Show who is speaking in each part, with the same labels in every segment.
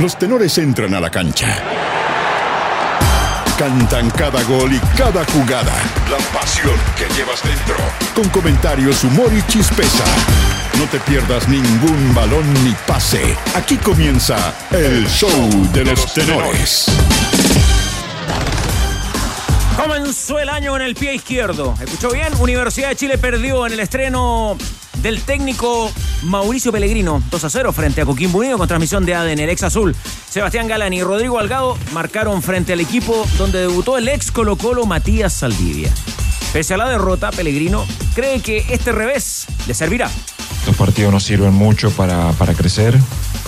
Speaker 1: Los tenores entran a la cancha. Cantan cada gol y cada jugada. La pasión que llevas dentro. Con comentarios, humor y chispeza. No te pierdas ningún balón ni pase. Aquí comienza el show de los tenores.
Speaker 2: Comenzó el año en el pie izquierdo. ¿Escuchó bien? Universidad de Chile perdió en el estreno del técnico Mauricio Pellegrino 2 a 0 frente a Coquimbo Unido con transmisión de ADN. El ex azul Sebastián Galán y Rodrigo Algado marcaron frente al equipo donde debutó el ex Colo Colo Matías Saldivia. Pese a la derrota, Pellegrino cree que este revés le servirá.
Speaker 3: Estos partidos nos sirven mucho para, para crecer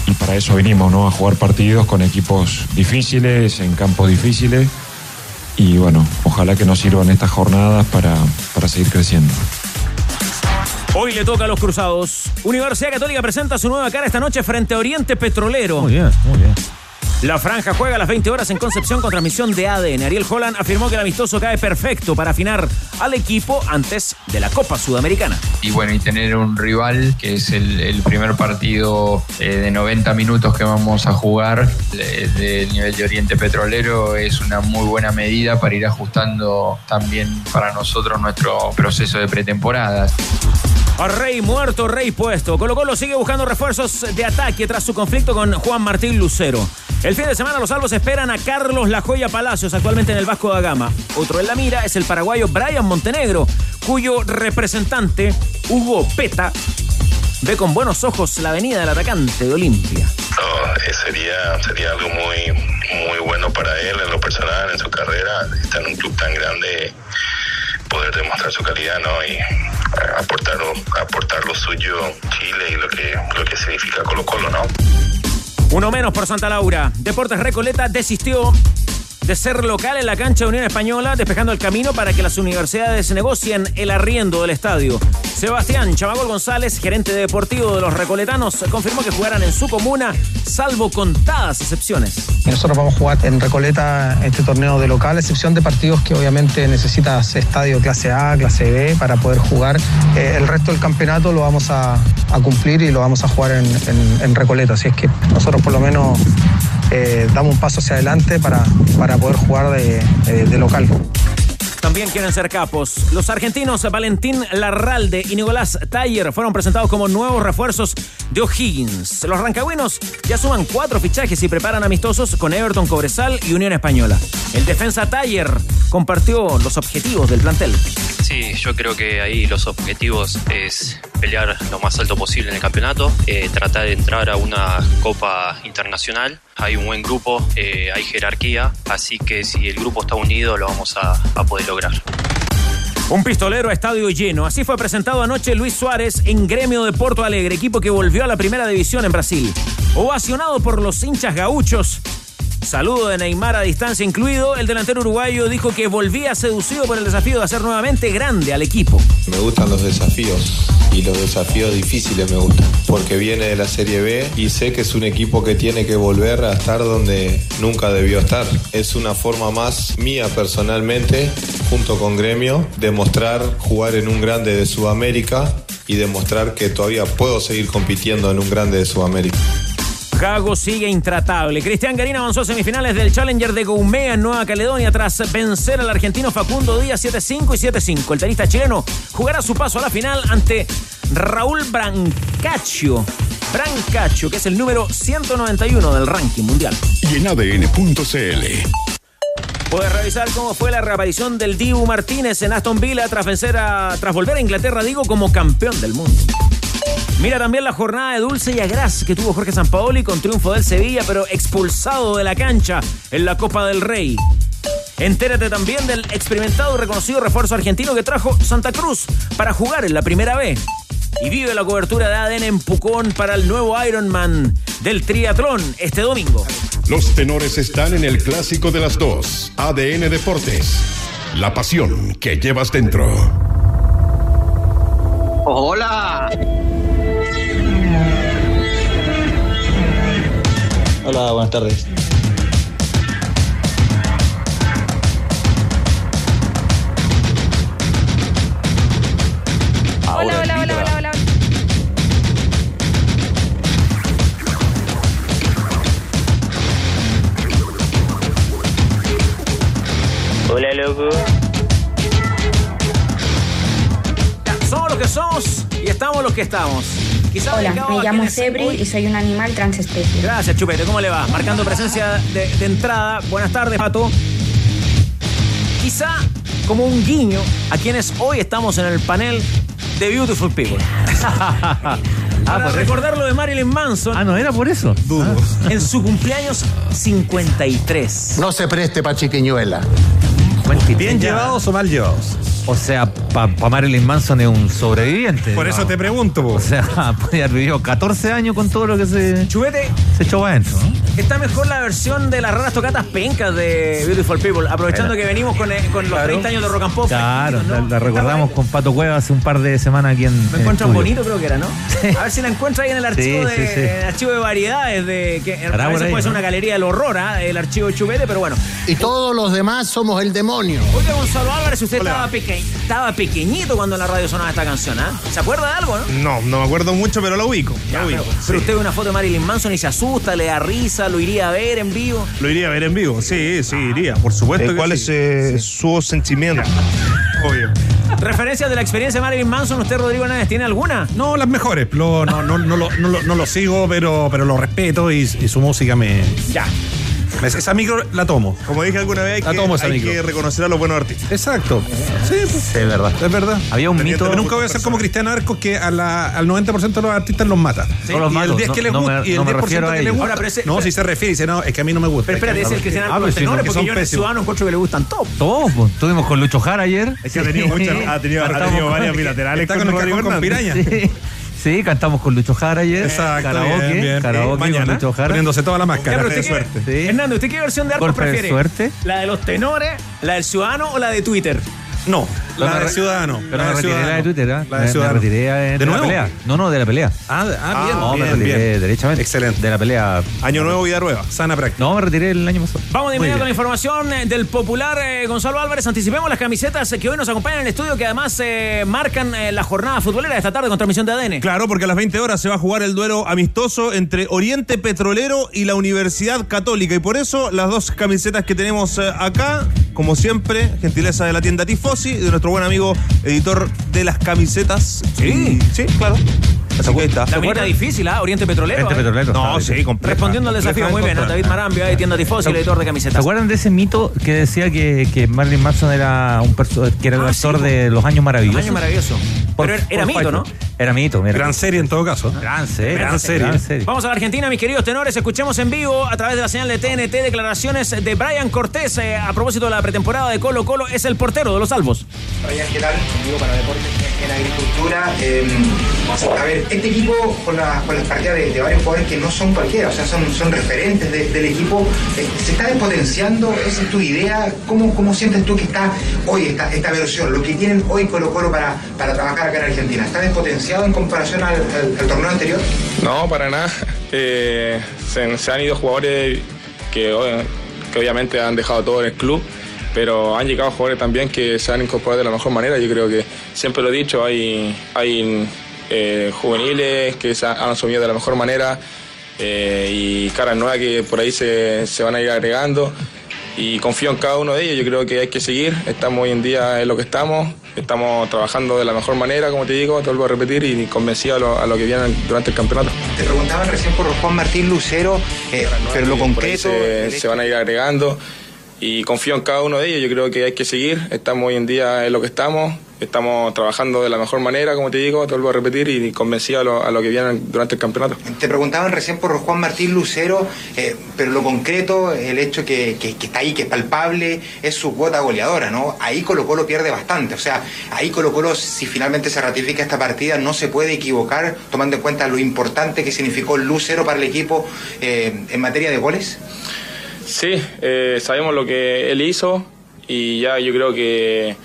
Speaker 3: y para eso venimos, ¿no? A jugar partidos con equipos difíciles, en campos difíciles y bueno, ojalá que nos sirvan estas jornadas para, para seguir creciendo.
Speaker 2: Hoy le toca a los cruzados. Universidad Católica presenta su nueva cara esta noche frente a Oriente Petrolero.
Speaker 4: Muy bien, muy bien.
Speaker 2: La franja juega a las 20 horas en Concepción con transmisión de ADN. Ariel Holland afirmó que el amistoso cae perfecto para afinar al equipo antes de la Copa Sudamericana.
Speaker 5: Y bueno, y tener un rival que es el, el primer partido eh, de 90 minutos que vamos a jugar de- del nivel de Oriente Petrolero es una muy buena medida para ir ajustando también para nosotros nuestro proceso de pretemporada.
Speaker 2: A Rey muerto, Rey puesto. Colo Colo sigue buscando refuerzos de ataque tras su conflicto con Juan Martín Lucero. El fin de semana los salvos esperan a Carlos La Joya Palacios, actualmente en el Vasco da Gama. Otro en la mira es el paraguayo Brian Montenegro, cuyo representante, Hugo Peta, ve con buenos ojos la venida del atacante de Olimpia.
Speaker 6: Eh, sería, sería algo muy, muy bueno para él en lo personal, en su carrera, estar en un club tan grande, poder demostrar su calidad ¿no? y eh, aportar, aportar lo suyo Chile y lo que, lo que significa Colo Colo, ¿no?
Speaker 2: Uno menos por Santa Laura. Deportes Recoleta desistió de ser local en la cancha de Unión Española, despejando el camino para que las universidades negocien el arriendo del estadio. Sebastián Chamagol González, gerente deportivo de los Recoletanos, confirmó que jugarán en su comuna, salvo contadas excepciones.
Speaker 7: Nosotros vamos a jugar en Recoleta este torneo de local, excepción de partidos que obviamente necesitas estadio clase A, clase B para poder jugar. Eh, el resto del campeonato lo vamos a, cumplir y lo vamos a jugar en- en Recoleta. Así es que nosotros por lo menos eh, damos un paso hacia adelante para, para poder jugar de, de- local.
Speaker 2: También quieren ser capos. Los argentinos Valentín Larralde y Nicolás Taller fueron presentados como nuevos refuerzos de O'Higgins. Los rancagüinos ya suman cuatro fichajes y preparan amistosos con Everton Cobresal y Unión Española. El defensa Taller compartió los objetivos del plantel.
Speaker 8: Sí, yo creo que ahí los objetivos es pelear lo más alto posible en el campeonato, eh, tratar de entrar a una copa internacional. Hay un buen grupo, eh, hay jerarquía, así que si el grupo está unido lo vamos a, a poder lograr.
Speaker 2: Un pistolero a estadio lleno. Así fue presentado anoche Luis Suárez en Gremio de Porto Alegre, equipo que volvió a la primera división en Brasil. Ovacionado por los hinchas gauchos. Saludo de Neymar a distancia incluido. El delantero uruguayo dijo que volvía seducido por el desafío de hacer nuevamente grande al equipo.
Speaker 9: Me gustan los desafíos y los desafíos difíciles me gustan porque viene de la Serie B y sé que es un equipo que tiene que volver a estar donde nunca debió estar. Es una forma más mía personalmente, junto con Gremio, demostrar jugar en un grande de Sudamérica y demostrar que todavía puedo seguir compitiendo en un grande de Sudamérica.
Speaker 2: Gago sigue intratable. Cristian Garín avanzó a semifinales del Challenger de Goumea en Nueva Caledonia tras vencer al argentino Facundo Díaz 7-5 y 7-5. El tenista chileno jugará su paso a la final ante Raúl Brancaccio. Brancaccio, que es el número 191 del ranking mundial.
Speaker 1: Y en ADN.cl.
Speaker 2: Puedes revisar cómo fue la reaparición del Dibu Martínez en Aston Villa tras vencer a, tras volver a Inglaterra, digo, como campeón del mundo. Mira también la jornada de dulce y agraz que tuvo Jorge Sampaoli con triunfo del Sevilla, pero expulsado de la cancha en la Copa del Rey. Entérate también del experimentado y reconocido refuerzo argentino que trajo Santa Cruz para jugar en la Primera B. Y vive la cobertura de ADN en Pucón para el nuevo Ironman del triatlón este domingo.
Speaker 1: Los tenores están en el clásico de las dos. ADN Deportes. La pasión que llevas dentro.
Speaker 10: Hola.
Speaker 11: Hola, buenas tardes.
Speaker 12: Hola, hola, hola, hola, hola.
Speaker 4: Hola, loco.
Speaker 2: Somos los que somos y estamos los que estamos.
Speaker 10: Hola, me llamo Sebri y soy un animal transespecie.
Speaker 2: Gracias, Chupete. ¿Cómo le va? Marcando presencia de, de entrada. Buenas tardes, Pato. Quizá como un guiño a quienes hoy estamos en el panel de Beautiful People. Para
Speaker 12: por eso.
Speaker 2: recordar lo de Marilyn Manson.
Speaker 12: Ah, no era por eso.
Speaker 2: Dudo. En su cumpleaños 53.
Speaker 13: No se preste pa' chiquiñuela.
Speaker 14: ¿Bien llevados o mal llevados?
Speaker 12: O sea, para Marilyn Manson es un sobreviviente.
Speaker 14: Por eso te pregunto, po.
Speaker 12: O sea, podría haber vivido 14 años con todo lo que se,
Speaker 2: Chubete,
Speaker 12: se echó para adentro, ¿no?
Speaker 2: Está mejor la versión de las raras tocatas pencas de Beautiful People. Aprovechando que venimos con, eh, con los 30 años de rock and pop.
Speaker 12: Claro,
Speaker 2: ¿no?
Speaker 12: la, la recordamos con Pato Cueva hace un par de semanas aquí en.
Speaker 2: Lo
Speaker 12: en
Speaker 2: encuentran bonito, creo que era, ¿no? A ver si la encuentra ahí en el archivo,
Speaker 12: Sí,
Speaker 2: de,
Speaker 12: sí, sí.
Speaker 2: en el archivo de variedades, de que a
Speaker 12: Estará por
Speaker 2: veces
Speaker 12: ahí,
Speaker 2: puede ser
Speaker 12: ¿no?
Speaker 2: una galería del horror, ¿ah? el archivo de Chubete, pero bueno.
Speaker 13: Y todos los demás somos el demonio.
Speaker 2: Oiga, Gonzalo Álvarez, usted estaba, peque- estaba pequeñito cuando en la radio sonaba esta canción, ¿ah? ¿Se acuerda de algo, no?
Speaker 14: No, no me acuerdo mucho, pero lo ubico.
Speaker 2: Ya,
Speaker 14: lo ubico.
Speaker 2: pero, pero usted ve una foto de Marilyn Manson y se asusta, le da risa, lo iría a ver en vivo.
Speaker 14: Lo iría a ver en vivo. Sí, sí, iría, por supuesto. que
Speaker 15: ¿Cuál
Speaker 14: sí.
Speaker 15: es eh, su sentimiento?
Speaker 14: Obvio.
Speaker 2: ¿Referencias de la experiencia de Marilyn Manson, usted, Rodrigo Hernández, tiene alguna?
Speaker 14: No, las mejores. Lo- no, no, no, lo- no, lo- no lo sigo, pero, pero lo respeto y, y su música me.
Speaker 2: Ya.
Speaker 14: Esa micro la tomo.
Speaker 15: Como dije alguna vez, hay,
Speaker 14: La
Speaker 15: que,
Speaker 14: tomo esa
Speaker 15: hay
Speaker 14: micro.
Speaker 15: que reconocer a los buenos artistas.
Speaker 14: Exacto. Sí, pues,
Speaker 12: Sí, es verdad.
Speaker 14: es verdad.
Speaker 12: Había un mito.
Speaker 14: Pero nunca voy a ser como Cristiano Arcos que a la- al 90% de los artistas los mata.
Speaker 12: No los
Speaker 14: y el 10
Speaker 12: no-
Speaker 14: que les
Speaker 12: no me-
Speaker 14: gusta. y el
Speaker 12: no me
Speaker 14: 10%
Speaker 12: refiero a
Speaker 14: que les
Speaker 12: ellos.
Speaker 14: gusta.
Speaker 2: Ahora, pero ese-
Speaker 14: no, si se refiere, dice, no, es que a mí no me gusta.
Speaker 2: Pero espérate,
Speaker 14: Es
Speaker 2: el Cristiano
Speaker 12: Ah,
Speaker 2: Arco
Speaker 14: pues
Speaker 2: los
Speaker 14: sí, no,
Speaker 2: tenores,
Speaker 14: que
Speaker 2: porque
Speaker 14: son
Speaker 2: yo en el ciudadano encuentro que le gustan todos.
Speaker 12: Todos, pues. Estuvimos con Lucho Jara ayer.
Speaker 15: Es que ha tenido muchas- ha tenido- varias bilaterales
Speaker 14: Está
Speaker 15: con Rodrigo
Speaker 14: piraña.
Speaker 12: Sí, cantamos con Lucho Jara ayer.
Speaker 14: Exacto.
Speaker 12: Karaoke,
Speaker 14: bien, bien.
Speaker 12: karaoke
Speaker 14: Mañana,
Speaker 12: con Lucho Jara.
Speaker 14: poniéndose toda la máscara. de
Speaker 2: usted qué-
Speaker 14: suerte.
Speaker 12: Sí.
Speaker 2: Hernando, ¿usted qué versión de Arcos
Speaker 12: Golpe de
Speaker 2: prefiere?
Speaker 12: suerte.
Speaker 2: ¿La de los tenores, la del ciudadano o la de Twitter?
Speaker 14: No, la
Speaker 12: me
Speaker 14: de Ciudadano.
Speaker 12: Pero
Speaker 14: la
Speaker 12: me
Speaker 14: de
Speaker 12: retiré
Speaker 14: Ciudadano.
Speaker 12: la de Twitter, ¿ah?
Speaker 14: La
Speaker 12: Me-
Speaker 14: de
Speaker 12: me
Speaker 14: Ciudadano.
Speaker 12: retiré eh, de,
Speaker 14: ¿De
Speaker 12: la
Speaker 14: nuevo?
Speaker 12: pelea. No, no, de la pelea.
Speaker 14: Ah, de- ah, bien,
Speaker 12: no,
Speaker 14: bien,
Speaker 12: me retiré
Speaker 14: bien.
Speaker 12: derechamente.
Speaker 14: Excelente.
Speaker 12: De la pelea.
Speaker 15: Año nuevo, vida nueva.
Speaker 14: Sana práctica.
Speaker 12: No, me retiré el año pasado.
Speaker 2: Vamos de inmediato a la
Speaker 12: bien.
Speaker 2: información eh, del popular eh, Gonzalo Álvarez. Anticipemos las camisetas eh, que hoy nos acompañan en el estudio, que además eh, marcan eh, la jornada futbolera de esta tarde con transmisión de ADN.
Speaker 15: Claro, porque a las 20 horas se va a jugar el duelo amistoso entre Oriente Petrolero y la Universidad Católica. Y por eso las dos camisetas que tenemos eh, acá, como siempre, gentileza de la tienda Tifosi, de nuestro buen amigo editor de las camisetas. Sí, sí, claro. Está.
Speaker 2: La minita difícil, ¿ah? Oriente Petrolero.
Speaker 12: Oriente
Speaker 2: ¿eh?
Speaker 12: Petrolero.
Speaker 15: No, sí.
Speaker 2: Respondiendo al desafío, muy bien. David Marambio, de tienda Tifosi, el editor de
Speaker 12: ¿Se
Speaker 2: camisetas.
Speaker 12: acuerdan de ese mito que decía que, que Marilyn Manson era un que era el
Speaker 2: Ah,
Speaker 12: actor
Speaker 2: sí,
Speaker 12: de Los Años Maravillosos?
Speaker 2: Año maravilloso.
Speaker 12: Por-
Speaker 2: Pero era, mito, ¿no?
Speaker 12: Era mito, mira.
Speaker 14: Gran serie en todo caso.
Speaker 12: Gran serie.
Speaker 14: Gran serie.
Speaker 12: Gran serie.
Speaker 2: Vamos a la Argentina, mis queridos tenores. Escuchemos en vivo a través de la señal de TNT declaraciones de Brian Cortés eh, a propósito de la pretemporada de Colo Colo. Es el portero de los salvos.
Speaker 16: Brian, ¿qué tal? Conmigo para deportes en agricultura. Eh, a ver, este equipo con, la- con las partidas de, varios jugadores que no son cualquiera, o sea, son, son referentes de- del equipo, eh, ¿se está despotenciando? ¿Esa es tu idea? ¿Cómo, cómo sientes tú que está hoy esta, esta versión, lo que tienen hoy Colo Colo para, para trabajar acá en Argentina? ¿Está despotenciado en comparación al, torneo anterior?
Speaker 17: No, para nada. Eh, se, han ido jugadores que, que obviamente han dejado todo en el club, pero han llegado jugadores también que se han incorporado de la mejor manera. Yo creo que siempre lo he dicho, hay, hay eh, juveniles que se han asumido de la mejor manera eh, y caras nuevas que por ahí se, se van a ir agregando. Y confío en cada uno de ellos, yo creo que hay que seguir, estamos hoy en día en lo que estamos, estamos trabajando de la mejor manera, como te digo, te vuelvo a repetir, y convencido a lo, a lo que viene durante el campeonato.
Speaker 16: Te preguntaban recién por Juan Martín Lucero, eh, pero lo concreto...
Speaker 17: Se van a ir agregando y confío en cada uno de ellos. Yo creo que hay que seguir. Estamos hoy en día en lo que estamos. Estamos trabajando de la mejor manera, como te digo, te vuelvo a repetir, y convencido a lo, a lo que viene durante el campeonato.
Speaker 16: Te preguntaban recién por Juan Martín Lucero, eh, pero lo concreto, el hecho que, que- que está ahí, que es palpable, es su cuota goleadora, ¿no? Ahí Colo Colo pierde bastante, o sea, ahí Colo Colo, si finalmente se ratifica esta partida, no se puede equivocar, tomando en cuenta lo importante que significó Lucero para el equipo eh, en materia de goles.
Speaker 17: Sí, eh, sabemos lo que él hizo y ya yo creo que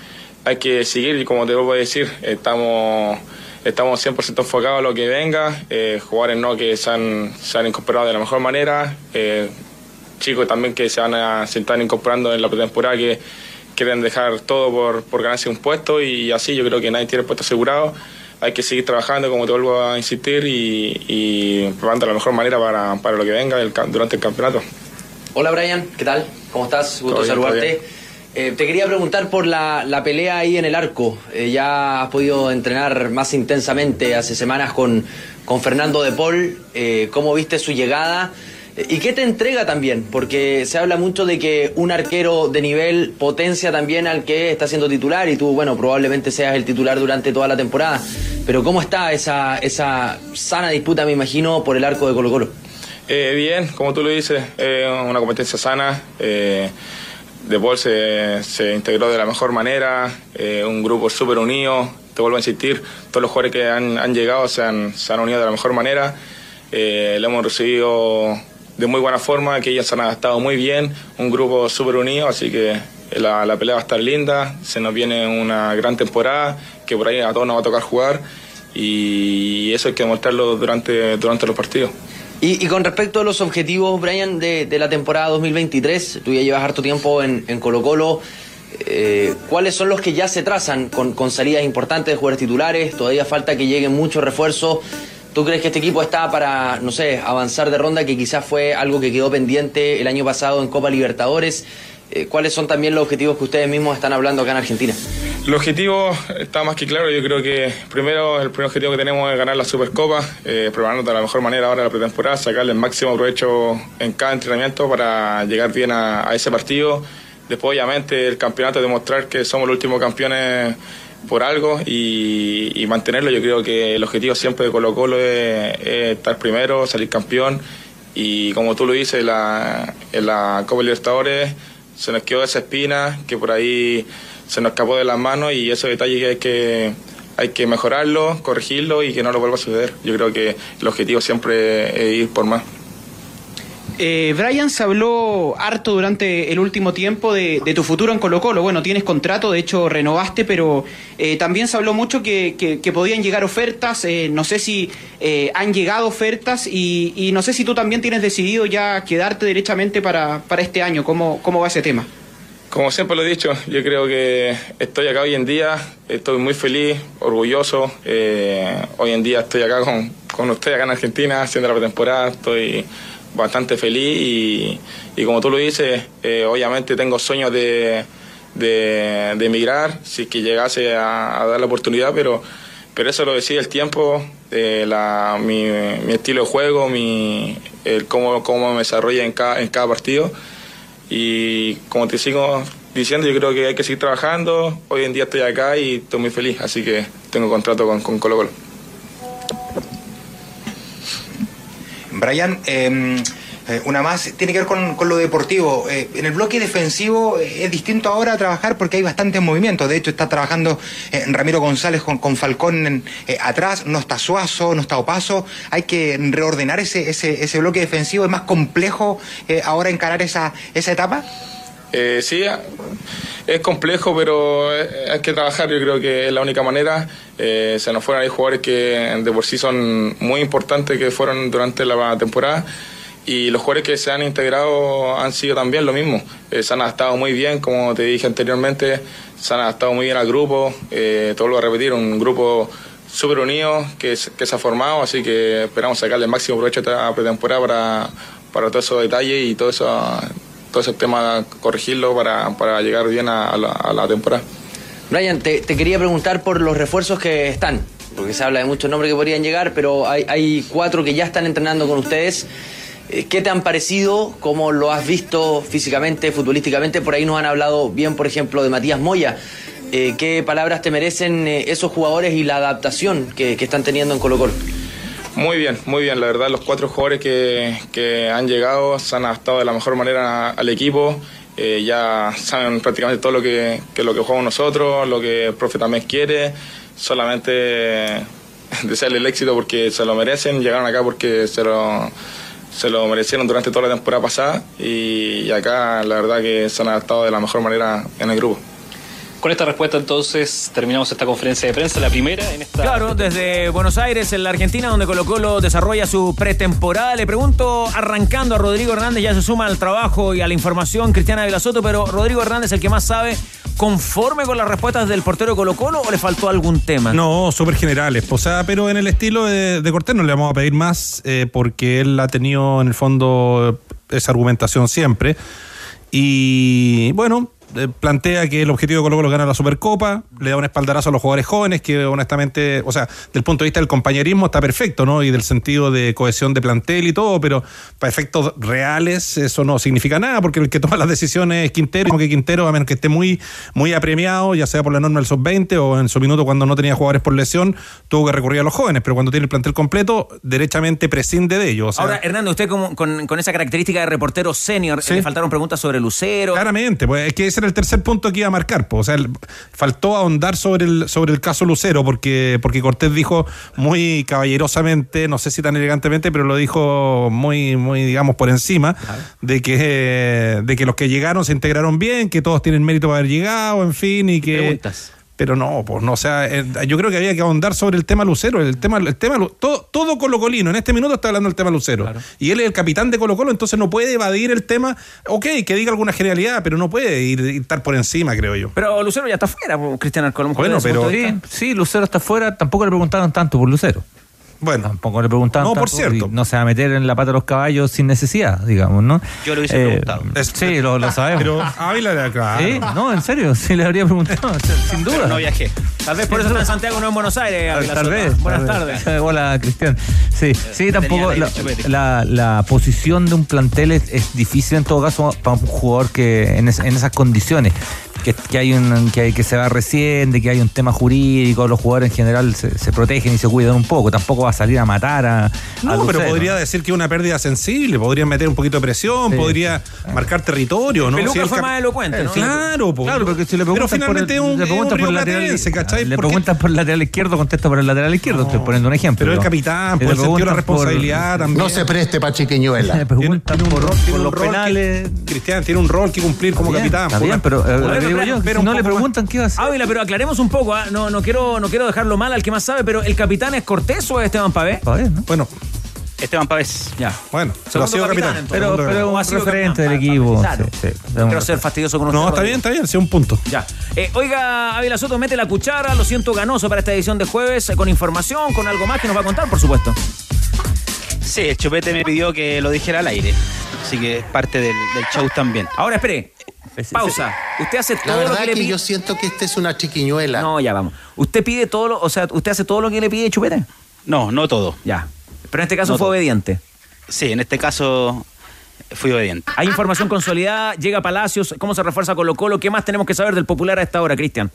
Speaker 17: hay que seguir y como te vuelvo a decir, estamos, estamos 100% enfocados a lo que venga, eh, jugadores no que se han, se han incorporado de la mejor manera, eh, chicos también que se van a se están incorporando en la pretemporada que quieren dejar todo por, por ganarse un puesto y así yo creo que nadie tiene el puesto asegurado. Hay que seguir trabajando, como te vuelvo a insistir, y, y probando la mejor manera para, para lo que venga el durante el campeonato.
Speaker 18: Hola Brian, ¿qué tal? ¿Cómo estás? Gusto
Speaker 17: bien,
Speaker 18: saludarte.
Speaker 4: Eh, te quería preguntar por la, la pelea ahí en el arco. Eh, ya has podido entrenar más intensamente hace semanas con, con Fernando de Paul. Eh, ¿Cómo viste su llegada? ¿Y qué te entrega también? Porque se habla mucho de que un arquero de nivel potencia también al que está siendo titular y tú, bueno, probablemente seas el titular durante toda la temporada. Pero ¿cómo está esa, esa sana disputa, me imagino, por el arco de Colo Colo?
Speaker 17: Bien, como tú lo dices, una competencia sana. De Paul se, se integró de la mejor manera, eh, un grupo súper unido. Te vuelvo a insistir, todos los jugadores que han, han llegado se han, se han unido de la mejor manera. Eh, lo hemos recibido de muy buena forma, que ellos se han adaptado muy bien, un grupo súper unido, así que la, la pelea va a estar linda, se nos viene una gran temporada, que por ahí a todos nos va a tocar jugar y eso hay que demostrarlo durante, durante los partidos.
Speaker 4: Y, con respecto a los objetivos, Brian, de, la temporada 2023, tú ya llevas harto tiempo en, Colo Colo. eh, ¿Cuáles son los que ya se trazan con, con salidas importantes de jugadores titulares? Todavía falta que lleguen muchos refuerzos. ¿Tú crees que este equipo está para, no sé, avanzar de ronda, que quizás fue algo que quedó pendiente el año pasado en Copa Libertadores? Eh, ¿Cuáles son también los objetivos que ustedes mismos están hablando acá en Argentina?
Speaker 17: El objetivo está más que claro. Yo creo que primero el primer objetivo que tenemos es ganar la Supercopa, eh, prepararnos de la mejor manera ahora la pretemporada, sacarle el máximo provecho en cada entrenamiento para llegar bien a, ese partido. Después, obviamente, el campeonato, demostrar que somos los últimos campeones por algo y, mantenerlo. Yo creo que el objetivo siempre de Colo Colo es, es estar primero, salir campeón. Y como tú lo dices, la, en la Copa Libertadores se nos quedó esa espina que por ahí se nos escapó de las manos y esos detalles hay que hay que mejorarlo, corregirlo y que no lo vuelva a suceder. Yo creo que el objetivo siempre es ir por más.
Speaker 18: Eh, Brian se habló harto durante el último tiempo de, de tu futuro en Colo Colo. Bueno, tienes contrato, de hecho renovaste, pero eh, también se habló mucho que, que- que podían llegar ofertas. eh, no sé si eh, han llegado ofertas y, y no sé si tú también tienes decidido ya quedarte derechamente para, para este año. ¿Cómo, ¿Cómo va ese tema?
Speaker 17: Como siempre lo he dicho, yo creo que estoy acá hoy en día, estoy muy feliz, orgulloso. eh, hoy en día estoy acá con, con usted, acá en Argentina, haciendo la pretemporada, estoy bastante feliz y, y como tú lo dices, eh, obviamente tengo sueños de, de, de emigrar, si que llegase a, a dar la oportunidad, pero, pero eso lo decide el tiempo, eh, la, mi, mi estilo de juego, mi, el cómo, cómo me desarrolla en cada, en cada partido. Y como te sigo diciendo, yo creo que hay que seguir trabajando. Hoy en día estoy acá y estoy muy feliz, así que tengo contrato con, con Colo Colo.
Speaker 16: Brian, eh, eh, una más, tiene que ver con, con lo deportivo. Eh, en el bloque defensivo eh, es distinto ahora trabajar porque hay bastantes movimientos. De hecho, está trabajando Ramiro González con, con Falcón en- atrás, no está Suazo, no está Opaso. Hay que reordenar ese, ese, ese bloque defensivo. Es más complejo ahora encarar esa, esa etapa.
Speaker 17: Eh, sí, es complejo, pero hay que trabajar. Yo creo que es la única manera. Se nos fueron ahí jugadores que de por sí son muy importantes, que fueron durante la temporada. Y los jugadores que se han integrado han sido también lo mismo. Eh, se han adaptado muy bien, como te dije anteriormente, se han adaptado muy bien al grupo. Eh, todo lo a repetir, un grupo súper unido que, se- ha formado, así que esperamos sacarle el máximo provecho a esta pretemporada para, para todos esos detalles y todo eso, todo ese tema corregirlo para, para llegar bien a, la, temporada.
Speaker 4: Brian, te, quería preguntar por los refuerzos que están, porque se habla de muchos nombres que podrían llegar, pero hay cuatro que ya están entrenando con ustedes. Eh, ¿Qué te han parecido? ¿Cómo lo has visto físicamente, futbolísticamente? Por ahí nos han hablado bien, por ejemplo, de Matías Moya. Eh, ¿Qué palabras te merecen eh, esos jugadores y la adaptación que, están teniendo en Colo Colo?
Speaker 17: Muy bien, muy bien. La verdad, los cuatro jugadores que, han llegado se han adaptado de la mejor manera al equipo. Ya saben prácticamente todo lo que, que lo que jugamos nosotros, lo que el profe también quiere. Solamente desearle el éxito porque se lo merecen. Llegaron acá porque se lo, se lo merecieron durante toda la temporada pasada. Y, y acá, la verdad, que se han adaptado de la mejor manera en el grupo.
Speaker 19: Con esta respuesta entonces terminamos esta conferencia de prensa, la primera en esta...
Speaker 2: Claro, desde Buenos Aires, en la Argentina, donde Colo Colo desarrolla su pretemporada. Le pregunto, arrancando a Rodrigo Hernández, ya se suma al trabajo y a la información Cristiana Vilasoto, pero Rodrigo Hernández, el que más sabe, ¿conforme con las respuestas del portero Colo Colo o le faltó algún tema?
Speaker 14: No, súper generales. O sea, pero en el estilo de, de Cortés no le vamos a pedir más eh, porque él ha tenido en el fondo esa argumentación siempre. Y bueno, plantea que el objetivo de Colo Colo es ganar la Supercopa, le da un espaldarazo a los jugadores jóvenes, que honestamente, o sea, del punto de vista del compañerismo está perfecto, ¿no? Y del sentido de cohesión de plantel y todo, pero para efectos reales eso no significa nada, porque el que toma las decisiones es Quintero, como que Quintero, a menos que esté muy, muy apremiado, ya sea por la norma del sub-20 o en su minuto cuando no tenía jugadores por lesión, tuvo que recurrir a los jóvenes, pero cuando tiene el plantel completo, derechamente prescinde de ellos. O sea,
Speaker 2: Ahora, Hernando, usted con, con esa característica de reportero senior,
Speaker 14: Sí.
Speaker 2: le faltaron preguntas sobre Lucero.
Speaker 14: Claramente, pues es que ese era el tercer punto que iba a marcar. O sea, el- faltó ahondar sobre el, sobre el caso Lucero, porque, porque Cortés dijo muy caballerosamente, no sé si tan elegantemente, pero lo dijo muy, muy digamos, por encima, de que, de que los que llegaron se integraron bien, que todos tienen mérito para haber llegado, en fin, y que.
Speaker 2: Preguntas.
Speaker 14: Pero no, pues no, o sea, eh, yo creo que había que ahondar sobre el tema Lucero, el tema, el tema, todo, todo Colo Colino, en este minuto está hablando del tema Lucero. Y él es el capitán de Colo Colo, entonces no puede evadir el tema, ok, que diga alguna generalidad, pero no puede ir, ir estar por encima, creo yo.
Speaker 2: Pero Lucero ya está fuera, Cristian Arcolo.
Speaker 14: Bueno, pero-
Speaker 12: Sí, sí, Lucero está afuera, tampoco le preguntaron tanto por Lucero.
Speaker 14: Bueno.
Speaker 12: Tampoco le preguntaron
Speaker 14: No, por cierto.
Speaker 12: No se va a meter en la pata de los caballos sin necesidad, digamos, ¿no?
Speaker 20: Yo lo hubiese
Speaker 12: Eh,
Speaker 20: preguntado.
Speaker 12: Sí, lo, lo sabemos.
Speaker 14: Pero Ávila era claro.
Speaker 12: Sí, no, en serio, sí le habría preguntado, sin duda.
Speaker 20: Pero no viajé.
Speaker 2: Tal vez por eso está en Santiago, no en Buenos Aires. Ávila
Speaker 12: Tal vez.
Speaker 2: Buenas tardes.
Speaker 12: Hola, Cristian. Sí, sí, tampoco. La, la- la posición de un plantel es, es difícil en todo caso para un jugador que en, es- en esas condiciones. Que, que hay un que, hay, que se va recién, de que hay un tema jurídico, los jugadores en general se, se protegen y se cuidan un poco. Tampoco va a salir a matar a. a
Speaker 14: No, pero podría decir que es una pérdida sensible, podría meter un poquito de presión,
Speaker 12: Sí.
Speaker 14: podría marcar territorio, ¿no?
Speaker 2: Peluca
Speaker 14: Si
Speaker 2: fue más elocuente, ¿no?
Speaker 14: Claro, po.
Speaker 12: Claro, porque si le
Speaker 14: pero
Speaker 12: preguntan
Speaker 14: finalmente
Speaker 12: por el,
Speaker 14: un,
Speaker 12: le preguntan por lateral,
Speaker 14: ¿cachai?
Speaker 12: le preguntan por el lateral izquierdo, contesta por el lateral izquierdo. Estoy poniendo un ejemplo.
Speaker 14: Pero el capitán, por
Speaker 12: le
Speaker 14: el sentido de la
Speaker 12: por-
Speaker 14: responsabilidad también.
Speaker 13: No se preste para chiquiñuela.
Speaker 12: Le preguntan
Speaker 14: Tiene un
Speaker 12: por, los penales.
Speaker 14: Cristian tiene un rol que cumplir como capitán. Una-
Speaker 12: pero digo yo, si no le
Speaker 14: más.
Speaker 12: preguntan, ¿qué va a hacer?
Speaker 2: Ávila, pero aclaremos un poco, ¿ah? no, no, quiero, no quiero dejarlo mal al que más sabe, pero ¿el capitán es Cortés o es Esteban Pavé?
Speaker 12: Pa' ver, ¿no?
Speaker 14: Bueno,
Speaker 20: Esteban Pavés.
Speaker 2: Ya.
Speaker 14: bueno, se lo ha sido
Speaker 2: capitán,
Speaker 14: capitán.
Speaker 12: Pero, pero un referente del equipo.
Speaker 2: para
Speaker 12: sí,
Speaker 2: quiero ser fastidioso con usted.
Speaker 14: No, está bien, está bien, sí, un punto.
Speaker 2: Ya. Eh, oiga, Ávila Soto, mete la cuchara, lo siento ganoso para esta edición de jueves, eh, con información, con algo más que nos va a contar, por supuesto.
Speaker 20: Sí, el chupete me pidió que lo dijera al aire. Así que es parte del, del show también.
Speaker 2: Ahora, espere, pausa. Usted hace
Speaker 13: La
Speaker 2: todo lo
Speaker 13: verdad
Speaker 2: que le
Speaker 13: que
Speaker 2: pide...
Speaker 13: yo siento que esta es una chiquiñuela.
Speaker 2: No, ya vamos. Usted pide todo lo, o sea, usted hace todo lo que le pide Chupete.
Speaker 20: No, no todo.
Speaker 2: Ya. Pero en este caso
Speaker 20: No
Speaker 2: fue
Speaker 20: todo.
Speaker 2: obediente.
Speaker 20: Sí, en este caso fui obediente.
Speaker 2: Hay información consolidada, llega a Palacios, ¿cómo se refuerza Colo Colo? ¿Qué más tenemos que saber del popular a esta hora, Cristian?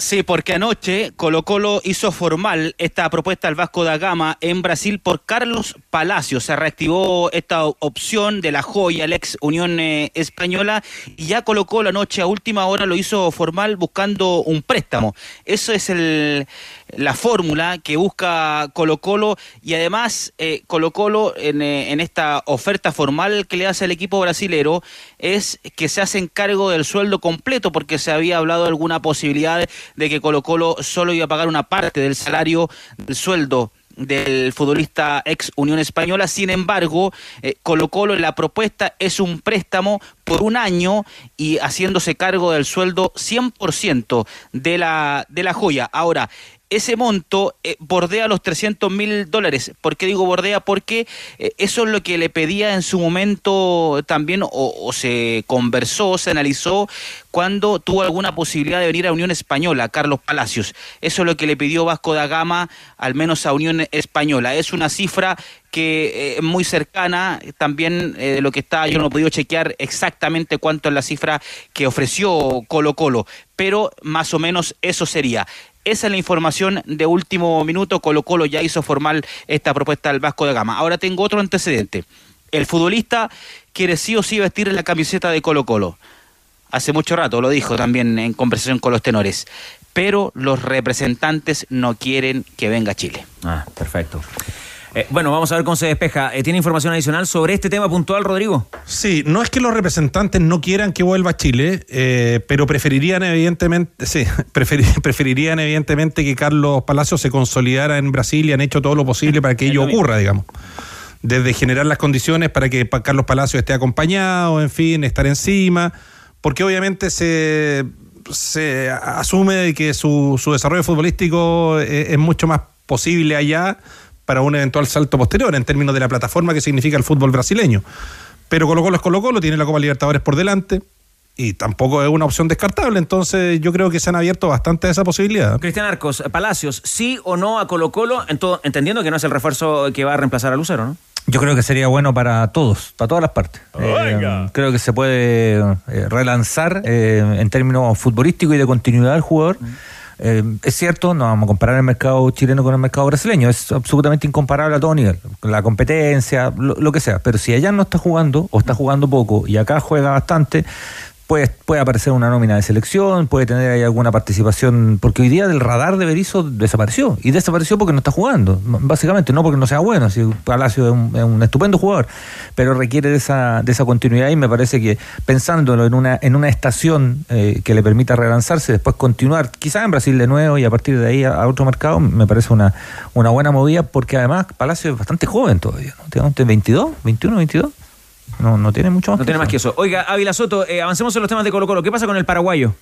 Speaker 20: Sí, porque anoche Colo Colo hizo formal esta propuesta al Vasco da Gama en Brasil por Carlos Palacio. Se reactivó esta opción de la joya, el ex Unión eh, Española, y ya Colo Colo anoche a última hora lo hizo formal buscando un préstamo. Eso es el, la fórmula que busca Colo Colo y además eh, Colo Colo en, eh, en esta oferta formal que le hace al equipo brasilero es que se hacen cargo del sueldo completo porque se había hablado de alguna posibilidad de que Colo Colo solo iba a pagar una parte del salario del sueldo del futbolista ex Unión Española. Sin embargo, eh, Colo Colo en la propuesta es un préstamo por un año y haciéndose cargo del sueldo 100% de la, de la joya. Ahora, ese monto eh, bordea los 300 mil dólares. ¿Por qué digo bordea? Porque eh, eso es lo que le pedía en su momento también, o, o se conversó, se analizó cuando tuvo alguna posibilidad de venir a Unión Española, Carlos Palacios. Eso es lo que le pidió Vasco da Gama, al menos a Unión Española. Es una cifra que eh, es muy cercana también eh, de lo que está, yo no he podido chequear exactamente cuánto es la cifra que ofreció Colo Colo, pero más o menos eso sería. Esa es la información de último minuto. Colo Colo ya hizo formal esta propuesta al Vasco da Gama. Ahora tengo otro antecedente. El futbolista quiere sí o sí vestir la camiseta de Colo Colo. Hace mucho rato lo dijo también en conversación con los tenores. Pero los representantes no quieren que venga a Chile.
Speaker 2: Ah, perfecto. Eh, bueno, vamos a ver cómo se despeja. Eh, ¿Tiene información adicional sobre este tema puntual, Rodrigo?
Speaker 14: Sí, no es que los representantes no quieran que vuelva a Chile, eh, pero preferirían evidentemente, sí, preferi- preferirían evidentemente que Carlos Palacios se consolidara en Brasil y han hecho todo lo posible para que ello ocurra, digamos. Desde generar las condiciones para que Carlos Palacios esté acompañado, en fin, estar encima, porque obviamente se, se asume que su, su desarrollo futbolístico es mucho más posible allá para un eventual salto posterior en términos de la plataforma que significa el fútbol brasileño. Pero Colo Colo es Colo Colo, tiene la Copa Libertadores por delante y tampoco es una opción descartable. Entonces yo creo que se han abierto bastante a esa posibilidad.
Speaker 2: Cristian Arcos, Palacios, ¿sí o no a Colo Colo? entendiendo que no es el refuerzo que va a reemplazar a Lucero, ¿no?
Speaker 12: Yo creo que sería bueno para todos, para todas las partes. Eh, creo que se puede eh, relanzar eh, en términos futbolísticos y de continuidad del jugador. Es cierto, no vamos a comparar el mercado chileno con el mercado brasileño, es absolutamente incomparable a todo nivel, la competencia, lo, lo que sea, pero si allá no está jugando o está jugando poco y acá juega bastante, Puede, puede aparecer una nómina de selección, puede tener ahí alguna participación, porque hoy día del radar de Berizzo desapareció, y desapareció porque no está jugando, básicamente, no porque no sea bueno, si Palacio es un, estupendo jugador, pero requiere de esa, de esa continuidad y me parece que pensándolo en una, en una estación eh, que le permita relanzarse, después continuar, quizás en Brasil de nuevo y a partir de ahí a, otro mercado, me parece una, una buena movida, porque además Palacio es bastante joven todavía, ¿no? 22, 21, 22. No, no tiene mucho más.
Speaker 2: No tiene más que eso. Oiga, Ávila Soto, eh, avancemos en los temas de Colo Colo. ¿Qué pasa con el paraguayo?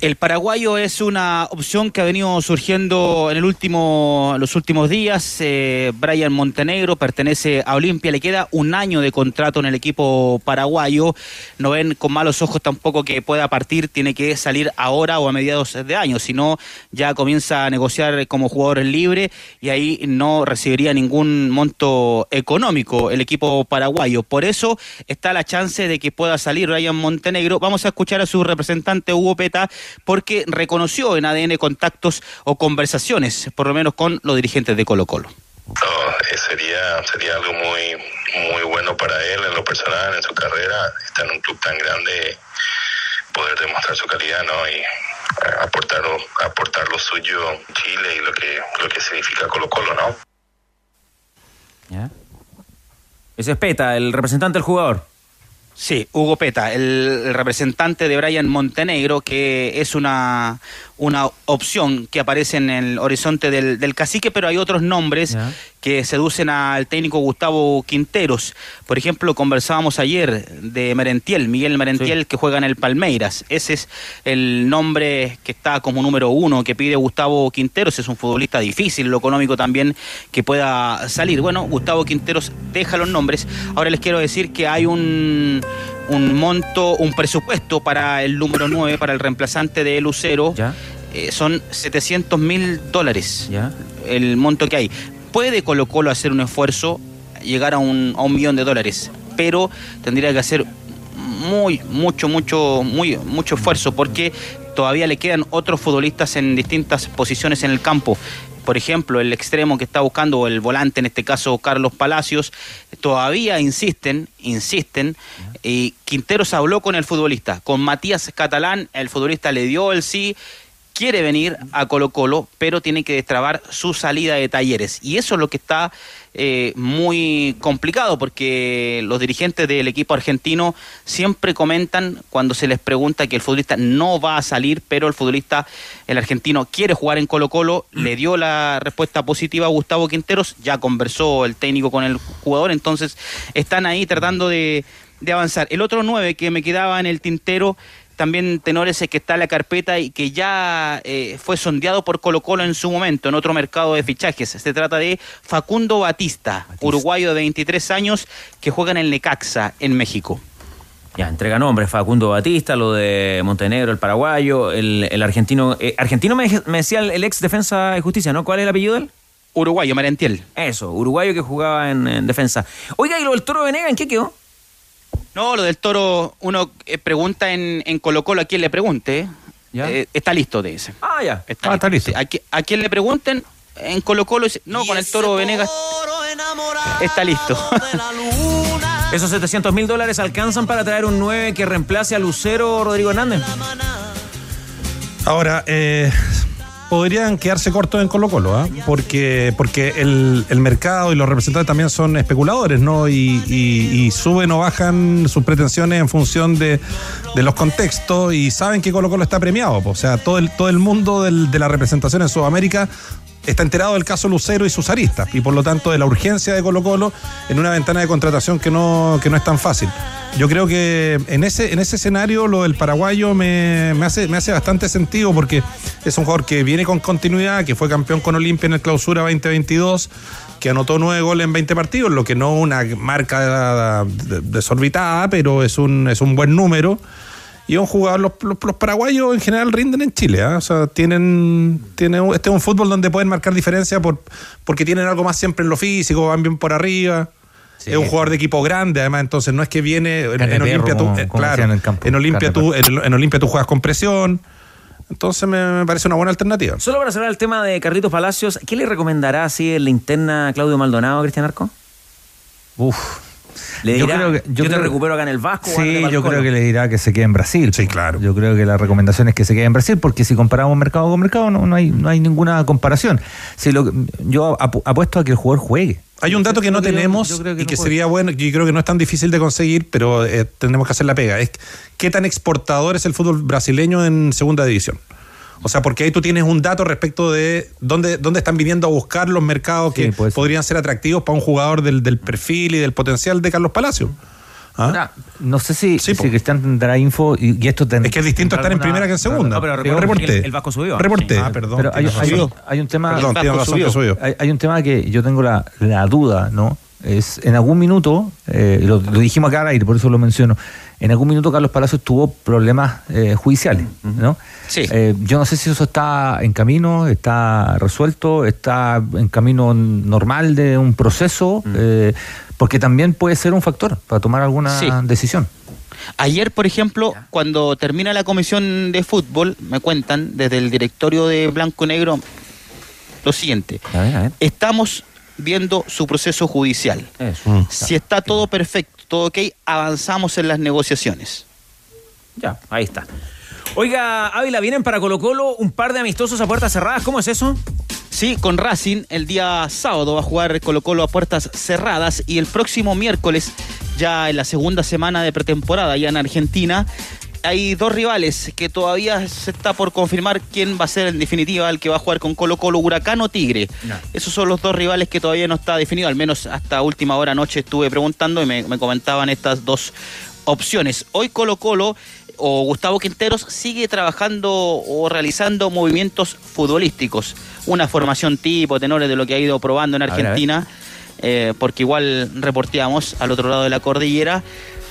Speaker 20: El paraguayo es una opción que ha venido surgiendo en el último, los últimos días. Eh, Brian Montenegro pertenece a Olimpia, le queda un año de contrato en el equipo paraguayo. No ven con malos ojos tampoco que pueda partir, tiene que salir ahora o a mediados de año, si no ya comienza a negociar como jugador libre y ahí no recibiría ningún monto económico el equipo paraguayo. Por eso está la chance de que pueda salir Brian Montenegro. Vamos a escuchar a su representante Hugo Peta porque reconoció en ADN contactos o conversaciones, por lo menos con los dirigentes de Colo Colo.
Speaker 6: Eh, sería, sería algo muy, muy bueno para él en lo personal, en su carrera, estar en un club tan grande, poder demostrar su calidad ¿no? y aportar, aportar lo suyo en Chile y lo que, lo que significa Colo Colo, ¿no?
Speaker 2: Ese es Peta, el representante del jugador.
Speaker 20: Sí, Hugo Peta, el representante de Brian Montenegro, que es una, una opción que aparece en el horizonte del, cacique, pero hay otros nombres que seducen al técnico Gustavo Quinteros. Por ejemplo, conversábamos ayer de Merentiel, Miguel Merentiel, que juega en el Palmeiras. Ese es el nombre que está como número uno que pide Gustavo Quinteros. Es un futbolista difícil, lo económico también, que pueda salir. Bueno, Gustavo Quinteros deja los nombres. Ahora les quiero decir que hay un un monto, un presupuesto para el número 9, para el reemplazante de Lucero. Eh, son 700 mil dólares el monto que hay. Puede Colo Colo hacer un esfuerzo, llegar a un, a un millón de dólares, pero tendría que hacer muy, mucho, mucho, muy, mucho esfuerzo porque todavía le quedan otros futbolistas en distintas posiciones en el campo por ejemplo, el extremo que está buscando, el volante, en este caso Carlos Palacios, todavía insisten, insisten, y Quinteros habló con el futbolista, con Matías Catalán, el futbolista le dio el sí, quiere venir a Colo Colo, pero tiene que destrabar su salida de talleres. Y eso es lo que está eh, muy complicado, porque los dirigentes del equipo argentino siempre comentan cuando se les pregunta que el futbolista no va a salir, pero el futbolista, el argentino, quiere jugar en Colo Colo, le dio la respuesta positiva a Gustavo Quinteros, ya conversó el técnico con el jugador, entonces están ahí tratando de, de avanzar. El otro nueve que me quedaba en el tintero también tenores que está en la carpeta y que ya eh, fue sondeado por Colo Colo en su momento en otro mercado de fichajes. Se trata de Facundo Batista, uruguayo de 23 años que juega en el Necaxa en México.
Speaker 2: Ya, entrega nombres, Facundo Batista, lo de Montenegro, el paraguayo, el, argentino. Eh, argentino me, decía el, ex defensa de justicia, ¿no? ¿Cuál es el apellido de él?
Speaker 20: Uruguayo, Merentiel.
Speaker 2: Eso, uruguayo que jugaba en, defensa. Oiga, ¿y lo del Toro Venega en qué quedó?
Speaker 20: No, lo del toro, uno eh, pregunta en, en Colo Colo a quien le pregunte. Eh, está listo, de ese.
Speaker 2: Ah, ya.
Speaker 20: Está, ah, listo. A, quien le pregunten en Colo Colo, no, con el toro Venegas está listo.
Speaker 2: ¿Esos 700 mil dólares alcanzan para traer un 9 que reemplace a Lucero Rodrigo Hernández?
Speaker 14: Ahora, eh, podrían quedarse cortos en Colo Colo, ¿ah? porque, porque el, mercado y los representantes también son especuladores, ¿no? Y, suben o bajan sus pretensiones en función de, los contextos y saben que Colo Colo está premiado. O sea, todo el, todo el mundo de la representación en Sudamérica está enterado del caso Lucero y sus aristas y por lo tanto de la urgencia de Colo Colo en una ventana de contratación que no, que no es tan fácil. Yo creo que en ese, en ese escenario lo del paraguayo me, me hace, me hace bastante sentido porque es un jugador que viene con continuidad, que fue campeón con Olimpia en el clausura 2022, que anotó nueve goles en 20 partidos, lo que no una marca de- de- desorbitada, pero es un, es un buen número. Y es un jugador, los, los- los paraguayos en general rinden en Chile, ¿ah? o sea, tienen, tienen, este es un fútbol donde pueden marcar diferencia por, porque tienen algo más siempre en lo físico, van bien por arriba. es un jugador de equipo grande, además, entonces no es que viene en, Olimpia tú,
Speaker 12: como-
Speaker 14: eh,
Speaker 12: como
Speaker 14: claro,
Speaker 12: en
Speaker 14: Olimpia tú, en, en Olimpia tú juegas con presión. Entonces me, me parece una buena alternativa.
Speaker 2: Solo para cerrar el tema de Carlitos Palacios, ¿qué le recomendará así en la interna Claudio Maldonado, Cristian Arco?
Speaker 12: Uf.
Speaker 2: Le
Speaker 12: Yo
Speaker 2: dirá,
Speaker 12: creo
Speaker 2: yo,
Speaker 12: que- yo
Speaker 2: te
Speaker 12: creo-
Speaker 2: recupero acá en el Vasco.
Speaker 12: Sí, yo
Speaker 2: Colo".
Speaker 12: creo que le dirá que se quede en Brasil. Sí, claro. Yo creo que la recomendación es que se quede en Brasil, porque si comparamos mercado con mercado, no, no hay, no hay ninguna comparación. Si lo, yo apu- apuesto a que el jugador juegue.
Speaker 14: Hay un dato que no
Speaker 12: Yo
Speaker 14: tenemos
Speaker 12: yo que
Speaker 14: y
Speaker 12: no
Speaker 14: que
Speaker 12: puede.
Speaker 14: sería bueno, y creo que no es tan difícil de conseguir, pero eh, tenemos que hacer la pega. Es qué tan exportador es el fútbol brasileño en segunda división. O sea, porque ahí tú tienes un dato respecto de dónde, dónde están viniendo a buscar los mercados que podrían ser atractivos para un jugador del, del perfil y del potencial de Carlos Palacio. ¿Ah?
Speaker 12: Ahora, no sé si, si Cristian tendrá info y, y esto tendrá.
Speaker 14: Es que es distinto estar en primera que en segunda.
Speaker 2: No, pero
Speaker 14: reporté.
Speaker 2: el, el Vasco subió.
Speaker 14: Reporté.
Speaker 2: Sí.
Speaker 14: Ah, perdón.
Speaker 12: Pero hay, un tema.
Speaker 14: Perdón, subió.
Speaker 12: Hay un tema que yo tengo la, la duda, ¿no? Es en algún minuto, eh, lo, lo dijimos acá al aire, por eso lo menciono. En algún minuto Carlos Palacios tuvo problemas eh, judiciales, ¿no?
Speaker 20: Sí.
Speaker 12: Eh, yo no sé si eso está en camino, está resuelto, está en camino normal de un proceso, eh, porque también puede ser un factor para tomar alguna
Speaker 20: Sí.
Speaker 12: decisión.
Speaker 20: Ayer, por ejemplo, cuando termina la comisión de fútbol, me cuentan desde el directorio de Blanco y Negro lo siguiente. Estamos viendo su proceso judicial. Si está todo perfecto, todo ok, avanzamos en las negociaciones.
Speaker 2: Ya, ahí está. Oiga, Ávila, vienen para Colo Colo un par de amistosos a puertas cerradas. ¿Cómo es eso?
Speaker 20: Sí, con Racing el día sábado va a jugar Colo Colo a puertas cerradas y el próximo miércoles, ya en la segunda semana de pretemporada, ya en Argentina, hay dos rivales que todavía se está por confirmar quién va a ser en definitiva el que va a jugar con Colo Colo, Huracán o Tigre. Esos son los dos rivales que todavía no está definido, al menos hasta última hora anoche estuve preguntando y me, me comentaban estas dos opciones. Hoy Colo Colo o Gustavo Quinteros sigue trabajando o realizando movimientos futbolísticos. Una formación tipo, tenores de lo que ha ido probando en. Argentina, eh, porque igual reporteamos al otro lado de la cordillera.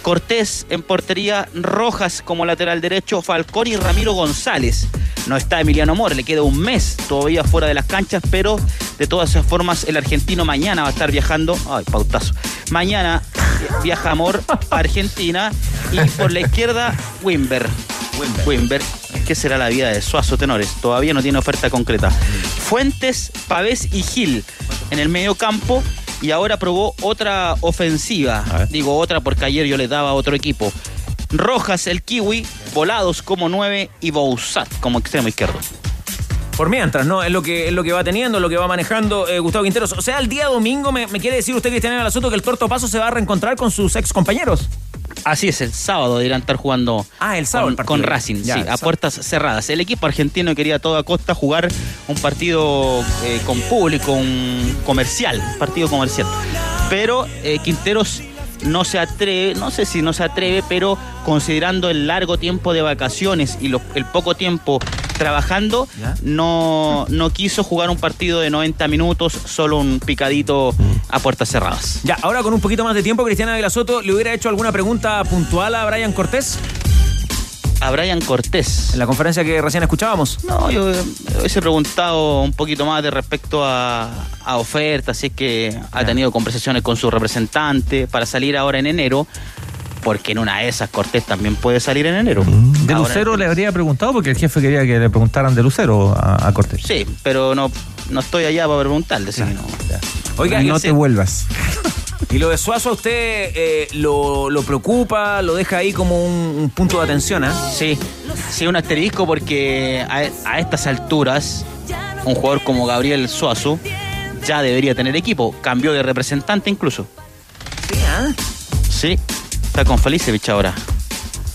Speaker 20: Cortés en portería, Rojas como lateral derecho, Falcón y Ramiro González. No está Emiliano Mor, le queda un mes todavía fuera de las canchas, pero de todas esas formas el argentino mañana va a estar viajando. Ay, pautazo. Mañana viaja Mor a Argentina y por la izquierda Wimber. Wimber. ¿Qué será la vida de Suazo Tenores? Todavía no tiene oferta concreta. Fuentes, Pavés y Gil en el medio campo y ahora probó otra ofensiva. Digo otra porque ayer yo le daba a otro equipo. Rojas, el Kiwi, Volados como 9 y Bouzat como extremo izquierdo.
Speaker 2: Por mientras, ¿no? Es lo que, es lo que va teniendo, es lo que va manejando eh, Gustavo Quinteros. O sea, el día domingo me, me quiere decir usted, Cristian Alasoto, que el Torto Paso se va a reencontrar con sus ex compañeros.
Speaker 20: Así es, el sábado deberán estar jugando
Speaker 2: Ah, el sábado
Speaker 20: con,
Speaker 2: el partido.
Speaker 20: con Racing,
Speaker 2: Ya,
Speaker 20: sí, a puertas cerradas. El equipo argentino quería a toda costa jugar un partido eh, con público, un comercial, partido comercial. Pero eh, Quinteros no se atreve, no sé si no se atreve, pero considerando el largo tiempo de vacaciones y lo- el poco tiempo trabajando, no, no quiso jugar un partido de 90 minutos, solo un picadito a puertas cerradas.
Speaker 2: Ya, ahora con un poquito más de tiempo, Cristiana Ávila Soto, ¿le hubiera hecho alguna pregunta puntual a Brian Cortés?
Speaker 20: A Brian Cortés.
Speaker 2: En la conferencia que recién escuchábamos.
Speaker 20: No, yo eh, hubiese preguntado un poquito más de respecto a, a ofertas, si es que ha tenido conversaciones con su representante para salir ahora en enero, porque en una de esas Cortés también puede salir en enero.
Speaker 12: De
Speaker 20: Ahora-
Speaker 12: Lucero le habría preguntado porque el jefe quería que le preguntaran de Lucero a, a Cortés.
Speaker 20: Sí, pero no, no estoy allá para preguntarle. sí, no.
Speaker 2: Oiga,
Speaker 21: no te
Speaker 2: se-
Speaker 21: vuelvas.
Speaker 2: ¿Y lo de Suazo a usted eh, lo, lo preocupa, lo deja ahí como un, un punto de atención, ¿ah?
Speaker 20: Sí, sí, un asterisco porque a, a estas alturas, un jugador como Gabriel Suazo ya debería tener equipo. Cambió de representante incluso.
Speaker 2: Sí, ¿ah?
Speaker 20: Sí, está con Felicevich ahora.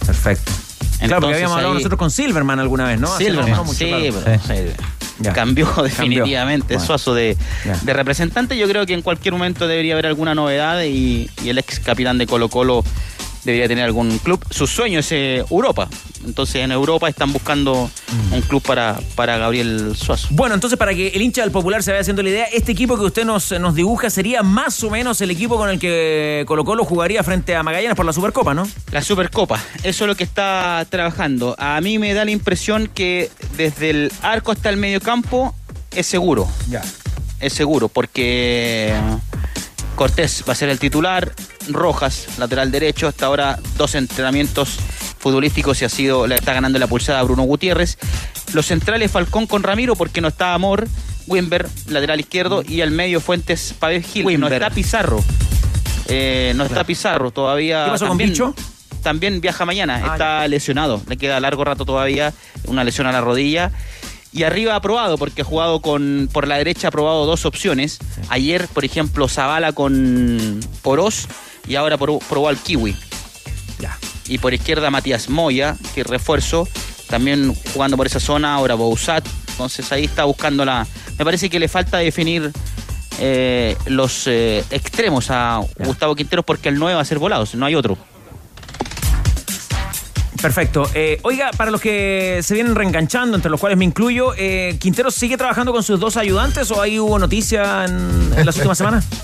Speaker 12: Perfecto.
Speaker 2: claro, porque habíamos hablado nosotros con Silverman alguna vez, ¿no?
Speaker 20: Silverman,
Speaker 2: mucho,
Speaker 20: sí,
Speaker 2: claro.
Speaker 20: pero sí, cambió definitivamente
Speaker 2: Bueno.
Speaker 20: Suazo de, de representante. Yo creo que en cualquier momento debería haber alguna novedad y, y el ex capitán de Colo Colo debería tener algún club. Su sueño es eh, Europa. Entonces en Europa están buscando un club para, para Gabriel Suazo.
Speaker 2: Bueno, entonces para que el hincha del Popular se vaya haciendo la idea, este equipo que usted nos, nos dibuja sería más o menos el equipo con el que Colo Colo jugaría frente a Magallanes por la Supercopa, ¿no?
Speaker 20: La Supercopa, eso es lo que está trabajando. A mí me da la impresión que desde el arco hasta el medio campo es seguro.
Speaker 2: Ya.
Speaker 20: Es seguro, porque Cortés va a ser el titular, Rojas, lateral derecho, hasta ahora dos entrenamientos futbolísticos y ha sido, le está ganando la pulsada a Bruno Gutiérrez. Los centrales Falcón con Ramiro porque no está Amor, Wimber, lateral izquierdo, y al medio Fuentes Pavel Gil. No está Pizarro. Eh, no está Pizarro todavía.
Speaker 2: ¿Qué pasó con
Speaker 20: también-
Speaker 2: Bicho?
Speaker 20: También viaja mañana,
Speaker 2: Ah,
Speaker 20: está lesionado, le queda largo rato todavía, una lesión a la rodilla. Y arriba ha probado, porque ha jugado con. Por la derecha ha probado dos opciones. Ayer, por ejemplo, Zavala con Oroz y ahora probó, probó al Kiwi. Y por izquierda Matías Moya, que refuerzo, también jugando por esa zona, ahora Bouzat. Entonces ahí está buscando la. Me parece que le falta definir eh, los eh, extremos a Gustavo Quinteros porque el 9 va a ser volados, no hay otro.
Speaker 2: Perfecto. Eh, oiga, para los que se vienen reenganchando, entre los cuales me incluyo, eh, ¿Quintero sigue trabajando con sus dos ayudantes o ahí hubo noticia en, en las últimas semanas?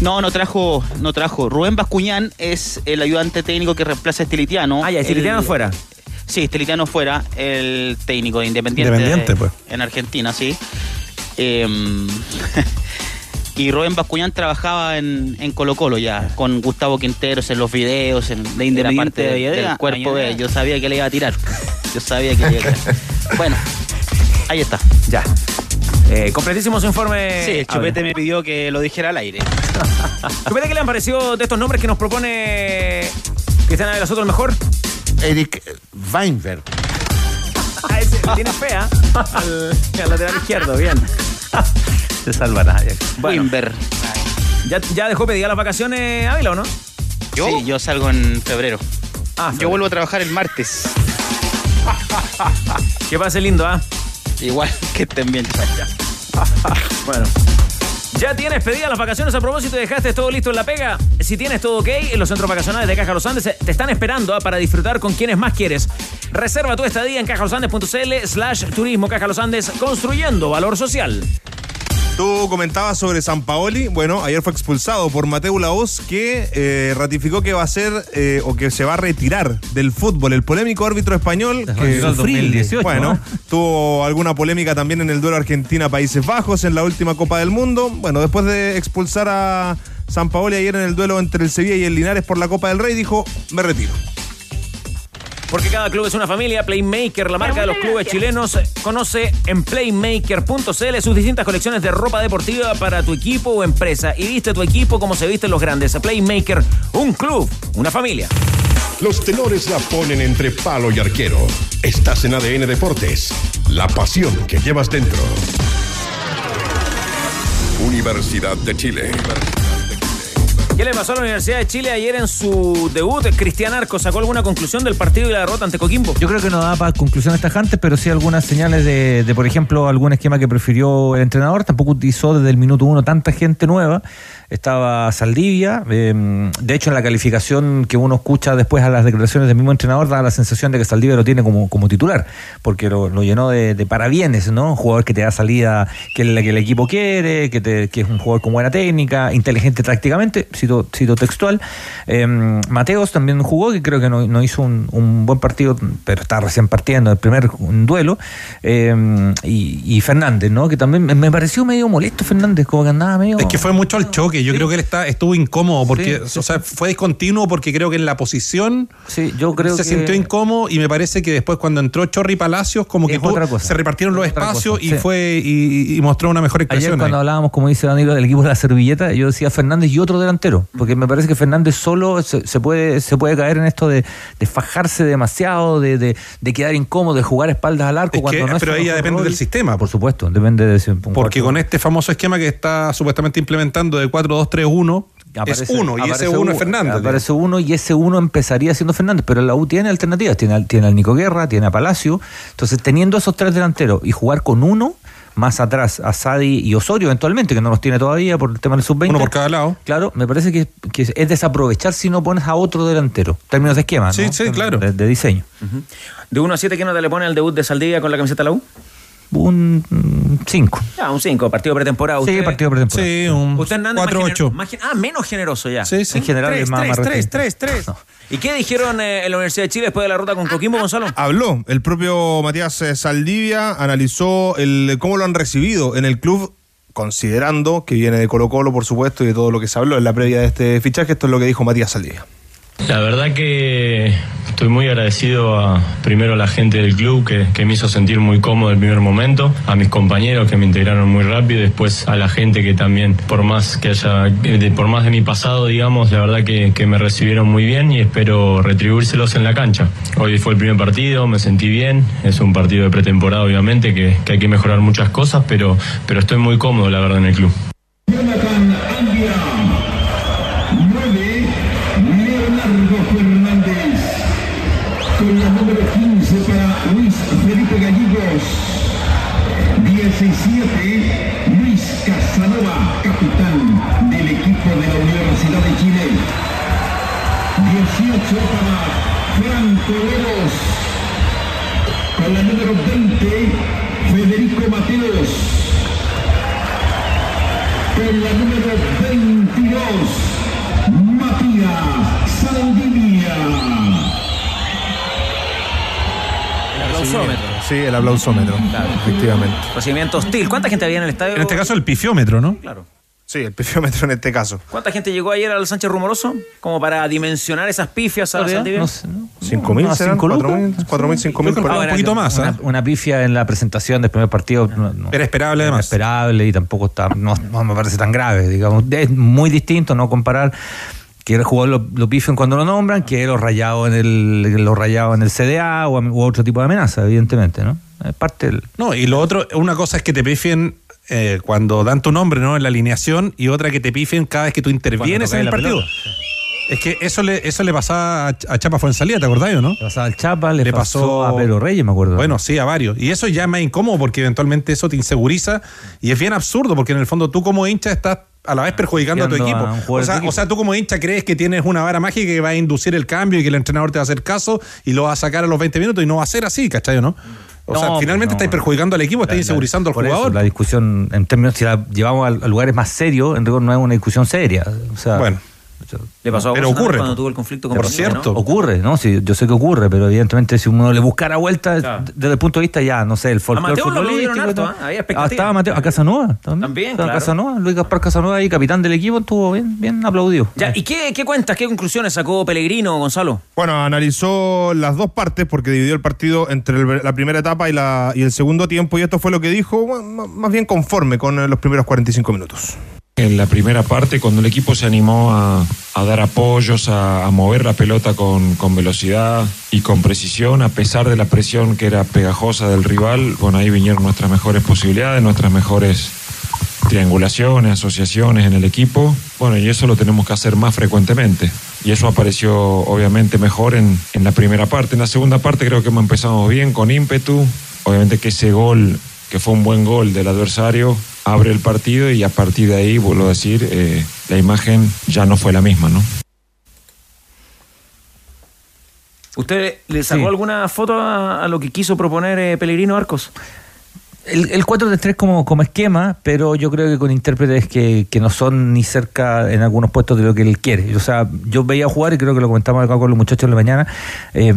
Speaker 20: No, no trajo, no trajo. Rubén Bascuñán es el ayudante técnico que reemplaza a Estilitiano.
Speaker 2: Ah, ya, Estilitiano
Speaker 20: El-
Speaker 2: fuera.
Speaker 20: Sí, Estilitiano fuera, el técnico de Independiente,
Speaker 14: Independiente, pues.
Speaker 20: en Argentina, sí. Em, y Rubén Bascuñán trabajaba en, en Colo Colo ya, con Gustavo Quinteros en los videos, en, de
Speaker 2: Independiente
Speaker 20: parte
Speaker 2: de
Speaker 20: del- cuerpo. B. Yo sabía que le iba a tirar. Yo sabía que le iba a tirar. Bueno, ahí está.
Speaker 2: Ya. Eh, completísimo su informe.
Speaker 20: Sí, el Chupete me pidió que lo dijera al aire.
Speaker 2: Chupete, ¿qué le han parecido de estos nombres que nos propone Cristiana de el mejor?
Speaker 13: Eric Weinberg.
Speaker 2: Ah, ese tiene fea. Al, al lateral izquierdo, bien.
Speaker 12: Se salvará.
Speaker 2: Bueno.
Speaker 20: Wimber.
Speaker 2: ¿Ya, ya dejó pedida las vacaciones Ávila o no?
Speaker 20: ¿Yo? Sí, yo salgo en febrero.
Speaker 2: Ah,
Speaker 20: Yo vuelvo a trabajar el martes.
Speaker 2: Que pase lindo, ¿ah?
Speaker 20: Igual que estén bien.
Speaker 2: Bueno. ¿Ya tienes pedidas las vacaciones a propósito y dejaste todo listo en la pega? Si tienes todo ok, en los centros vacacionales de Caja Los Andes eh, te están esperando ah, para disfrutar con quienes más quieres. Reserva tu estadía en cajalosandes.cl slash turismo Caja Los Andes, construyendo valor social.
Speaker 15: Tú comentabas sobre San Paoli. Bueno, ayer fue expulsado por Mateo Laoz, que eh, ratificó que va a ser eh, o que se va a retirar del fútbol. El polémico árbitro español que
Speaker 12: retiró el 2018,
Speaker 15: bueno,
Speaker 12: ¿no?
Speaker 15: tuvo alguna polémica también en el duelo Argentina-Países Bajos en la última Copa del Mundo. Bueno, después de expulsar a San Paoli ayer en el duelo entre el Sevilla y el Linares por la Copa del Rey, dijo: Me retiro.
Speaker 2: Porque cada club es una familia, Playmaker, la marca de los clubes chilenos, conoce en playmaker.cl sus distintas colecciones de ropa deportiva para tu equipo o empresa y viste tu equipo como se visten los grandes. Playmaker, un club, una familia.
Speaker 1: Los tenores la ponen entre palo y arquero. Estás en ADN Deportes. La pasión que llevas dentro. Universidad de Chile.
Speaker 2: ¿Qué le pasó a la Universidad de Chile ayer en su debut? Cristian Arco sacó alguna conclusión del partido y la derrota ante Coquimbo.
Speaker 12: Yo creo que no da para conclusiones tajantes, pero sí algunas señales de, de, por ejemplo, algún esquema que prefirió el entrenador. Tampoco utilizó desde el minuto uno tanta gente nueva. Estaba Saldivia. eh, de hecho, en la calificación que uno escucha después a las declaraciones del mismo entrenador, da la sensación de que Saldivia lo tiene como, como titular, porque lo, lo llenó de, de parabienes, ¿no? Un jugador que te da salida que el, que el equipo quiere, que, te- que es un jugador con buena técnica, inteligente tácticamente, cito, cito textual. Eh, Mateos también jugó, que creo que no, no hizo un, un buen partido, pero está recién partiendo el primer duelo. Eh, y, y Fernández, ¿no? Que también me, me pareció medio molesto Fernández, como que andaba medio...
Speaker 14: Es que fue mucho al choque. Yo creo que él está, estuvo incómodo porque, o sea, fue discontinuo porque creo que en la posición
Speaker 12: yo creo
Speaker 14: se
Speaker 12: que-
Speaker 14: sintió incómodo y me parece que después cuando entró Chorri Palacios como que tuvo-
Speaker 12: cosa.
Speaker 14: se repartieron los espacios
Speaker 12: cosa,
Speaker 14: y fue y, y mostró una mejor
Speaker 12: Ayer
Speaker 14: expresión.
Speaker 12: cuando
Speaker 14: ahí.
Speaker 12: hablábamos, como dice Danilo, del equipo de la servilleta, yo decía Fernández y otro delantero, porque me parece que Fernández solo se, se puede se puede caer en esto de, de fajarse demasiado, de, de, de quedar incómodo, de jugar espaldas al arco
Speaker 14: Es
Speaker 12: cuando
Speaker 14: que-
Speaker 12: no es
Speaker 14: pero ahí ya depende
Speaker 12: rol.
Speaker 14: del sistema.
Speaker 12: Por supuesto, depende de
Speaker 14: Porque con este famoso esquema que está supuestamente implementando de 4-2-3-1 es uno y ese uno es Fernández.
Speaker 12: Aparece uno y ese uno empezaría siendo Fernández, pero la U tiene alternativas, tiene, al- tiene al Nico Guerra, tiene a Palacio, entonces teniendo esos tres delanteros y jugar con uno, más atrás a Sadi y Osorio eventualmente, que no los tiene todavía por el tema del sub-20.
Speaker 14: Uno por cada lado.
Speaker 12: Claro, me parece que, que es desaprovechar si no pones a otro delantero. Términos de esquema,
Speaker 14: Sí,
Speaker 12: ¿no?
Speaker 14: sí, claro.
Speaker 12: De, de diseño.
Speaker 2: De 1 a 7, ¿qué nota le pone al debut de Saldivia con la camiseta de la U?
Speaker 12: Un 5.
Speaker 2: Ya, un 5, partido pretemporada.
Speaker 12: Sí, partido pretemporada.
Speaker 14: Sí, un
Speaker 2: Usted Hernández, más
Speaker 14: 4-8.
Speaker 2: gener- más gen- Ah, menos generoso ya.
Speaker 14: Sí, sí.
Speaker 12: En general
Speaker 2: Tres,
Speaker 12: es más,
Speaker 2: tres,
Speaker 12: más
Speaker 2: tres, tres, tres. ¿Y qué dijeron eh, en la Universidad de Chile después de la ruta con Coquimbo, Gonzalo?
Speaker 15: Habló el propio Matías eh, Saldivia, analizó el, cómo lo han recibido en el club, considerando que viene de Colo Colo, por supuesto, y de todo lo que se habló en la previa de este fichaje. Esto es lo que dijo Matías Saldivia.
Speaker 21: La verdad que estoy muy agradecido a primero a la gente del club que, que me hizo sentir muy cómodo el primer momento, a mis compañeros que me integraron muy rápido, después a la gente que también, por más que haya, de- por más de mi pasado, digamos, la verdad que, que me recibieron muy bien y espero retribuírselos en la cancha. Hoy fue el primer partido, me sentí bien, es un partido de pretemporada obviamente que, que hay que mejorar muchas cosas, pero, pero estoy muy cómodo la verdad en el club.
Speaker 22: Federico Mateos con la número 22, Matías Saldivia.
Speaker 2: El aplausómetro.
Speaker 15: Sí, el aplausómetro, efectivamente.
Speaker 2: Procedimiento hostil. ¿Cuánta gente había en el estadio?
Speaker 14: En este caso, el pifiómetro, ¿no?
Speaker 2: Claro.
Speaker 15: Sí, el pifiómetro en este caso.
Speaker 2: ¿Cuánta gente llegó ayer al Sánchez Rumoroso? Como para dimensionar esas pifias a Saldivia.
Speaker 12: no sé, ¿no?
Speaker 15: ¿Cinco mil
Speaker 12: ¿A
Speaker 15: serán? ¿Cuatro mil? ¿Cuatro mil? ¿Cinco mil?
Speaker 14: Un poquito más,
Speaker 12: Una,
Speaker 14: ¿ah?
Speaker 12: una pifia en la presentación del primer partido. no- no-
Speaker 14: Era esperable,
Speaker 12: era
Speaker 14: además.
Speaker 12: esperable y tampoco está, no, no me parece tan grave, digamos. Es muy distinto no comparar que el jugador lo, lo pifian cuando lo nombran que los rayados en el los rayados en el CDA o, u otro tipo de amenaza, evidentemente, ¿no? Es parte del.
Speaker 14: No, y lo otro, una cosa es que te pifien eh, cuando dan tu nombre, ¿no? En la alineación, y otra que te pifien cada vez que tú intervienes en el partido.
Speaker 12: pelota.
Speaker 14: Es que eso le, eso le pasaba a, Ch- a Chapa Fuensalía, ¿te acordás o no?
Speaker 12: Le pasaba al Chapa, le,
Speaker 14: Le
Speaker 12: pasó,
Speaker 14: pasó-
Speaker 12: a Pedro Reyes, me acuerdo.
Speaker 14: Bueno, sí, a varios. Y eso ya es más incómodo porque eventualmente eso te inseguriza y es bien absurdo porque en el fondo tú como hincha estás a la vez perjudicando a tu equipo.
Speaker 12: a
Speaker 14: o, sea,
Speaker 12: de tu
Speaker 14: o sea, tú como hincha crees que tienes una vara mágica que va a inducir el cambio y que el entrenador te va a hacer caso y lo va a sacar a los 20 minutos y no va a ser así, ¿cachai o no? O
Speaker 12: No,
Speaker 14: sea,
Speaker 12: pues
Speaker 14: finalmente
Speaker 12: no.
Speaker 14: estáis perjudicando al equipo, estáis insegurizando al
Speaker 12: eso,
Speaker 14: jugador.
Speaker 12: la discusión, en términos, si la llevamos a, a lugares más serios, en rigor no es una discusión seria. O sea,
Speaker 14: Bueno.
Speaker 2: Le pasó a
Speaker 14: Pero ocurre,
Speaker 2: cuando tuvo el conflicto con
Speaker 14: Por
Speaker 2: Brasil,
Speaker 14: cierto.
Speaker 2: ¿no?
Speaker 12: Ocurre, ¿no? Sí, yo sé que ocurre, pero evidentemente si uno le buscara vuelta,
Speaker 2: Claro.
Speaker 12: desde el punto de vista ya, no sé, el folclore futbolístico
Speaker 2: harto. Había
Speaker 12: Ah, estaba Mateo, a Casanova también.
Speaker 2: También,
Speaker 12: Estaba
Speaker 2: claro.
Speaker 12: Casanova, Luis Gaspar Casanova ahí, capitán del equipo, estuvo bien, bien aplaudido.
Speaker 2: Ya, ¿y qué, qué cuentas, qué conclusiones sacó Pellegrino, Gonzalo?
Speaker 15: Bueno, analizó las dos partes porque dividió el partido entre el- la primera etapa y, la, y el segundo tiempo y esto fue lo que dijo, más bien conforme con eh, los primeros 45 minutos.
Speaker 23: En la primera parte, cuando el equipo se animó a, dar apoyos, a, a mover la pelota con, con velocidad y con precisión, a pesar de la presión que era pegajosa del rival, bueno, ahí vinieron nuestras mejores posibilidades, nuestras mejores triangulaciones, asociaciones en el equipo. Bueno, y eso lo tenemos que hacer más frecuentemente. Y eso apareció obviamente mejor en, en la primera parte. En la segunda parte creo que hemos empezado bien, con ímpetu. Obviamente que ese gol, que fue un buen gol del adversario, abre el partido y a partir de ahí, vuelvo a decir, eh, la imagen ya no fue la misma, ¿no?
Speaker 2: ¿Usted le sacó
Speaker 12: Sí.
Speaker 2: alguna foto a, a lo que quiso proponer eh, Pellegrino Arcos?
Speaker 12: El, el 4-3-3 como, como esquema, pero yo creo que con intérpretes que, que no son ni cerca en algunos puestos de lo que él quiere. O sea, yo veía jugar y creo que lo comentamos acá con los muchachos en la mañana. eh,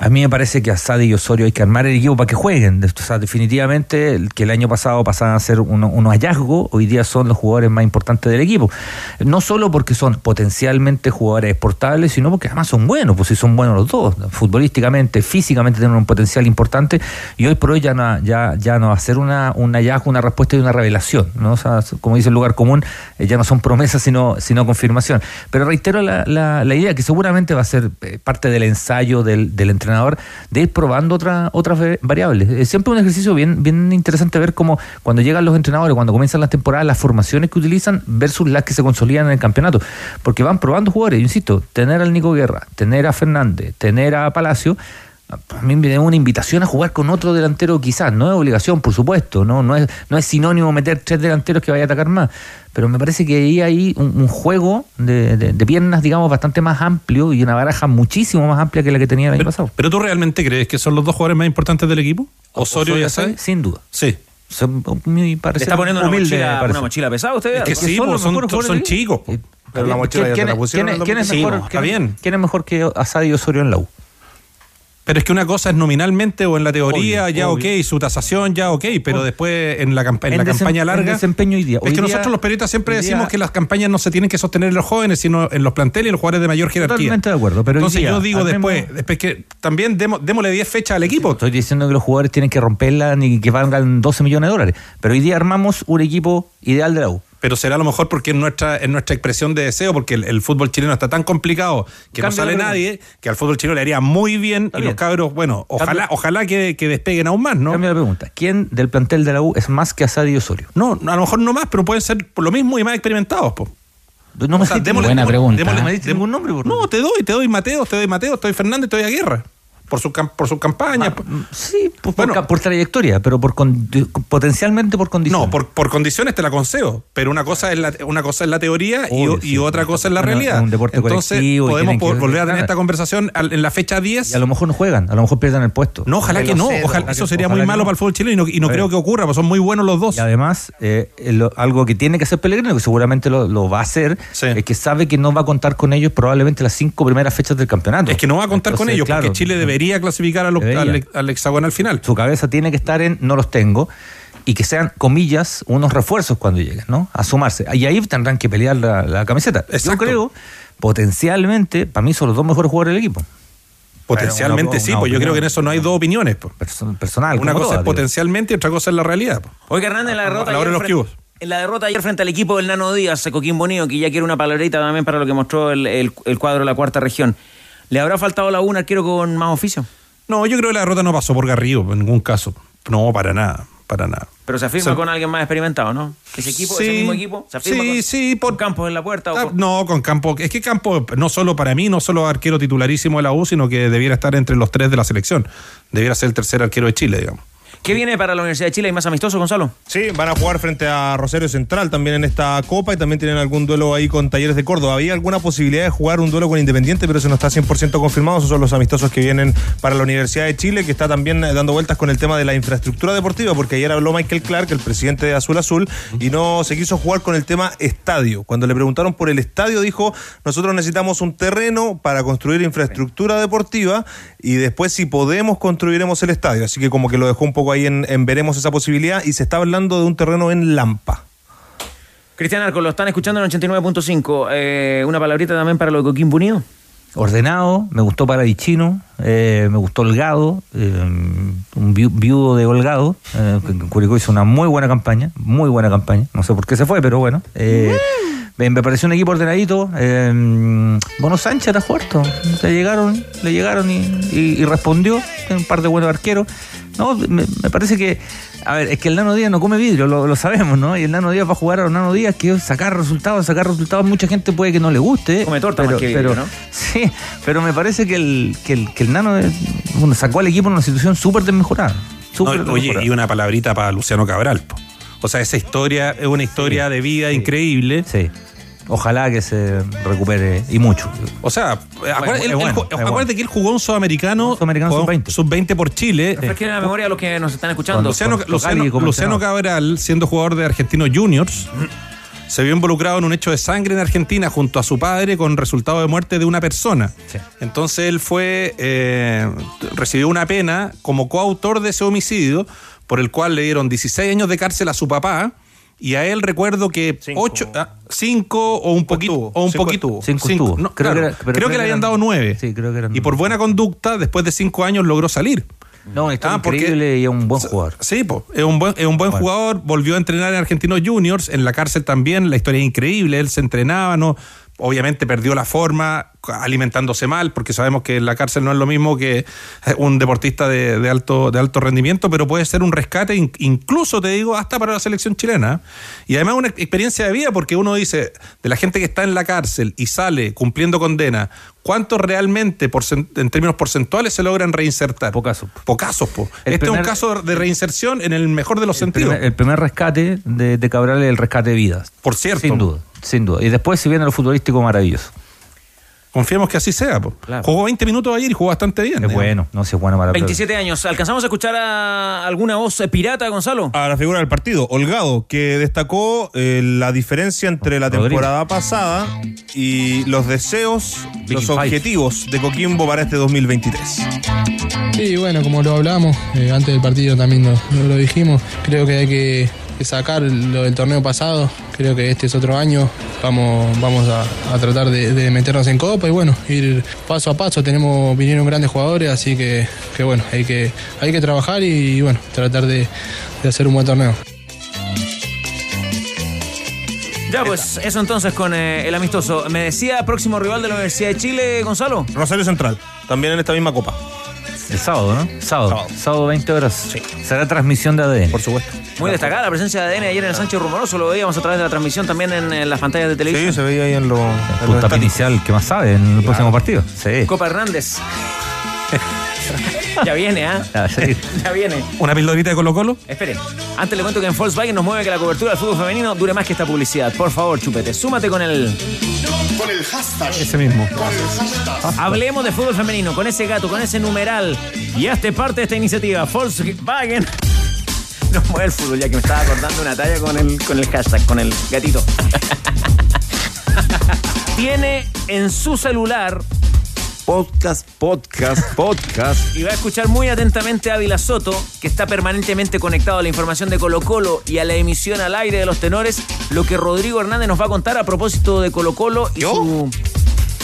Speaker 12: a mí me parece que a Sadi y Osorio hay que armar el equipo para que jueguen. O sea, definitivamente que el año pasado pasaban a ser uno- unos hallazgos, hoy día son los jugadores más importantes del equipo. No solo porque son potencialmente jugadores exportables, sino porque además son buenos, pues si son buenos los dos, futbolísticamente, físicamente tienen un potencial importante y hoy por hoy ya no, ya, ya no va a ser un hallazgo, una respuesta y una revelación. ¿no? O sea, como dice el lugar común, eh, ya no son promesas sino, sino confirmación. Pero reitero la, la, idea que seguramente va a ser eh, parte del ensayo del, del entrenador de ir probando otra, otras variables. Es siempre un ejercicio bien, bien interesante ver cómo cuando llegan los entrenadores, cuando comienzan las temporadas, las formaciones que utilizan versus las que se consolidan en el campeonato. Porque van probando jugadores, insisto, tener al Nico Guerra, tener a Fernández, tener a Palacio, A mí me da una invitación a jugar con otro delantero, quizás, no es obligación, por supuesto, no, no, es, no es sinónimo meter tres delanteros que vaya a atacar más, pero me parece que ahí hay un, un juego de, de- de piernas, digamos, bastante más amplio y una baraja muchísimo más amplia que la que tenía el año pasado.
Speaker 14: ¿Pero tú realmente crees que son los dos jugadores más importantes del equipo? ¿Osorio y
Speaker 12: Asadi,
Speaker 14: Asadi?
Speaker 12: Sin duda.
Speaker 14: Sí.
Speaker 12: Son, mi parecer,
Speaker 2: ¿Le está poniendo una
Speaker 12: humilde,
Speaker 2: mochila,
Speaker 12: parece.
Speaker 2: una mochila pesada usted?
Speaker 14: Es que sí,
Speaker 12: son los
Speaker 14: son, son, chicos. po.
Speaker 15: Pero la mochila ya te
Speaker 12: ¿Quién,
Speaker 15: la
Speaker 12: es-
Speaker 15: pusieron
Speaker 12: quién es- quién mejor,
Speaker 15: Sí,
Speaker 14: está bien.
Speaker 12: quién es mejor que Asadi y Osorio en la U?
Speaker 14: Pero es que una cosa es nominalmente o en la teoría,
Speaker 12: Obvio,
Speaker 14: ya
Speaker 12: obvio.
Speaker 14: ok, su tasación, ya ok, pero después en la, en
Speaker 12: En
Speaker 14: la campaña larga.
Speaker 12: desempeño hoy día.
Speaker 14: Es que
Speaker 12: día-
Speaker 14: nosotros los periodistas siempre decimos
Speaker 12: día-
Speaker 14: que las campañas no se tienen que sostener en los jóvenes, sino en los planteles y en los jugadores de mayor jerarquía.
Speaker 12: Totalmente de acuerdo, pero
Speaker 14: Entonces
Speaker 12: día,
Speaker 14: yo digo después,
Speaker 12: mismo-
Speaker 14: después que también demo- démosle 10 fechas al equipo.
Speaker 12: Estoy diciendo que los jugadores tienen que romperla ni que valgan 12 millones de dólares. Pero hoy día armamos un equipo ideal de la U.
Speaker 14: Pero será a lo mejor porque es nuestra, es nuestra expresión de deseo, porque el, el fútbol chileno está tan complicado que no sale
Speaker 12: pregunta.
Speaker 14: nadie, que al fútbol chileno le haría muy bien y
Speaker 12: bien.
Speaker 14: los cabros, bueno, ojalá, ojalá que, que despeguen aún más, ¿no?
Speaker 12: Cambio la pregunta. ¿Quién del plantel de la U es más que Asadi y Osorio?
Speaker 14: No, a lo mejor no más, pero pueden ser por lo mismo y más experimentados, po.
Speaker 12: No me
Speaker 14: O sea, démosle-
Speaker 12: No me
Speaker 14: démosle-
Speaker 12: diste ningún nombre. por
Speaker 14: No, te doy, te doy Mateo, te doy Mateo, te doy Fernández, te doy a Guerra. Por su, por su campaña.
Speaker 12: Ah, Sí, por, por ca- por trayectoria, pero por con- potencialmente por condición.
Speaker 14: No, por, por condiciones te la concedo, pero una cosa es la, una cosa es la teoría y-
Speaker 12: Obvio,
Speaker 14: y,
Speaker 12: sí.
Speaker 14: otra cosa es la
Speaker 12: Bueno,
Speaker 14: realidad.
Speaker 12: un deporte
Speaker 14: Entonces podemos
Speaker 12: que
Speaker 14: volver a tener esta conversación al- en la fecha 10.
Speaker 12: Y a lo mejor no juegan, a lo mejor pierden el puesto.
Speaker 14: No, ojalá que no, ojalá, eso sería muy malo para el fútbol chileno y no, y no creo que ocurra, porque son muy buenos los dos.
Speaker 12: Y además, eh, lo- algo que tiene que hacer Pellegrino, que seguramente lo, lo va a hacer, es que sabe que no va a contar con ellos probablemente las cinco primeras fechas del campeonato.
Speaker 14: Es que no va a contar con ellos,
Speaker 12: claro,
Speaker 14: porque Chile debería clasificar a los-
Speaker 12: Debería.
Speaker 14: al, al hexagonal final.
Speaker 12: Su cabeza tiene que estar en no los tengo y que sean, comillas, unos refuerzos cuando lleguen, ¿no? A sumarse. Y ahí tendrán que pelear la, la camiseta. Yo creo, potencialmente, para mí son los dos mejores jugadores del equipo.
Speaker 14: Potencialmente
Speaker 12: Una-
Speaker 14: sí,
Speaker 12: una
Speaker 14: pues yo creo que en eso no hay dos opiniones. pues.
Speaker 12: Personal.
Speaker 14: Una cosa es potencialmente y otra cosa es la realidad. pues.
Speaker 2: Oiga, Hernández, en la derrota.
Speaker 14: A la hora de
Speaker 2: ayer
Speaker 14: los
Speaker 2: frente- En la derrota ayer frente al equipo del Nano Díaz, Coquín Bonito, que ya quiere una palabrita también para lo que mostró el, el- el cuadro de la cuarta región. ¿Le habrá faltado la una arquero con más oficio?
Speaker 14: No, yo creo que la derrota no pasó por Garrido en ningún caso. No, para nada, para nada.
Speaker 2: Pero se afirma con alguien más experimentado, ¿no? Ese equipo, ese mismo equipo, se afirma
Speaker 14: sí,
Speaker 2: con,
Speaker 14: sí,
Speaker 2: por Campos en la puerta. o
Speaker 14: Ah,
Speaker 2: con-
Speaker 14: No, con Campo. Es que Campo, no solo para mí, no solo arquero titularísimo de la U, sino que debiera estar entre los tres de la selección. Debiera ser el tercer arquero de Chile, digamos.
Speaker 2: ¿Qué viene para la Universidad de Chile? ¿Hay más amistoso, Gonzalo?
Speaker 15: Sí, van a jugar frente a Rosario Central también en esta Copa y también tienen algún duelo ahí con Talleres de Córdoba. Había alguna posibilidad de jugar un duelo con Independiente, pero eso no está 100% confirmado. Esos son los amistosos que vienen para la Universidad de Chile, que está también eh, dando vueltas con el tema de la infraestructura deportiva, porque ayer habló Michael Clark, el presidente de Azul Azul, y no se quiso jugar con el tema estadio. Cuando le preguntaron por el estadio, dijo, nosotros necesitamos un terreno para construir infraestructura deportiva y después si podemos construiremos el estadio. Así que como que lo dejó un poco ahí en, en veremos esa posibilidad y se está hablando de un terreno en Lampa.
Speaker 2: Cristian Arco, lo están escuchando en 89.5. Eh, una palabrita también para lo de Coquín Unido.
Speaker 12: Ordenado, me gustó Paradichino, eh, me gustó Holgado, eh, un viu- viudo de Holgado, eh, que en Curicó hizo una muy buena campaña, muy buena campaña, no sé por qué se fue, pero bueno. eh, me, pareció un equipo ordenadito. Eh, Bono Sánchez era fuerte, le llegaron, le llegaron y, y- y respondió, tiene un par de buenos arqueros. No, me, me parece que, a ver, es que el Nano Díaz no come vidrio, lo, lo sabemos, ¿no? Y el Nano Díaz va a jugar a los Nano Díaz que es sacar resultados, sacar resultados, mucha gente puede que no le guste.
Speaker 2: Come torta
Speaker 12: pero,
Speaker 2: más que vidrio,
Speaker 12: pero-
Speaker 2: ¿no?
Speaker 12: Sí, pero me parece que el, que el, que el Nano eh, bueno, sacó al equipo en una situación súper desmejorada. súper
Speaker 14: No, oye, y una palabrita para Luciano Cabral. po. O sea, esa historia es una historia de vida increíble.
Speaker 12: Sí. Ojalá que se recupere y mucho.
Speaker 14: O sea, acuérdate, él-
Speaker 12: bueno, bueno.
Speaker 14: que él jugó un sudamericano,
Speaker 12: Sudamericano
Speaker 14: jugó
Speaker 12: sub-20.
Speaker 14: sub-20 por Chile.
Speaker 2: Refresquen la memoria a los que nos están escuchando.
Speaker 14: Luciano,
Speaker 12: con
Speaker 14: Luciano-. Cabral, siendo jugador de Argentinos Juniors, se vio involucrado en un hecho de sangre en Argentina junto a su padre con resultado de muerte de una persona. Entonces él fue, eh, recibió una pena como coautor de ese homicidio, por el cual le dieron 16 años de cárcel a su papá. Y a él recuerdo que 8, 5 o un poquito. O un
Speaker 15: Cinco
Speaker 14: poquito.
Speaker 12: Cinco
Speaker 14: cinco, no,
Speaker 12: Creo
Speaker 14: claro,
Speaker 12: que era-
Speaker 14: creo
Speaker 12: creo
Speaker 14: que le habían
Speaker 12: eran-
Speaker 14: dado 9.
Speaker 12: Sí, creo que eran
Speaker 14: Y por buena conducta, después de 5 años logró salir.
Speaker 12: No, historia
Speaker 14: Ah, porque-
Speaker 12: increíble y es un buen jugador.
Speaker 14: Sí, po, es un buen, es un buen jugador, volvió a entrenar en Argentinos Juniors, en la cárcel también, la historia es increíble, él se entrenaba, no obviamente perdió la forma, alimentándose mal, porque sabemos que en la cárcel no es lo mismo que eh, un deportista de, de alto, de alto rendimiento, pero puede ser un rescate, in- incluso te digo, hasta para la selección chilena. Y además una experiencia de vida, porque uno dice, de la gente que está en la cárcel y sale cumpliendo condena, ¿cuántos realmente en términos porcentuales se logran reinsertar?
Speaker 12: Pocazos.
Speaker 14: Pocazos, po. Este es un caso de reinserción en el mejor de los
Speaker 12: El
Speaker 14: sentidos.
Speaker 12: primer, el primer rescate de, de Cabral es el rescate de vidas.
Speaker 14: Por cierto.
Speaker 12: Sin duda, sin duda. Y después si viene lo futbolístico maravilloso.
Speaker 14: Confiemos que así sea. po. Jugó 20 minutos ayer y jugó bastante bien.
Speaker 12: Es bueno, no es bueno para
Speaker 2: 27 años. ¿Alcanzamos a escuchar a alguna voz eh, pirata, Gonzalo?
Speaker 15: A la figura del partido, Holgado, que destacó eh, la diferencia entre la temporada pasada y los deseos,
Speaker 12: Big
Speaker 15: los objetivos de Coquimbo para este 2023.
Speaker 24: Sí, bueno, como lo hablamos, eh, antes del partido también lo dijimos, creo que hay que, que sacar lo del torneo pasado, creo que este es otro año, vamos, vamos a, a tratar de, de meternos en copa y bueno, ir paso a paso, tenemos, vinieron grandes jugadores, así que, que bueno, hay que, hay que trabajar y, bueno, tratar de, de hacer un buen torneo.
Speaker 2: Ya, pues eso entonces con eh, el amistoso. Me decía próximo rival de la Universidad de Chile, Gonzalo.
Speaker 15: Rosario Central, también en esta misma copa.
Speaker 12: El sábado, ¿no? Sábado. Sábado, 20 horas. Será transmisión de ADN.
Speaker 15: Por supuesto.
Speaker 2: Muy destacada la presencia de ADN ayer en el Sánchez Rumoroso. Lo veíamos a través de la transmisión también en, en las pantallas de televisión.
Speaker 15: Sí, se veía ahí en los. en los estadios.
Speaker 12: inicial, ¿qué más sabe en el próximo partido? Sí.
Speaker 2: Copa Hernández. ya viene, ¿ah?
Speaker 12: Sí.
Speaker 2: Ya viene.
Speaker 14: Una pildorita de Colo Colo.
Speaker 2: Esperen, antes le cuento que en Volkswagen nos mueve que la cobertura del fútbol femenino dure más que esta publicidad. Por favor, chupete, súmate con el.
Speaker 1: Con el hashtag.
Speaker 14: Ese mismo.
Speaker 1: Con el hashtag.
Speaker 2: Hablemos de fútbol femenino, con ese gato, con ese numeral. Y hazte parte de esta iniciativa. Volkswagen. Nos mueve el fútbol, ya que me estaba acordando una talla con el, con el hashtag, con el gatito. Tiene en su celular
Speaker 25: Podcast, podcast, podcast.
Speaker 2: y va a escuchar muy atentamente a Ávila Soto, que está permanentemente conectado a la información de Colo Colo y a la emisión al aire de los tenores, lo que Rodrigo Hernández nos va a contar a propósito de Colo Colo y su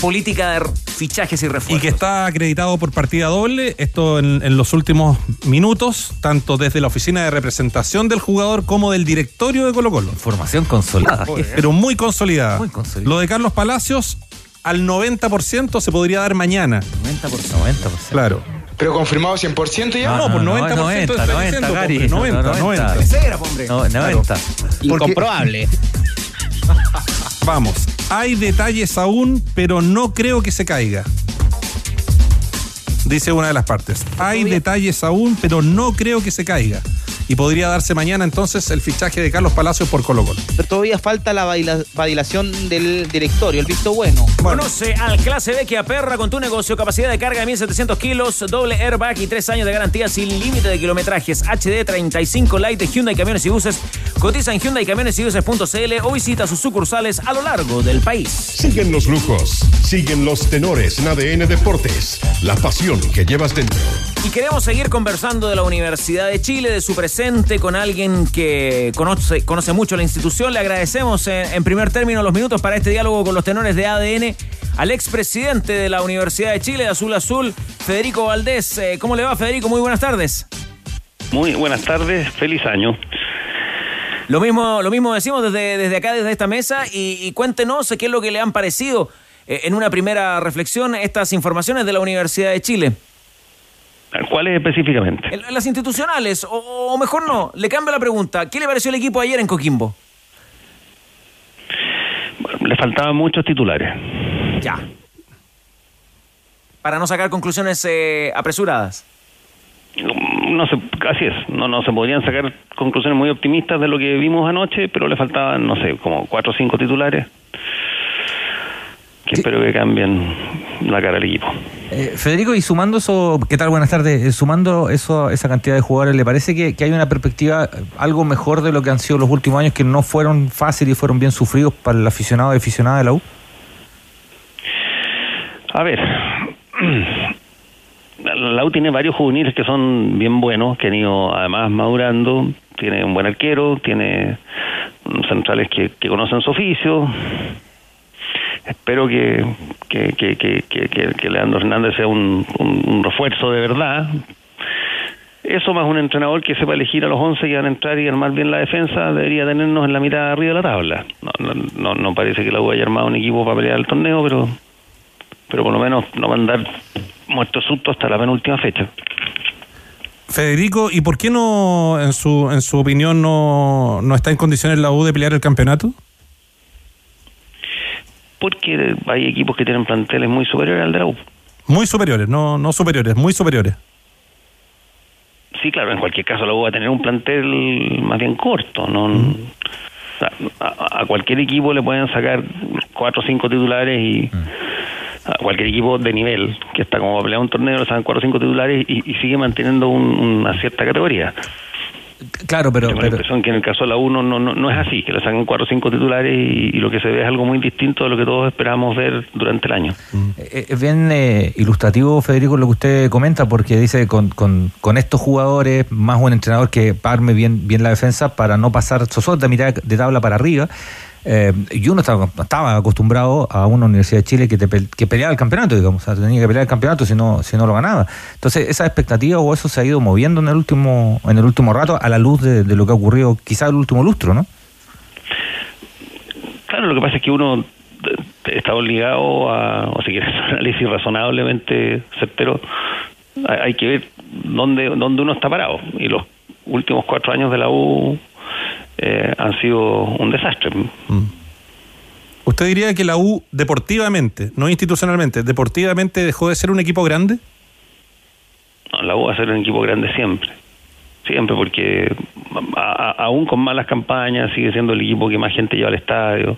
Speaker 2: política de fichajes y refuerzos.
Speaker 14: Y que está acreditado por partida doble, esto en, en los últimos minutos, tanto desde la oficina de representación del jugador como del directorio de Colo Colo.
Speaker 12: Información consolada.
Speaker 14: Pero muy consolidada.
Speaker 12: Muy consolidada.
Speaker 14: Lo de Carlos Palacios, al 90% se podría dar mañana.
Speaker 12: 90%. 90%.
Speaker 14: Claro.
Speaker 16: Pero confirmado 100% ya.
Speaker 14: No, por 90%.
Speaker 12: 90,
Speaker 14: está
Speaker 12: 90,
Speaker 14: diciendo,
Speaker 12: Gary.
Speaker 14: hombre, 90, 90.
Speaker 12: 90.
Speaker 2: Tercera, hombre.
Speaker 12: No, 90.
Speaker 18: Incomprobable.
Speaker 14: Vamos. Hay detalles aún, pero no creo que se caiga. Dice una de las partes. Hay detalles aún, pero no creo que se caiga. Y podría darse mañana entonces el fichaje de Carlos Palacios por Colo Colo.
Speaker 20: Pero todavía falta la vaila- validación del directorio, el visto bueno.
Speaker 2: Conoce al Clase B que aperra con tu negocio. Capacidad de carga de 1700 kilos, doble airbag y 3 años de garantía sin límite de kilometrajes. HD 35 Light de Hyundai Camiones y Buses. Cotiza en Hyundai Camiones y Buses.cl o visita sus sucursales a lo largo del país.
Speaker 1: Siguen los lujos, siguen los tenores en ADN Deportes, la pasión que llevas dentro.
Speaker 2: Y queremos seguir conversando de la Universidad de Chile, de su presente, con alguien que conoce, conoce mucho la institución. Le agradecemos en, en primer término los minutos para este diálogo con los tenores de ADN al expresidente de la Universidad de Chile, de Azul Azul, Federico Valdés. Eh, ¿Cómo le va, Federico? Muy buenas tardes.
Speaker 26: Muy buenas tardes, feliz año.
Speaker 2: Lo mismo, lo mismo decimos desde, desde acá, desde esta mesa, y, y cuéntenos qué es lo que le han parecido eh, en una primera reflexión estas informaciones de la Universidad de Chile.
Speaker 26: ¿Cuáles específicamente?
Speaker 2: En- en las institucionales, o, o mejor no, le cambio la pregunta. ¿Qué le pareció el equipo ayer en Coquimbo?
Speaker 26: Le faltaban muchos titulares.
Speaker 2: Ya. Para no sacar conclusiones eh, apresuradas.
Speaker 26: No se, así es, no, no se podrían sacar conclusiones muy optimistas de lo que vimos anoche, pero le faltaban, no sé, como cuatro o cinco titulares que espero que cambien la cara del equipo.
Speaker 12: Eh, Federico, y sumando eso, ¿qué tal? Buenas tardes. Eh, sumando eso, esa cantidad de jugadores, ¿le parece que, que hay una perspectiva eh, algo mejor de lo que han sido los últimos años, que no fueron fáciles y fueron bien sufridos para el aficionado y aficionada de la U?
Speaker 26: A ver, la U tiene varios juveniles que son bien buenos, que han ido además madurando, tiene un buen arquero, tiene mm, centrales que, que conocen su oficio. Espero que, que, que, que, Leandro Hernández sea un, un- refuerzo de verdad. eso más un entrenador que sepa elegir a los 11 que van a entrar y armar bien la defensa, debería tenernos en la mitad arriba de la tabla. No, no, no, parece que la U haya armado un equipo para pelear el torneo, pero pero por lo menos no va a andar muerto susto hasta la penúltima fecha.
Speaker 14: Federico, ¿y por qué no, en su, en su opinión, no, no está en condiciones la U de pelear el campeonato?
Speaker 26: Porque hay equipos que tienen planteles muy superiores al de la U.
Speaker 14: Muy superiores, no, no superiores, muy superiores.
Speaker 26: Sí, claro, en cualquier caso la U va a tener un plantel más bien corto. no a, a cualquier equipo le pueden sacar cuatro o cinco titulares y a cualquier equipo de nivel que está como a pelear un torneo le sacan cuatro o cinco titulares y, y sigue manteniendo un- una cierta categoría.
Speaker 12: Claro, pero...
Speaker 26: Tengo la impresión que en el caso de la U no, no, no, es así, que le sacan cuatro o cinco titulares y, y lo que se ve es algo muy distinto de lo que todos esperamos ver durante el año.
Speaker 12: Eh, Es bien eh, ilustrativo, Federico, lo que usted comenta, porque dice con, con, con estos jugadores, más un entrenador que arme bien, bien la defensa para no pasar sosota, mitad de tabla para arriba. Eh, y uno estaba, estaba acostumbrado a una Universidad de Chile que, te que peleaba el campeonato, digamos, o sea, tenía que pelear el campeonato si no, si no lo ganaba. Entonces, esa expectativa o eso se ha ido moviendo en el último, en el último rato a la luz de, lo que ha ocurrido quizá el último lustro, ¿no?
Speaker 26: Claro, lo que pasa es que uno eh, está obligado a, o si quieres un análisis razonablemente certero, hay que ver dónde, dónde uno está parado. Y los últimos cuatro años de la U eh, han sido un desastre.
Speaker 14: ¿Usted diría que la U deportivamente, no institucionalmente, deportivamente dejó de ser un equipo grande?
Speaker 26: No, la U va a ser un equipo grande siempre. Siempre, porque a- a- aún con malas campañas sigue siendo el equipo que más gente lleva al estadio.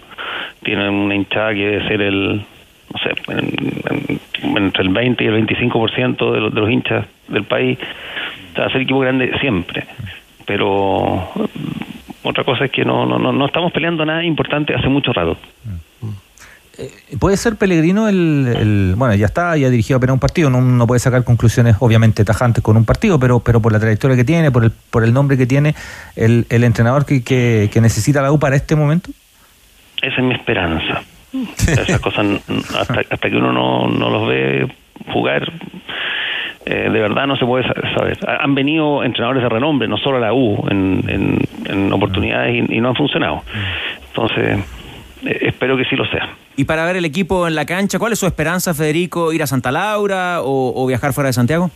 Speaker 26: Tiene una hinchada que debe ser el, no sé, en- en- entre el 20 y el 25% de los, de los hinchas del país. O sea, va a ser equipo grande siempre. Pero mm, otra cosa es que no, no, no, no estamos peleando nada importante hace mucho rato.
Speaker 12: ¿Puede ser Pellegrino el, el- Bueno, ya está, ya dirigido apenas un partido, no, no puede sacar conclusiones obviamente tajantes con un partido, pero, pero por la trayectoria que tiene, por el, por el nombre que tiene, el, el entrenador que, que, que necesita la U para este momento?
Speaker 26: Esa es mi esperanza. Esas cosas, hasta, hasta que uno no, no los ve jugar, eh, de verdad no se puede sa- saber. Ha- Han venido entrenadores de renombre, no solo a la U, en, en, en oportunidades y, y no han funcionado. Entonces, eh, espero que sí lo sea.
Speaker 2: Y para ver el equipo en la cancha, ¿cuál es su esperanza, Federico? ¿Ir a Santa Laura o, o viajar fuera de Santiago?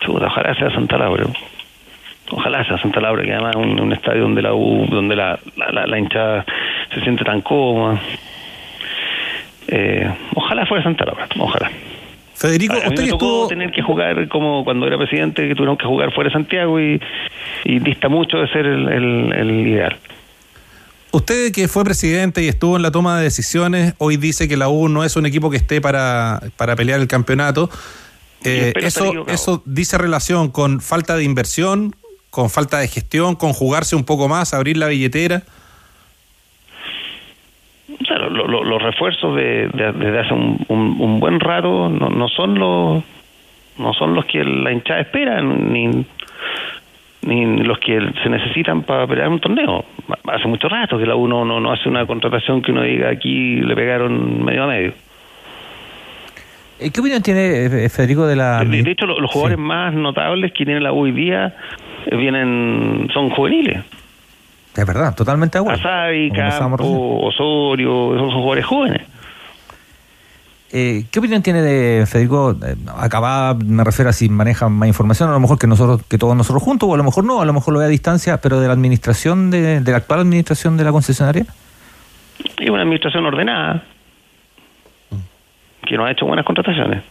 Speaker 26: Chuta, ojalá sea Santa Laura. Ojalá sea Santa Laura, que además es un, un estadio donde la U, donde la, la, la- la hinchada se siente tan cómoda. Eh, ojalá fuera Santa Laura, ojalá.
Speaker 14: Federico,
Speaker 26: a, a mí
Speaker 14: usted
Speaker 26: me tocó
Speaker 14: estuvo-
Speaker 26: tener que jugar como cuando era presidente, que tuvieron que jugar fuera de Santiago y, y dista mucho de ser el, el- el ideal.
Speaker 14: Usted que fue presidente y estuvo en la toma de decisiones, hoy dice que la U no es un equipo que esté para, para pelear el campeonato. Eh, eso. ¿Eso dice relación con falta de inversión, con falta de gestión, con jugarse un poco más, abrir la billetera?
Speaker 26: O sea, lo- lo- los refuerzos de, de- desde hace un, un- un buen rato no, no son los no son los que la hinchada espera ni, ni los que se necesitan para pelear un torneo. Hace mucho rato que la U no, no, hace una contratación que uno diga aquí le pegaron medio a medio.
Speaker 12: Eh, ¿Qué opinión tiene eh, Federico de la...
Speaker 26: De, de hecho, lo- los jugadores más notables que tiene la U hoy día eh, vienen son juveniles.
Speaker 12: Es verdad, totalmente de acuerdo.
Speaker 26: Asabi, Campo, Osorio, esos jugadores jóvenes.
Speaker 12: Eh, ¿Qué opinión tiene de Federico? Eh, acaba, me refiero a si maneja más información, a lo mejor que nosotros, que todos nosotros juntos, o a lo mejor no, a lo mejor lo ve a distancia, pero de la administración, de, de la actual administración de la concesionaria.
Speaker 26: Y una administración ordenada que no ha hecho buenas contrataciones.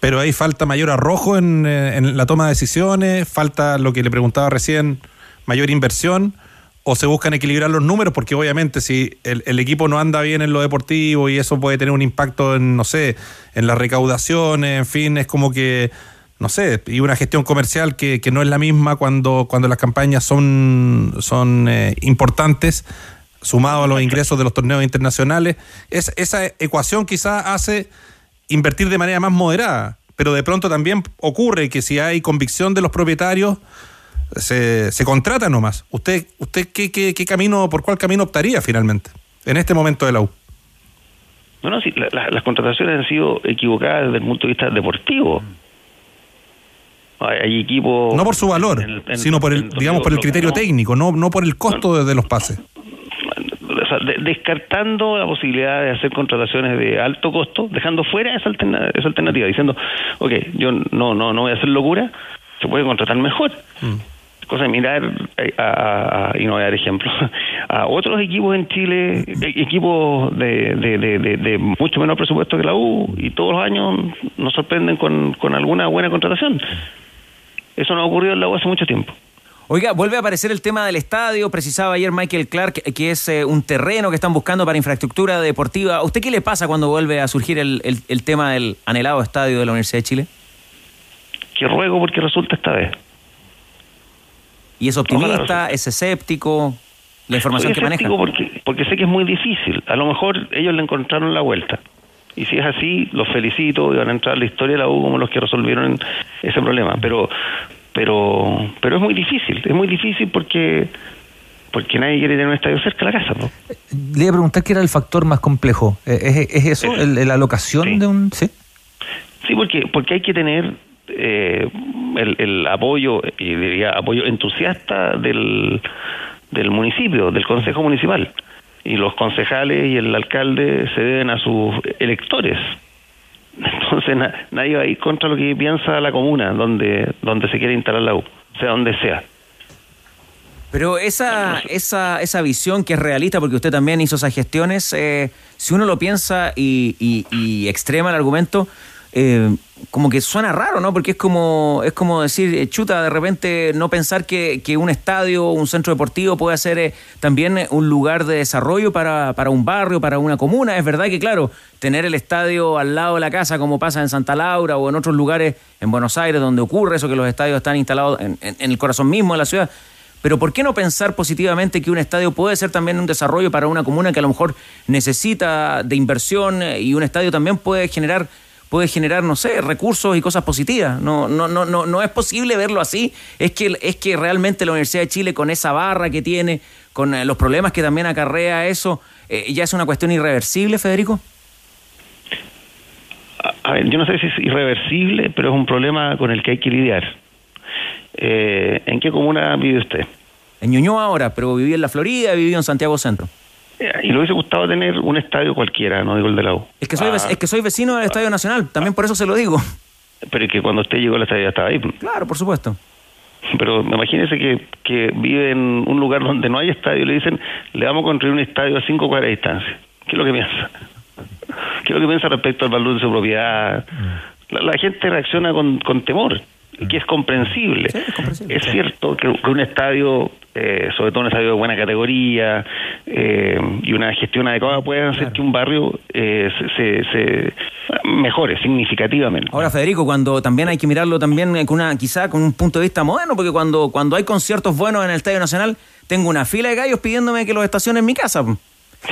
Speaker 14: Pero ahí falta mayor arrojo en, eh, en la toma de decisiones, falta lo que le preguntaba recién, mayor inversión, o se buscan equilibrar los números, porque obviamente si el, equipo no anda bien en lo deportivo y eso puede tener un impacto en, no sé, en las recaudaciones, en fin, es como que, no sé, y una gestión comercial que, que no es la misma cuando, cuando las campañas son, son eh, importantes, sumado a los ingresos de los torneos internacionales, es, esa ecuación quizá hace invertir de manera más moderada, pero de pronto también ocurre que si hay convicción de los propietarios, se, se contrata nomás. ¿Usted, usted qué, qué, qué camino, por cuál camino optaría finalmente en este momento de la U?
Speaker 26: No, no, sí, la- la- las contrataciones han sido equivocadas desde el punto de vista deportivo. Hay, hay equipos...
Speaker 14: No por su valor,
Speaker 26: en- en-
Speaker 14: sino por el,
Speaker 26: en-
Speaker 14: digamos, por el criterio
Speaker 26: no,
Speaker 14: técnico, no, no por el costo de, de los pases.
Speaker 26: o sea, de- descartando la posibilidad de hacer contrataciones de alto costo, dejando fuera esa, alterna- esa alternativa, diciendo, ok, yo no, no, no voy a hacer locura, se puede contratar mejor. Cosa de mirar, eh, a, y no voy a dar ejemplos, a otros equipos en Chile, e- equipos de, de, de, de- de mucho menor presupuesto que la U, y todos los años nos sorprenden con, con alguna buena contratación. Eso no ha ocurrido en la U hace mucho tiempo.
Speaker 2: Oiga, vuelve a aparecer el tema del estadio. Precisaba ayer Michael Clark que es eh, un terreno que están buscando para infraestructura deportiva. ¿A usted qué le pasa cuando vuelve a surgir el, el- el tema del anhelado estadio de la Universidad de Chile?
Speaker 26: Que ruego porque resulta esta vez.
Speaker 2: ¿Y es optimista? ¿Es escéptico? La información
Speaker 26: Soy
Speaker 2: que maneja.
Speaker 26: porque, porque sé que es muy difícil. A lo mejor ellos le encontraron la vuelta. Y si es así, los felicito y van a entrar a la historia de la U como los que resolvieron ese problema. Pero, pero, pero es muy difícil. Es muy difícil porque, porque nadie quiere tener un estadio cerca de la casa. ¿no?
Speaker 12: Le iba a preguntar qué era el factor más complejo. Eh, ¿Es, es eso? el- ¿La alocación de un...? Sí.
Speaker 26: Sí, porque, porque hay que tener eh, el, apoyo, y diría apoyo entusiasta del, del municipio, del consejo municipal. Y los concejales y el alcalde se deben a sus electores. Entonces na- nadie va a ir contra lo que piensa la comuna, donde, donde se quiere instalar la U, sea donde sea.
Speaker 2: Pero esa, esa, esa visión que es realista, porque usted también hizo esas gestiones, eh, si uno lo piensa y- y extrema el argumento, eh, como que suena raro, ¿no? Porque es como, es como decir, eh, chuta, de repente no pensar que, que un estadio, un centro deportivo puede ser eh, también un lugar de desarrollo para, para un barrio, para una comuna. Es verdad que, claro, tener el estadio al lado de la casa, como pasa en Santa Laura o en otros lugares en Buenos Aires, donde ocurre eso, que los estadios están instalados en- el corazón mismo de la ciudad, pero ¿por qué no pensar positivamente que un estadio puede ser también un desarrollo para una comuna que a lo mejor necesita de inversión y un estadio también puede generar puede generar no sé recursos y cosas positivas no no no no no es posible verlo así es que es que realmente la Universidad de Chile con esa barra que tiene con eh, los problemas que también acarrea eso eh, ya es una cuestión irreversible Federico
Speaker 26: A- A ver, yo no sé si es irreversible, pero es un problema con el que hay que lidiar. Eh, ¿En qué comuna vive usted?
Speaker 2: en Ñuñoa ahora pero viví en la Florida viví en Santiago Centro
Speaker 26: Y le hubiese gustado tener un estadio cualquiera, no digo el de la U.
Speaker 2: es que soy
Speaker 26: Ah,
Speaker 2: es que soy vecino del Estadio Nacional también por eso se lo digo
Speaker 26: Pero es que cuando usted llegó al estadio ya estaba ahí.
Speaker 2: claro por supuesto
Speaker 26: Pero imagínese que, que vive en un lugar donde no hay estadio y le dicen, le vamos a construir un estadio a cinco cuadras de distancia. ¿Qué es lo que piensa? ¿Qué es lo que piensa respecto al valor de su propiedad? La, la gente reacciona con, con temor, que es comprensible. es cierto que, que un estadio, eh, sobre todo un estadio de buena categoría eh, y una gestión adecuada, puede hacer que un barrio eh, se, se- se mejore significativamente.
Speaker 2: Ahora, Federico, cuando también hay que mirarlo también eh, con una, quizá con un punto de vista moderno, porque cuando, cuando hay conciertos buenos en el Estadio Nacional, tengo una fila de gallos pidiéndome que los estacione en mi casa.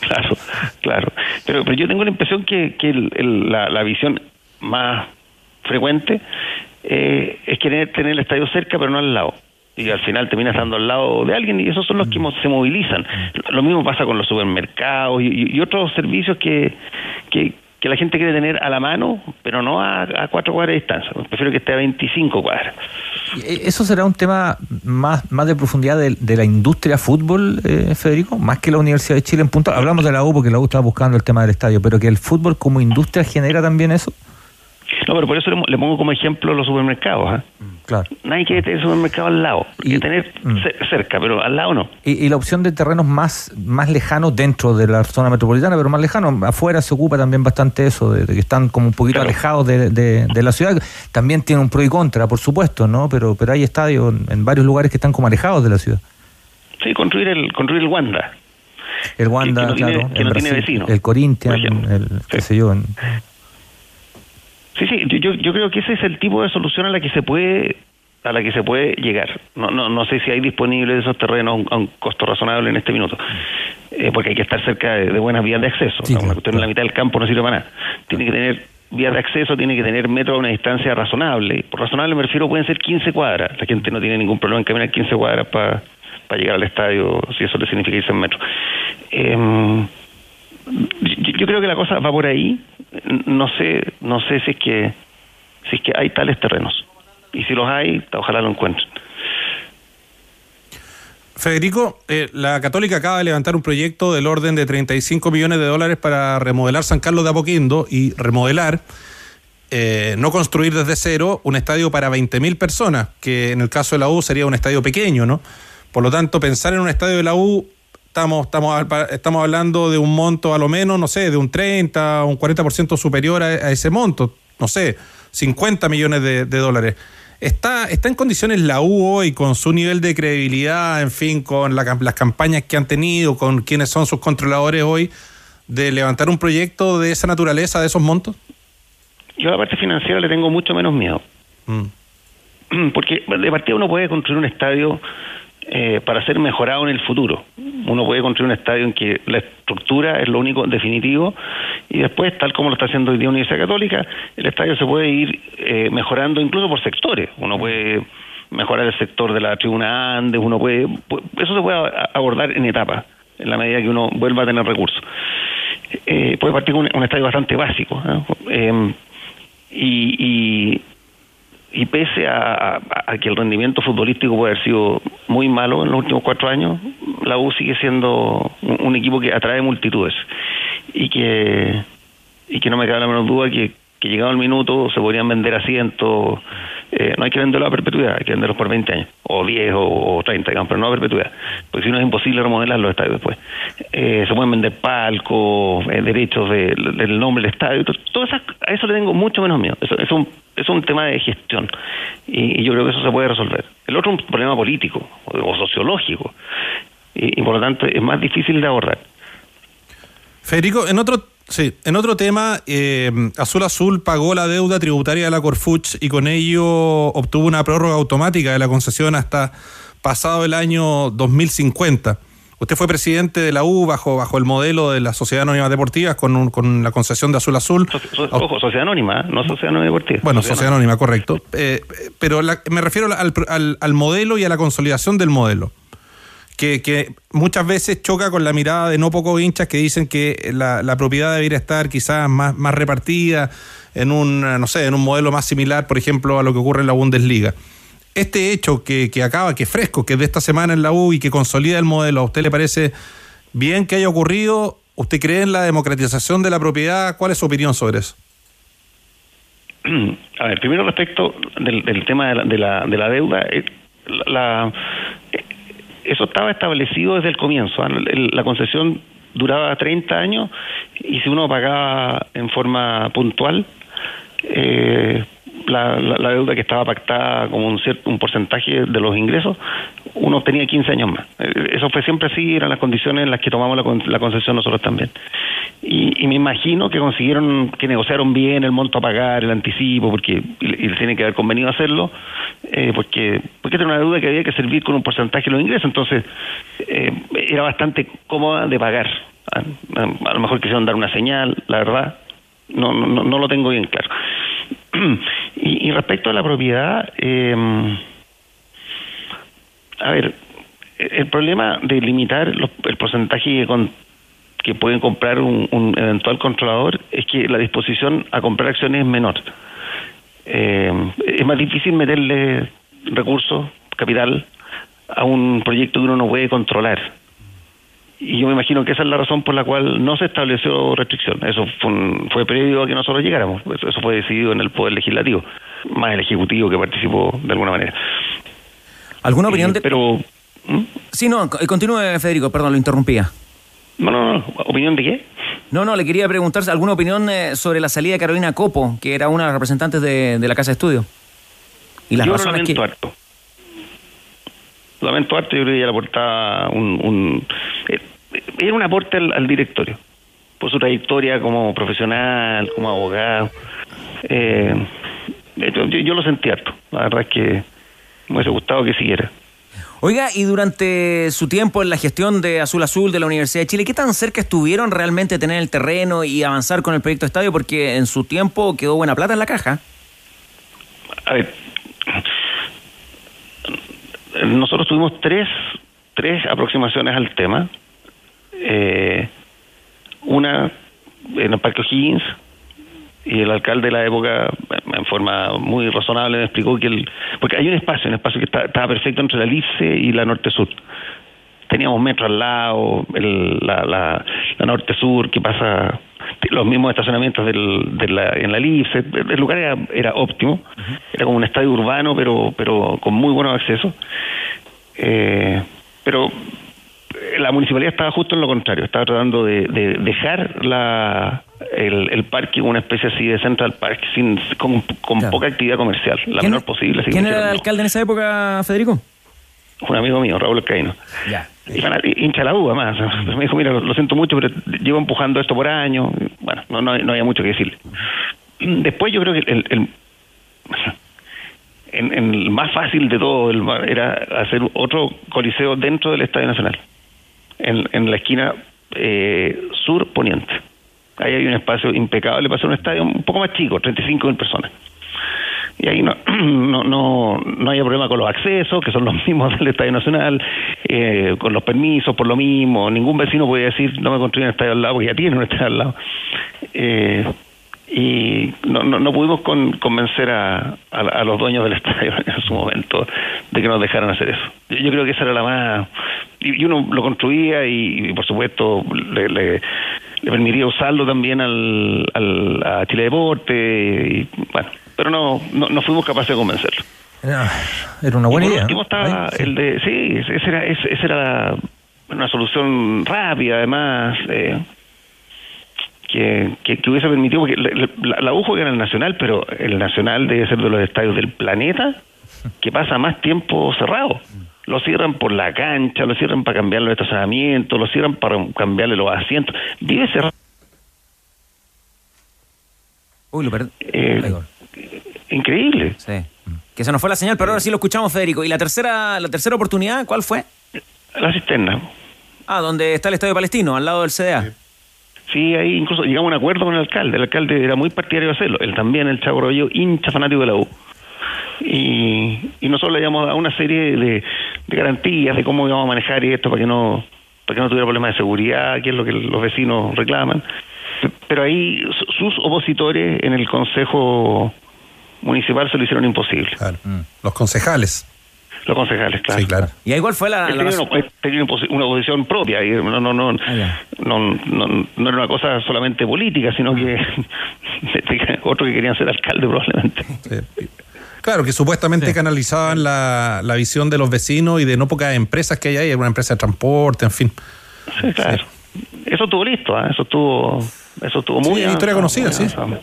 Speaker 26: claro, claro. Pero, pero yo tengo la impresión que, que el- el- la, la visión más frecuente eh, es querer tener el estadio cerca, pero no al lado. Y al final termina estando al lado de alguien y esos son los que mo- se movilizan. Lo mismo pasa con los supermercados y, otros servicios que, que, que la gente quiere tener a la mano, pero no a, a cuatro cuadras de distancia. Prefiero que esté a 25 cuadras.
Speaker 12: Eh, ¿Eso será un tema más, más de profundidad de, de la industria fútbol, eh, Federico? Más que la Universidad de Chile en punto. Hablamos de la U porque la U estaba buscando el tema del estadio, pero que el fútbol como industria genera también eso.
Speaker 26: No, pero por eso le, le pongo como ejemplo los supermercados. ¿ah?
Speaker 12: Claro.
Speaker 26: Nadie quiere tener supermercado al lado, quiere tener ce- cerca, pero al lado no.
Speaker 12: Y, y la opción de terrenos más, más lejanos dentro de la zona metropolitana, pero más lejanos, afuera se ocupa también bastante eso, de, de que están como un poquito alejados de, de- de la ciudad. También tiene un pro y contra, por supuesto, ¿no? Pero, pero hay estadios en, varios lugares que están como alejados de la ciudad.
Speaker 26: Sí, construir el, construir el Wanda.
Speaker 12: El Wanda,
Speaker 26: que no tiene-
Speaker 12: claro,
Speaker 26: que
Speaker 12: en
Speaker 26: no tiene
Speaker 12: Brasil,
Speaker 26: vecino,
Speaker 12: el Corinthians, el, qué sé yo. en-
Speaker 26: Sí, sí, yo- yo, creo que ese es el tipo de solución a la que se puede a la que se puede llegar. No, no, no sé si hay disponibles esos terrenos a un, costo razonable en este minuto, Eh, porque hay que estar cerca de, de buenas vías de acceso.
Speaker 12: Sí,
Speaker 26: una cuestión en la mitad del campo no sirve para nada. Tiene que tener vías de acceso, tiene que tener metro a una distancia razonable. Por razonable me refiero, pueden ser 15 cuadras. La gente no tiene ningún problema en caminar 15 cuadras para llegar al estadio, si eso le significa irse en metro. Em, yo, yo creo que la cosa va por ahí. No sé, no sé si es que si que hay tales terrenos. Y si los hay, ojalá lo encuentren.
Speaker 14: Federico, eh, la Católica acaba de levantar un proyecto del orden de 35 millones de dólares para remodelar San Carlos de Apoquindo y remodelar, eh, no construir desde cero, un estadio para 20.000 personas, que en el caso de la U sería un estadio pequeño, ¿no? Por lo tanto, pensar en un estadio de la U, estamos, estamos, estamos hablando de un monto a lo menos, no sé, de un 30, un 40% superior a, a, ese monto, no sé, 50 millones de, de dólares. ¿Está, ¿Está en condiciones la U hoy con su nivel de credibilidad, en fin, con la, las campañas que han tenido, con quienes son sus controladores hoy, de levantar un proyecto de esa naturaleza, de esos montos?
Speaker 26: Yo a la parte financiera le tengo mucho menos miedo. Mm. Porque de partida uno puede construir un estadio eh, para ser mejorado en el futuro. Uno puede construir un estadio en que la estructura es lo único definitivo y después, tal como lo está haciendo hoy día Universidad Católica, el estadio se puede ir eh, mejorando incluso por sectores. Uno puede mejorar el sector de la tribuna Andes, uno puede, eso se puede abordar en etapas, en la medida que uno vuelva a tener recursos. Eh, puede partir con un, un, estadio bastante básico. Eh, y, y, y, pese a, a, que el rendimiento futbolístico puede haber sido muy malo en los últimos cuatro años, la U sigue siendo un, equipo que atrae multitudes y que, y que no me cabe la menor duda que, que llegado el minuto se podrían vender asientos. Eh, no hay que venderlo a perpetuidad, hay que venderlos por 20 años, o 10 o, o 30, digamos, pero no a perpetuidad, porque si no es imposible remodelar los estadios después. Eh, se pueden vender palcos, eh, derechos de, del nombre del estadio, todo, todo eso, a eso le tengo mucho menos miedo. Eso, es, un, es un tema de gestión y, yo creo que eso se puede resolver. El otro es un problema político o, sociológico y, y por lo tanto es más difícil de abordar.
Speaker 14: Federico, en otro Sí, en otro tema, eh, Azul Azul pagó la deuda tributaria de la Corfuch y con ello obtuvo una prórroga automática de la concesión hasta pasado el año 2050. Usted fue presidente de la U bajo, bajo el modelo de la Sociedad Anónima Deportiva con, un, con la concesión de Azul Azul.
Speaker 26: So, so, ojo, Sociedad Anónima, no Sociedad Anónima Deportiva.
Speaker 14: Bueno, Sociedad, Sociedad Anónima, correcto. Eh, pero la, me refiero al, al, al modelo y a la consolidación del modelo. Que, que, muchas veces choca con la mirada de no pocos hinchas que dicen que la, la, propiedad debería estar quizás más, más repartida en un, no sé, en un modelo más similar, por ejemplo, a lo que ocurre en la Bundesliga. Este hecho que, acaba, que es fresco, que es de esta semana en la U y que consolida el modelo, ¿a usted le parece bien que haya ocurrido? ¿Usted cree en la democratización de la propiedad? ¿Cuál es su opinión sobre eso?
Speaker 26: A ver, primero respecto del, tema de la, de la, de la deuda, eh, la, eso estaba establecido desde el comienzo. La concesión duraba 30 años y si uno pagaba en forma puntual, eh, la, la, deuda que estaba pactada como un, cierto, un porcentaje de los ingresos, uno obtenía 15 años más. Eso fue siempre así, eran las condiciones en las que tomamos la, la concesión nosotros también. Y, y, me imagino que consiguieron, que negociaron bien el monto a pagar, el anticipo, porque y, tiene que haber convenido hacerlo, eh, porque, porque era una deuda que había que servir con un porcentaje de los ingresos, entonces eh, era bastante cómoda de pagar. A, a, a, lo mejor quisieron dar una señal, la verdad, no, no, no lo tengo bien claro. y, y, respecto a la propiedad, eh, a ver, el problema de limitar los, el porcentaje que, con, pueden comprar un, un, eventual controlador es que la disposición a comprar acciones es menor. Eh, es más difícil meterle recursos, capital, a un proyecto que uno no puede controlar. Y yo me imagino que esa es la razón por la cual no se estableció restricción. Eso fue, un, fue previo a que nosotros llegáramos. Eso, eso, fue decidido en el Poder Legislativo, más el Ejecutivo que participó de alguna manera.
Speaker 2: ¿Alguna opinión
Speaker 26: eh,
Speaker 2: de.?
Speaker 26: Pero.
Speaker 2: ¿hmm? Sí, no, continúe, Federico, perdón, lo interrumpía.
Speaker 26: No, no, no. ¿Opinión de qué?
Speaker 2: No, no, le quería preguntar alguna opinión eh, sobre la salida de Carolina Copo, que era una de las representantes de, de la Casa de Estudio.
Speaker 26: Y las yo razones lamento que... harto. Lamento harto, yo creo que ella le aportaba un, un eh, era un aporte al, al, directorio, por su trayectoria como profesional, como abogado. Eh, yo, yo, lo sentí harto, la verdad es que me hubiese gustado que siguiera.
Speaker 2: Oiga, y durante su tiempo en la gestión de Azul Azul de la Universidad de Chile, ¿qué tan cerca estuvieron realmente de tener el terreno y avanzar con el proyecto estadio? Porque en su tiempo quedó buena plata en la caja.
Speaker 26: A ver, nosotros tuvimos tres, tres aproximaciones al tema. Eh, una en el Parque O'Higgins, y el alcalde de la época, en forma muy razonable, me explicó que el. Porque hay un espacio, un espacio que está, perfecto entre la Lipse y la Norte-Sur. Teníamos metro al lado, el, la, la, la Norte-Sur, que pasa los mismos estacionamientos del, de la, en la Lipse. El lugar era, era óptimo, era como un estadio urbano, pero, pero con muy buenos accesos. Eh, pero la municipalidad estaba justo en lo contrario, estaba tratando de, de dejar la, el, el parque una especie así de Central Park sin, con, con
Speaker 2: Claro.
Speaker 26: poca actividad comercial, la
Speaker 2: ¿Quién-
Speaker 26: menor posible. así
Speaker 2: ¿Quién era el alcalde en esa época, Federico?
Speaker 26: Un amigo mío, Raúl Alcaíno.
Speaker 2: Ya.
Speaker 26: Hincha la uva más. Me dijo, mira, lo, lo siento mucho, pero llevo empujando esto por años. Bueno, no, no, no había mucho que decirle. Después yo creo que el, el- el más fácil de todo el era hacer otro coliseo dentro del Estadio Nacional, en, en la esquina eh, sur-poniente. Ahí hay un espacio impecable para hacer un estadio un poco más chico, 35 mil personas. Y ahí no, no, no, no hay problema con los accesos, que son los mismos del Estadio Nacional, eh, con los permisos, por lo mismo. Ningún vecino puede decir, no me construyen un estadio al lado, porque ya tiene un estadio al lado. Eh, y no, no, no pudimos con- convencer a, a, los dueños del estadio en su momento de que nos dejaran hacer eso. Yo, creo que esa era la más... Y, uno lo construía y, por supuesto le, le, le permitía usarlo también al, al, a Chile Deporte y bueno, pero no, no, no fuimos capaces de convencerlo.
Speaker 12: Era, era una buena
Speaker 26: Y por
Speaker 12: idea.
Speaker 26: último estaba
Speaker 12: Ahí, sí.
Speaker 26: el de, sí, esa era, esa era una solución rápida, además, eh, que, que, que hubiese permitido, porque la, la, la U juega en el Nacional, pero el Nacional debe ser de los estadios del planeta que pasa más tiempo cerrado. Lo cierran por la cancha, lo cierran para cambiarle los estacionamientos, lo cierran para cambiarle los asientos. Vive cerrado.
Speaker 2: Uy, lo perdí.
Speaker 26: Eh, increíble.
Speaker 2: Sí. Que se nos fue la señal, pero ahora sí lo escuchamos, Federico. ¿Y la tercera, la tercera oportunidad, cuál fue?
Speaker 26: La cisterna.
Speaker 2: Ah, donde está el Estadio Palestino, al lado del CDA.
Speaker 26: Sí, ahí incluso llegamos a un acuerdo con el alcalde. El alcalde era muy partidario de hacerlo. Él también, el Chavo Robello, hincha fanático de la U. Y, y nosotros le habíamos dado una serie de, de garantías de cómo íbamos a manejar esto para que no para que no tuviera problemas de seguridad, que es lo que los vecinos reclaman. Pero ahí su- sus opositores en el Consejo Municipal se lo hicieron imposible.
Speaker 14: Los concejales.
Speaker 26: Los concejales, claro.
Speaker 14: Sí, claro.
Speaker 2: ¿Y ahí cuál fue la,
Speaker 26: Él
Speaker 2: la
Speaker 26: tenía una, una posi- una posición propia y no no no, no, no no era una cosa solamente política sino que otro que querían ser alcalde probablemente
Speaker 14: Claro, que supuestamente canalizaban la, la visión de los vecinos y de no pocas empresas que hay ahí, alguna empresa de transporte, en fin.
Speaker 26: Sí, claro. eso estuvo listo ¿ah? eso estuvo eso estuvo muy
Speaker 14: Sí, historia conocida,
Speaker 26: muy
Speaker 14: sí.
Speaker 26: avanzado.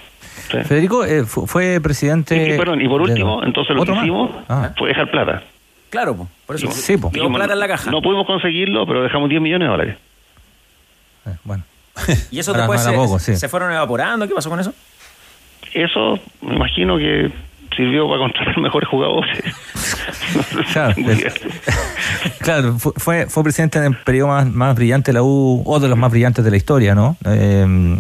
Speaker 26: Sí.
Speaker 12: Federico eh, fu- fue presidente.
Speaker 26: Y, y, perdón, y por
Speaker 12: de-
Speaker 26: último, entonces lo que hicimos
Speaker 12: Ah.
Speaker 26: fue dejar plata.
Speaker 2: Claro, po, por eso.
Speaker 26: Sí,
Speaker 2: plata en la caja.
Speaker 26: No pudimos conseguirlo, pero dejamos 10 millones de dólares.
Speaker 2: ¿Y eso después se,
Speaker 26: era poco, sí.
Speaker 2: se fueron evaporando? ¿Qué pasó con eso?
Speaker 26: Eso, me imagino que sirvió para contratar mejores jugadores.
Speaker 12: Claro, claro, fu- fue, fue presidente en el periodo más, más brillante de la U, o de los más brillantes de la historia, ¿no? Eh,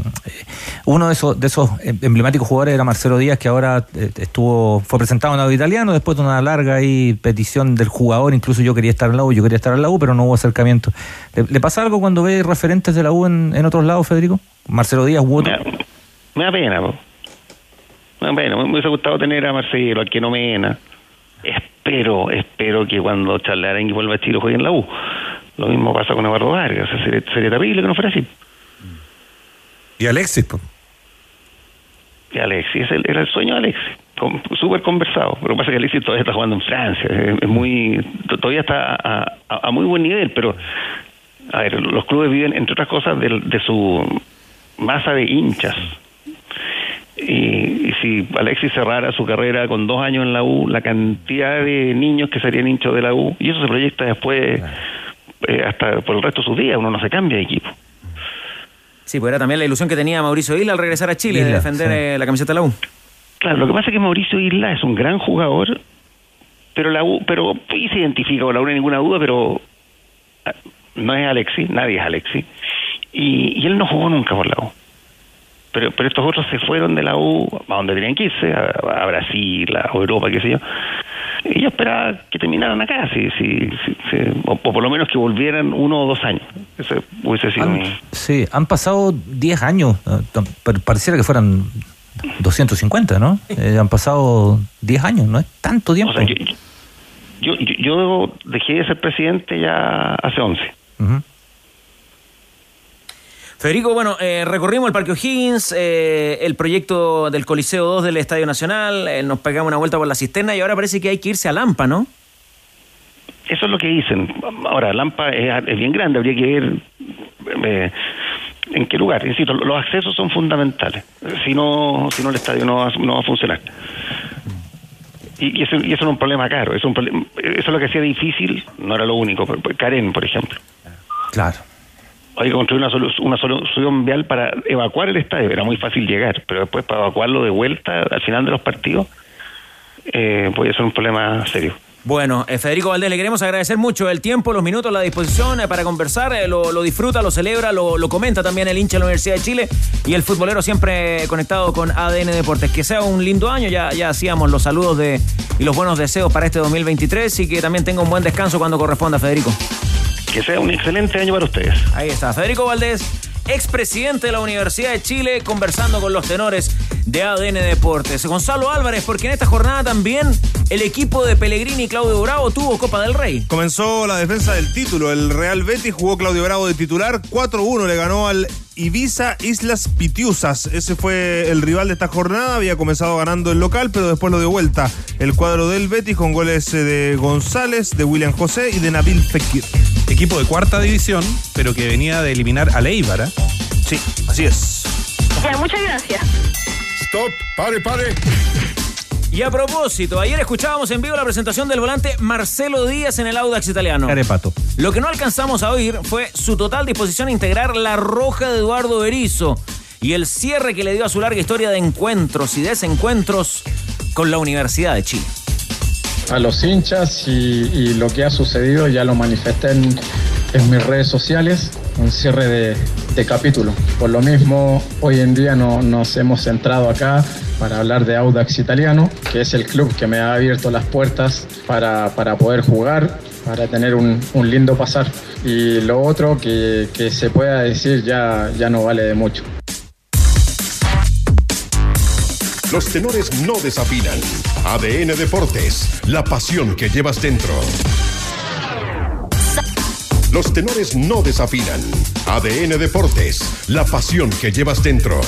Speaker 12: uno de esos, de esos emblemáticos jugadores era Marcelo Díaz, que ahora eh, estuvo, fue presentado en lado italiano después de una larga ahí petición del jugador, incluso yo quería estar en la U, yo quería estar en la U, pero no hubo acercamiento. ¿Le, le pasa algo cuando ve referentes de la U en, en otros lados, Federico? Marcelo Díaz u otro.
Speaker 26: Me da pena, po. Me da pena. Me hubiese gustado tener a Marcelo, al que no mena. Espero, espero que cuando Charles Arengue vuelva a Chile juegue en la U. Lo mismo pasa con Eduardo Vargas. O sea, sería, sería terrible que no fuera así.
Speaker 14: Y Alexis, pues.
Speaker 26: Y Alexis, es el- era el sueño de Alexis. Con- Súper conversado. Pero pasa que Alexis todavía está jugando en Francia. Es, muy, to- todavía está a, a- a muy buen nivel, pero a ver, los clubes viven, entre otras cosas, del- de, su masa de hinchas. Y, y si Alexis cerrara su carrera con dos años en la U, la cantidad de niños que serían hinchas de la U, y eso se proyecta después eh, hasta por el resto de sus días, uno no se cambia de equipo.
Speaker 2: Sí, pues era también la ilusión que tenía Mauricio Isla al regresar a Chile de
Speaker 26: Isla,
Speaker 2: defender
Speaker 26: sí.
Speaker 2: eh, la camiseta de la U.
Speaker 26: Claro, lo que pasa es que Mauricio Isla es un gran jugador, pero la U, pero y se identifica con la U, no hay ninguna duda, pero ah, no es Alexis, nadie es Alexis, y, y él no jugó nunca por la U. Pero, pero estos otros se fueron de la U a donde tenían que irse, a, a Brasil, a Europa, qué sé yo. Y yo esperaba que terminaran acá, si, si, si- si- o, o por lo menos que volvieran uno o dos años. Ese hubiese sido mi...
Speaker 12: Sí, han pasado 10 años, pareciera que fueran 250, ¿no? Eh, han pasado 10 años, no es tanto tiempo.
Speaker 26: O sea, yo, yo, yo- dejé de ser presidente ya hace 11.
Speaker 2: Federico, bueno, eh, recorrimos el Parque O'Higgins, eh, el proyecto del Coliseo 2 del Estadio Nacional, eh, nos pegamos una vuelta por la cisterna y ahora parece que hay que irse a Lampa, ¿no?
Speaker 26: Eso es lo que dicen. Ahora, Lampa es, es bien grande, habría que ver eh, en qué lugar. Insisto, los accesos son fundamentales. Si no, si no el estadio no va, no va a funcionar. Y, y eso, y eso no es un problema caro. Es un problema- eso es lo que hacía difícil, no era lo único. Karen, por ejemplo.
Speaker 12: Claro.
Speaker 26: Hay que construir una, solu- una solución vial para evacuar el estadio. Era muy fácil llegar, pero después para evacuarlo de vuelta al final de los partidos eh, puede ser un problema serio.
Speaker 2: Bueno, eh, Federico Valdés, le queremos agradecer mucho el tiempo, los minutos, la disposición eh, para conversar. eh, lo, lo disfruta, lo celebra, lo, lo comenta también el hincha de la Universidad de Chile y el futbolero siempre conectado con ADN Deportes. Que sea un lindo año, ya, ya hacíamos los saludos de, y los buenos deseos para este 2023 y que también tenga un buen descanso cuando corresponda, Federico.
Speaker 26: Que sea un excelente año para ustedes.
Speaker 2: Ahí está, Federico Valdés, expresidente de la Universidad de Chile, conversando con los tenores de ADN Deportes. Gonzalo Álvarez, porque en esta jornada también el equipo de Pellegrini y Claudio Bravo tuvo Copa del Rey.
Speaker 15: Comenzó la defensa del título. El Real Betis jugó Claudio Bravo de titular. 4-1 le ganó al Ibiza Islas Pitiusas. Ese fue el rival de esta jornada. Había comenzado ganando el local, pero después lo dio vuelta. El cuadro del Betis con goles eh, de González, de William José y de Nabil Fekir.
Speaker 14: Equipo de cuarta división, pero que venía de eliminar a Leibar. ¿eh?
Speaker 15: Sí, así es.
Speaker 27: Ya, muchas gracias.
Speaker 1: Stop, pare, pare.
Speaker 2: Y a propósito, ayer escuchábamos en vivo la presentación del volante Marcelo Díaz en el Audax italiano.
Speaker 12: Carepato.
Speaker 2: Lo que no alcanzamos a oír fue su total disposición a integrar la roja de Eduardo Berizzo y el cierre que le dio a su larga historia de encuentros y desencuentros con la Universidad de Chile.
Speaker 28: a los hinchas y, y lo que ha sucedido ya lo manifesté en, en mis redes sociales, un cierre de, de capítulo. Por lo mismo, hoy en día no, nos hemos centrado acá para hablar de Audax Italiano, que es el club que me ha abierto las puertas para, para poder jugar, para tener un, un lindo pasar. Y lo otro que, que se pueda decir ya, ya no vale de mucho.
Speaker 1: Los tenores no desafinan. ADN Deportes, la pasión que llevas dentro. Los tenores no desafinan. ADN Deportes, la pasión que llevas dentro.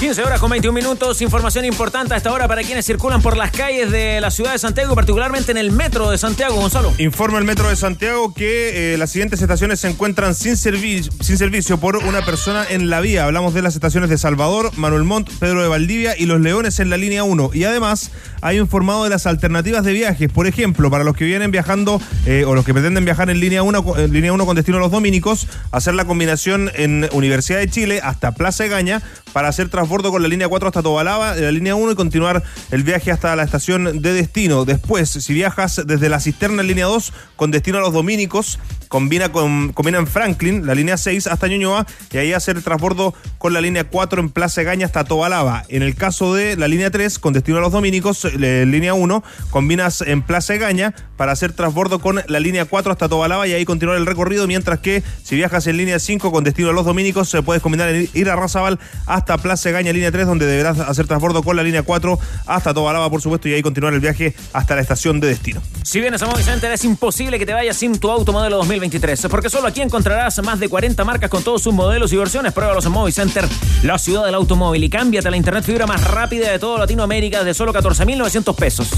Speaker 2: 15 horas con 21 minutos, información importante a esta hora para quienes circulan por las calles de la ciudad de Santiago, particularmente en el metro de Santiago, Gonzalo.
Speaker 15: Informa el Metro de Santiago que eh, las siguientes estaciones se encuentran sin, servi- sin servicio por una persona en la vía. Hablamos de las estaciones de Salvador, Manuel Montt, Pedro de Valdivia y Los Leones en la línea 1. Y además hay informado de las alternativas de viajes. Por ejemplo, para los que vienen viajando eh, o los que pretenden viajar en línea 1 en línea 1 con destino a los dominicos, hacer la combinación en Universidad de Chile hasta Plaza Egaña para hacer transbordo con la línea 4 hasta Tobalaba, de la línea 1 y continuar el viaje hasta la estación de destino. Después, si viajas desde la cisterna en línea 2 con destino a los dominicos, combina, con, combina en Franklin, la línea 6 hasta Ñuñoa y ahí hacer el transbordo con la línea 4 en Plaza Egaña hasta Tobalaba. En el caso de la línea 3 con destino a los dominicos, eh, línea 1, combinas en Plaza Egaña para hacer transbordo con la línea 4 hasta Tobalaba y ahí continuar el recorrido, mientras que si viajas en línea 5 con destino a los dominicos, se puedes combinar en ir a Razabal hasta Plaza Egaña, línea 3, donde deberás hacer transbordo con la línea 4 hasta Tobalaba, por supuesto, y ahí continuar el viaje hasta la estación de destino.
Speaker 2: Si vienes a Movi Center es imposible que te vayas sin tu auto modelo 2023, porque solo aquí encontrarás más de 40 marcas con todos sus modelos y versiones. Pruébalos en Movi Center, la ciudad del automóvil, y cámbiate a la internet fibra más rápida de toda Latinoamérica de solo 14.900 pesos.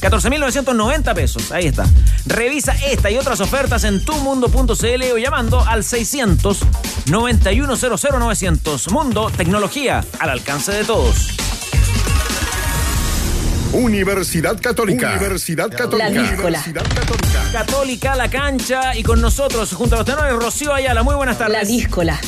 Speaker 2: 14.990 pesos, ahí está. Revisa esta y otras ofertas en tumundo.cl o llamando al 600 900 Mundo, tecnología al alcance de todos.
Speaker 1: Universidad Católica. Universidad Católica.
Speaker 27: La díscola.
Speaker 2: Católica la cancha y con nosotros, junto a los tenores, Rocío Ayala. Muy buenas tardes.
Speaker 27: La díscola.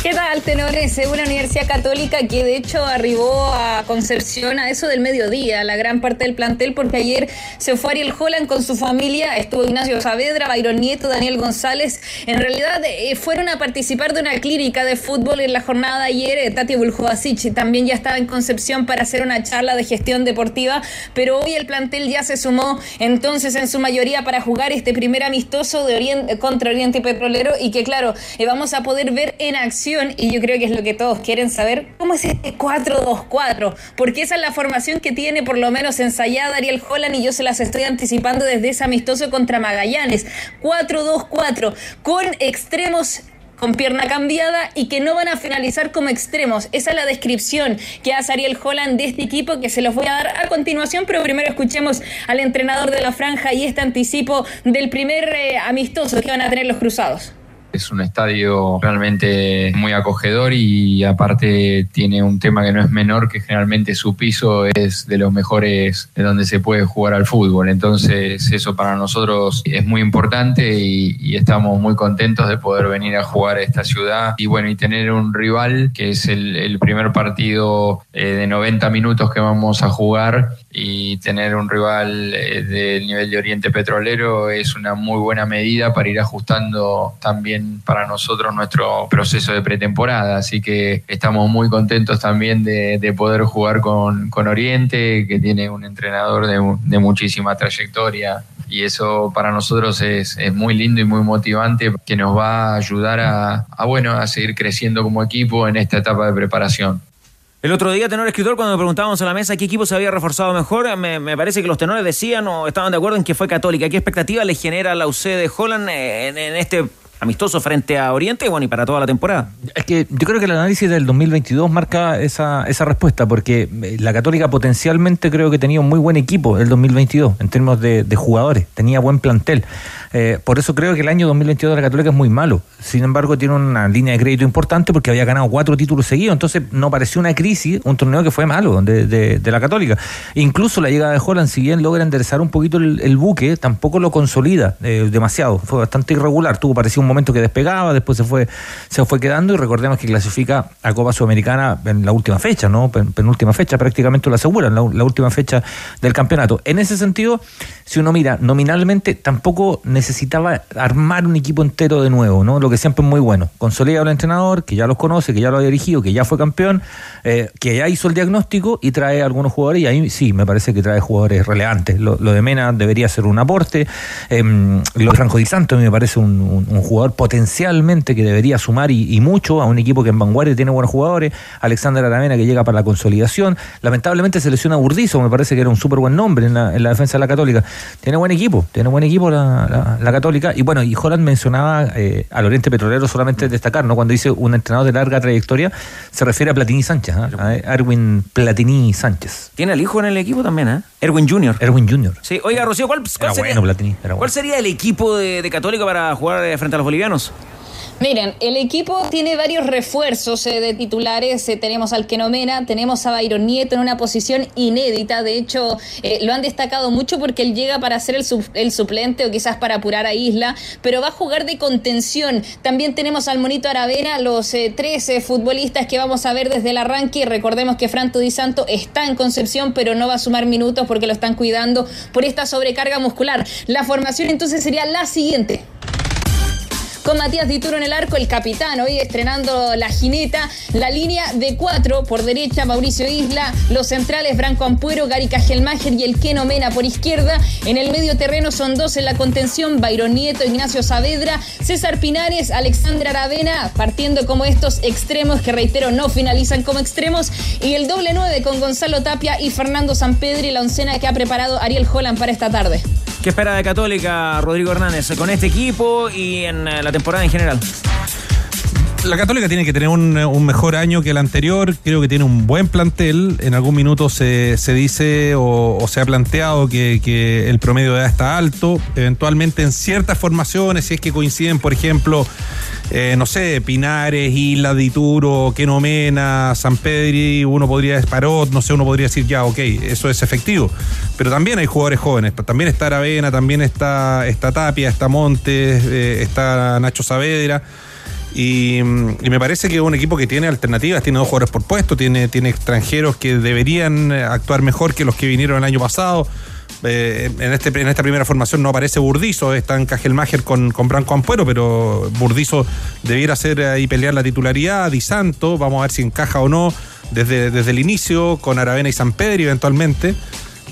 Speaker 27: ¿Qué tal, tenores? Es una universidad católica que de hecho arribó a Concepción a eso del mediodía, la gran parte del plantel, porque ayer se fue Ariel Holland con su familia, estuvo Ignacio Saavedra, Byron Nieto, Daniel González. En realidad eh, fueron a participar de una clínica de fútbol en la jornada de ayer. Eh, Tati Buljovacic también ya estaba en Concepción para hacer una charla de gestión deportiva, pero hoy el plantel ya se sumó entonces en su mayoría para jugar este primer amistoso de Orient- contra Oriente Petrolero y que claro, eh, vamos a poder ver en acción y yo creo que es lo que todos quieren saber, ¿cómo es este 4-2-4? Porque esa es la formación que tiene por lo menos ensayada Ariel Holland y yo se las estoy anticipando desde ese amistoso contra Magallanes. 4-2-4, con extremos con pierna cambiada y que no van a finalizar como extremos. Esa es la descripción que hace Ariel Holland de este equipo que se los voy a dar a continuación, pero primero escuchemos al entrenador de la franja y este anticipo del primer eh, amistoso que van a tener los cruzados.
Speaker 29: Es un estadio realmente muy acogedor y aparte tiene un tema que no es menor, que generalmente su piso es de los mejores de donde se puede jugar al fútbol. Entonces eso para nosotros es muy importante y, estamos muy contentos de poder venir a jugar a esta ciudad y bueno, y tener un rival que es el, el primer partido eh, de 90 minutos que vamos a jugar y tener un rival eh, del nivel de Oriente Petrolero es una muy buena medida para ir ajustando también para nosotros nuestro proceso de pretemporada. Así que estamos muy contentos también de, de poder jugar con, con, Oriente, que tiene un entrenador de, de, muchísima trayectoria. Y eso para nosotros es, es, muy lindo y muy motivante, que nos va a ayudar a, a, bueno, a seguir creciendo como equipo en esta etapa de preparación.
Speaker 2: El otro día, tenor escritor, cuando preguntábamos a la mesa qué equipo se había reforzado mejor, me, me, parece que los tenores decían o estaban de acuerdo en que fue Católica. ¿Qué expectativa le genera la UC de Holland en, en este amistoso frente a Oriente bueno, y para toda la temporada.
Speaker 12: Es que yo creo que el análisis del 2022 marca esa, esa respuesta, porque la Católica potencialmente creo que tenía un muy buen equipo el 2022 en términos de jugadores, tenía buen plantel. Eh, por eso creo que el año 2022 de la Católica es muy malo. Sin embargo, tiene una línea de crédito importante porque había ganado cuatro títulos seguidos. Entonces, no pareció una crisis, un torneo que fue malo de, de, la Católica. Incluso la llegada de Holland, si bien logra enderezar un poquito el, buque, tampoco lo consolida eh, demasiado. Fue bastante irregular. Tuvo, parecía un momento que despegaba, después se fue, se fue quedando y recordemos que clasifica a Copa Sudamericana en la última fecha, ¿no? Pen, penúltima fecha, prácticamente lo aseguran, la, la última fecha del campeonato. En ese sentido, si uno mira nominalmente, tampoco necesitaba armar un equipo entero de nuevo, ¿no? Lo que siempre es muy bueno. Consolida al entrenador, que ya los conoce, que ya lo ha dirigido, que ya fue campeón, eh, que ya hizo el diagnóstico y trae a algunos jugadores, y ahí sí, me parece que trae jugadores relevantes. Lo, de Mena debería ser un aporte. Eh, lo de Franco Di Santo me parece un, jugador potencialmente que debería sumar y, mucho a un equipo que en vanguardia tiene buenos jugadores. Alexander Aravena que llega para la consolidación. Lamentablemente se lesiona me parece que era un súper buen nombre en la, en la, defensa de la Católica. Tiene buen equipo, tiene buen equipo la, la Católica. Y bueno, y Holland mencionaba eh, al Oriente Petrolero solamente destacar, ¿no? Cuando dice un entrenador de larga trayectoria, se refiere a Platini Sánchez, ¿eh? a Erwin Platini Sánchez.
Speaker 2: Tiene al hijo en el equipo también, ¿eh? Erwin Junior.
Speaker 12: Erwin Junior.
Speaker 2: Sí, oiga, Rocío, ¿cuál, cuál, sería,
Speaker 12: bueno, Platini,
Speaker 2: ¿cuál bueno. sería, el equipo de, de Católica para jugar eh, frente a los bolivianos?
Speaker 27: Miren, el equipo tiene varios refuerzos eh, de titulares. Eh, tenemos al Kenomena, tenemos a Byron Nieto en una posición inédita. De hecho, eh, lo han destacado mucho porque él llega para ser el, el, suplente o quizás para apurar a Isla, pero va a jugar de contención. También tenemos al Monito Aravena, los eh, tres futbolistas que vamos a ver desde el arranque. Recordemos que Franto Di Santo está en Concepción, pero no va a sumar minutos porque lo están cuidando por esta sobrecarga muscular. La formación entonces sería la siguiente con Matías Dituro en el arco, el capitán, hoy estrenando la jineta, la línea de cuatro por derecha, Mauricio Isla, los centrales, Branco Ampuero, Gary Cajelmacher y el Keno Mena por izquierda, en el medio terreno son dos en la contención, Byron Nieto, Ignacio Saavedra, César Pinares, Alexandra Aravena, partiendo como estos extremos que reitero no finalizan como extremos, y el doble nueve con Gonzalo Tapia y Fernando Sampedri, la oncena que ha preparado Ariel Holland para esta tarde.
Speaker 2: ¿Qué espera de Católica Rodrigo Hernández con este equipo y en la temporada en general?
Speaker 14: La Católica tiene que tener un, mejor año que el anterior. Creo que tiene un buen plantel. En algún minuto se, se dice o, se ha planteado que, el promedio de edad está alto. Eventualmente en ciertas formaciones, si es que coinciden, por ejemplo, eh, no sé, Pinares, Isla, Dituro, Kenomena, San Pedri, uno podría, Parot, no sé, uno podría decir ya, ok, eso es efectivo. Pero también hay jugadores jóvenes. También está Aravena, también está, está Tapia, está Montes, eh, está Nacho Saavedra. Y, y, me parece que es un equipo que tiene alternativas, tiene dos jugadores por puesto, tiene, tiene extranjeros que deberían actuar mejor que los que vinieron el año pasado. Eh, en, este, en esta primera formación no aparece Burdizo, está en Cajelmacher con, con Branco Ampuero, pero Burdizo debiera ser ahí pelear la titularidad, Di Santo, vamos a ver si encaja o no desde, desde el inicio, con Aravena y San Pedro eventualmente.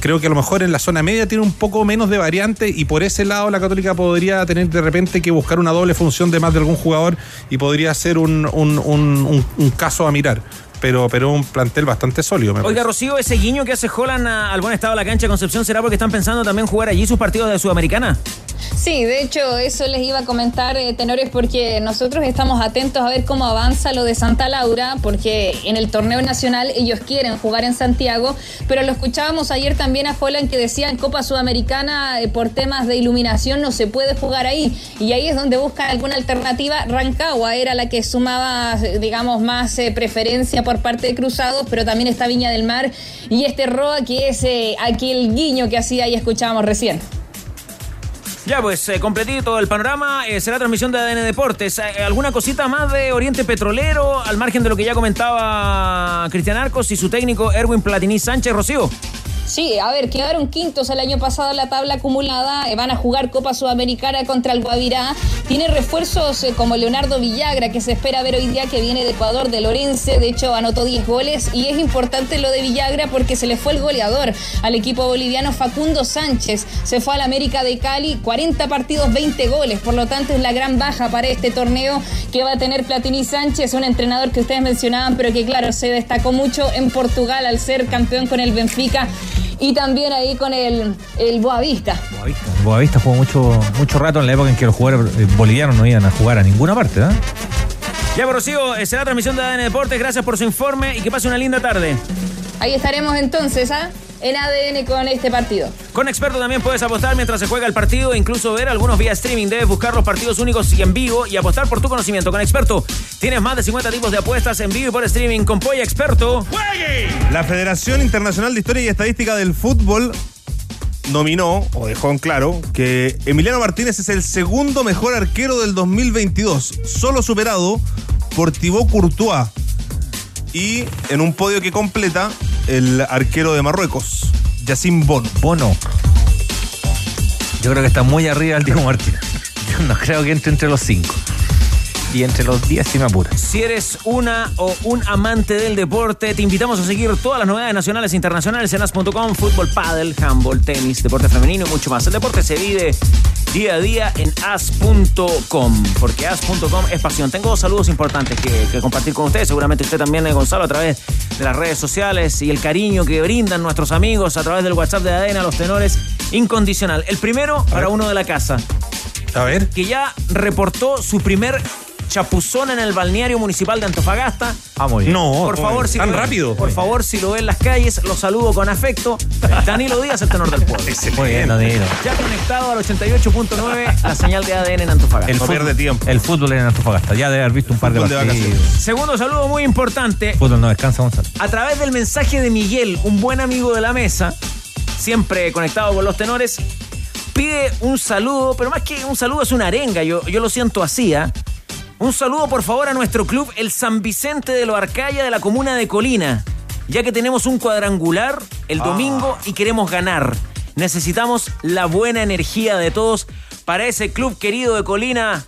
Speaker 14: Creo que a lo mejor en la zona media tiene un poco menos de variante y por ese lado la Católica podría tener de repente que buscar una doble función de más de algún jugador y podría ser un, un- un- un- caso a mirar. Pero, pero un plantel bastante sólido, me
Speaker 2: Oiga, Rocío, ese guiño que hace Holland a- al buen estado de la cancha de Concepción, ¿será porque están pensando también jugar allí sus partidos de Sudamericana?
Speaker 27: Sí, de hecho, eso les iba a comentar, eh, tenores, porque nosotros estamos atentos a ver cómo avanza lo de Santa Laura, porque en el torneo nacional ellos quieren jugar en Santiago, pero lo escuchábamos ayer también a Holland que decía en Copa Sudamericana, eh, por temas de iluminación no se puede jugar ahí, y ahí es donde buscan alguna alternativa. Rancagua era la que sumaba, digamos, más eh, preferencia por parte de Cruzados, pero también está Viña del Mar y este Roa, que es eh, aquel guiño que hacía y escuchábamos recién.
Speaker 2: Ya, pues, eh, completito el panorama. eh, será transmisión de ADN Deportes. Eh, ¿Alguna cosita más de Oriente Petrolero? Al margen de lo que ya comentaba Cristian Arcos y su técnico Erwin Platini Sánchez Rocío.
Speaker 27: Sí, a ver, quedaron quintos el año pasado en la tabla acumulada, eh, van a jugar Copa Sudamericana contra el Guavirá. Tiene refuerzos eh, como Leonardo Villagra, que se espera ver hoy día que viene de Ecuador, de Lorense, de hecho anotó 10 goles y es importante lo de Villagra porque se le fue el goleador al equipo boliviano Facundo Sánchez. Se fue al América de Cali, 40 partidos, 20 goles, por lo tanto es la gran baja para este torneo que va a tener Platini Sánchez, un entrenador que ustedes mencionaban, pero que claro, se destacó mucho en Portugal al ser campeón con el Benfica y también ahí con el, el Boavista.
Speaker 12: Boavista jugó mucho, mucho rato en la época en que los jugadores eh, bolivianos no iban a jugar a ninguna parte, ¿eh?
Speaker 2: Ya, pues, Rocío, eh, será transmisión de ADN Deportes. Gracias por su informe y que pase una linda tarde.
Speaker 27: Ahí estaremos entonces, ¿ah? En ADN con este partido.
Speaker 2: Con Experto también puedes apostar mientras se juega el partido e incluso ver algunos vía streaming. Debes buscar los partidos únicos y en vivo y apostar por tu conocimiento. Con Experto tienes más de 50 tipos de apuestas en vivo y por streaming. Con Polla Experto.
Speaker 15: La Federación Internacional de Historia y Estadística del Fútbol nominó, o dejó en claro, que Emiliano Martínez es el segundo mejor arquero del 2022, solo superado por Thibaut Courtois. Y en un podio que completa el arquero de Marruecos, Yacine Bono.
Speaker 12: Bono. Yo creo que está muy arriba el Diego Martínez. Yo no creo que entre entre los cinco. Y entre los 10 si me.
Speaker 2: Si eres una o un amante del deporte, te invitamos a seguir todas las novedades nacionales e internacionales en as.com, fútbol, pádel, handball, tenis, deporte femenino y mucho más. El deporte se vive día a día en as.com, porque as.com es pasión. Tengo dos saludos importantes que, que compartir con ustedes, seguramente usted también, eh, Gonzalo, a través de las redes sociales y el cariño que brindan nuestros amigos a través del WhatsApp de ADN a los tenores, incondicional. El primero para uno de la casa.
Speaker 14: A ver.
Speaker 2: Que ya reportó su primer chapuzón en el balneario municipal de Antofagasta.
Speaker 12: Ah, muy bien.
Speaker 14: No,
Speaker 2: Por favor, si
Speaker 14: tan
Speaker 2: lo ve-
Speaker 14: rápido.
Speaker 2: Por favor, si lo ve en las calles, lo saludo con afecto. Danilo Díaz, el tenor del pueblo.
Speaker 12: Muy bien, Danilo.
Speaker 2: Ya conectado al 88.9, la señal de ADN en Antofagasta.
Speaker 12: El fútbol, El fútbol en Antofagasta. Ya debe haber visto un par de
Speaker 15: de
Speaker 12: partidos.
Speaker 2: Segundo saludo muy importante.
Speaker 12: Fútbol no descansa, Gonzalo.
Speaker 2: A través del mensaje de Miguel, un buen amigo de la mesa, siempre conectado con los tenores, pide un saludo, pero más que un saludo es una arenga, yo, yo lo siento así, ¿ah? Un saludo por favor a nuestro club, el San Vicente de lo Arcaya de la comuna de Colina, ya que tenemos un cuadrangular el domingo y queremos ganar. Necesitamos la buena energía de todos para ese club querido de Colina.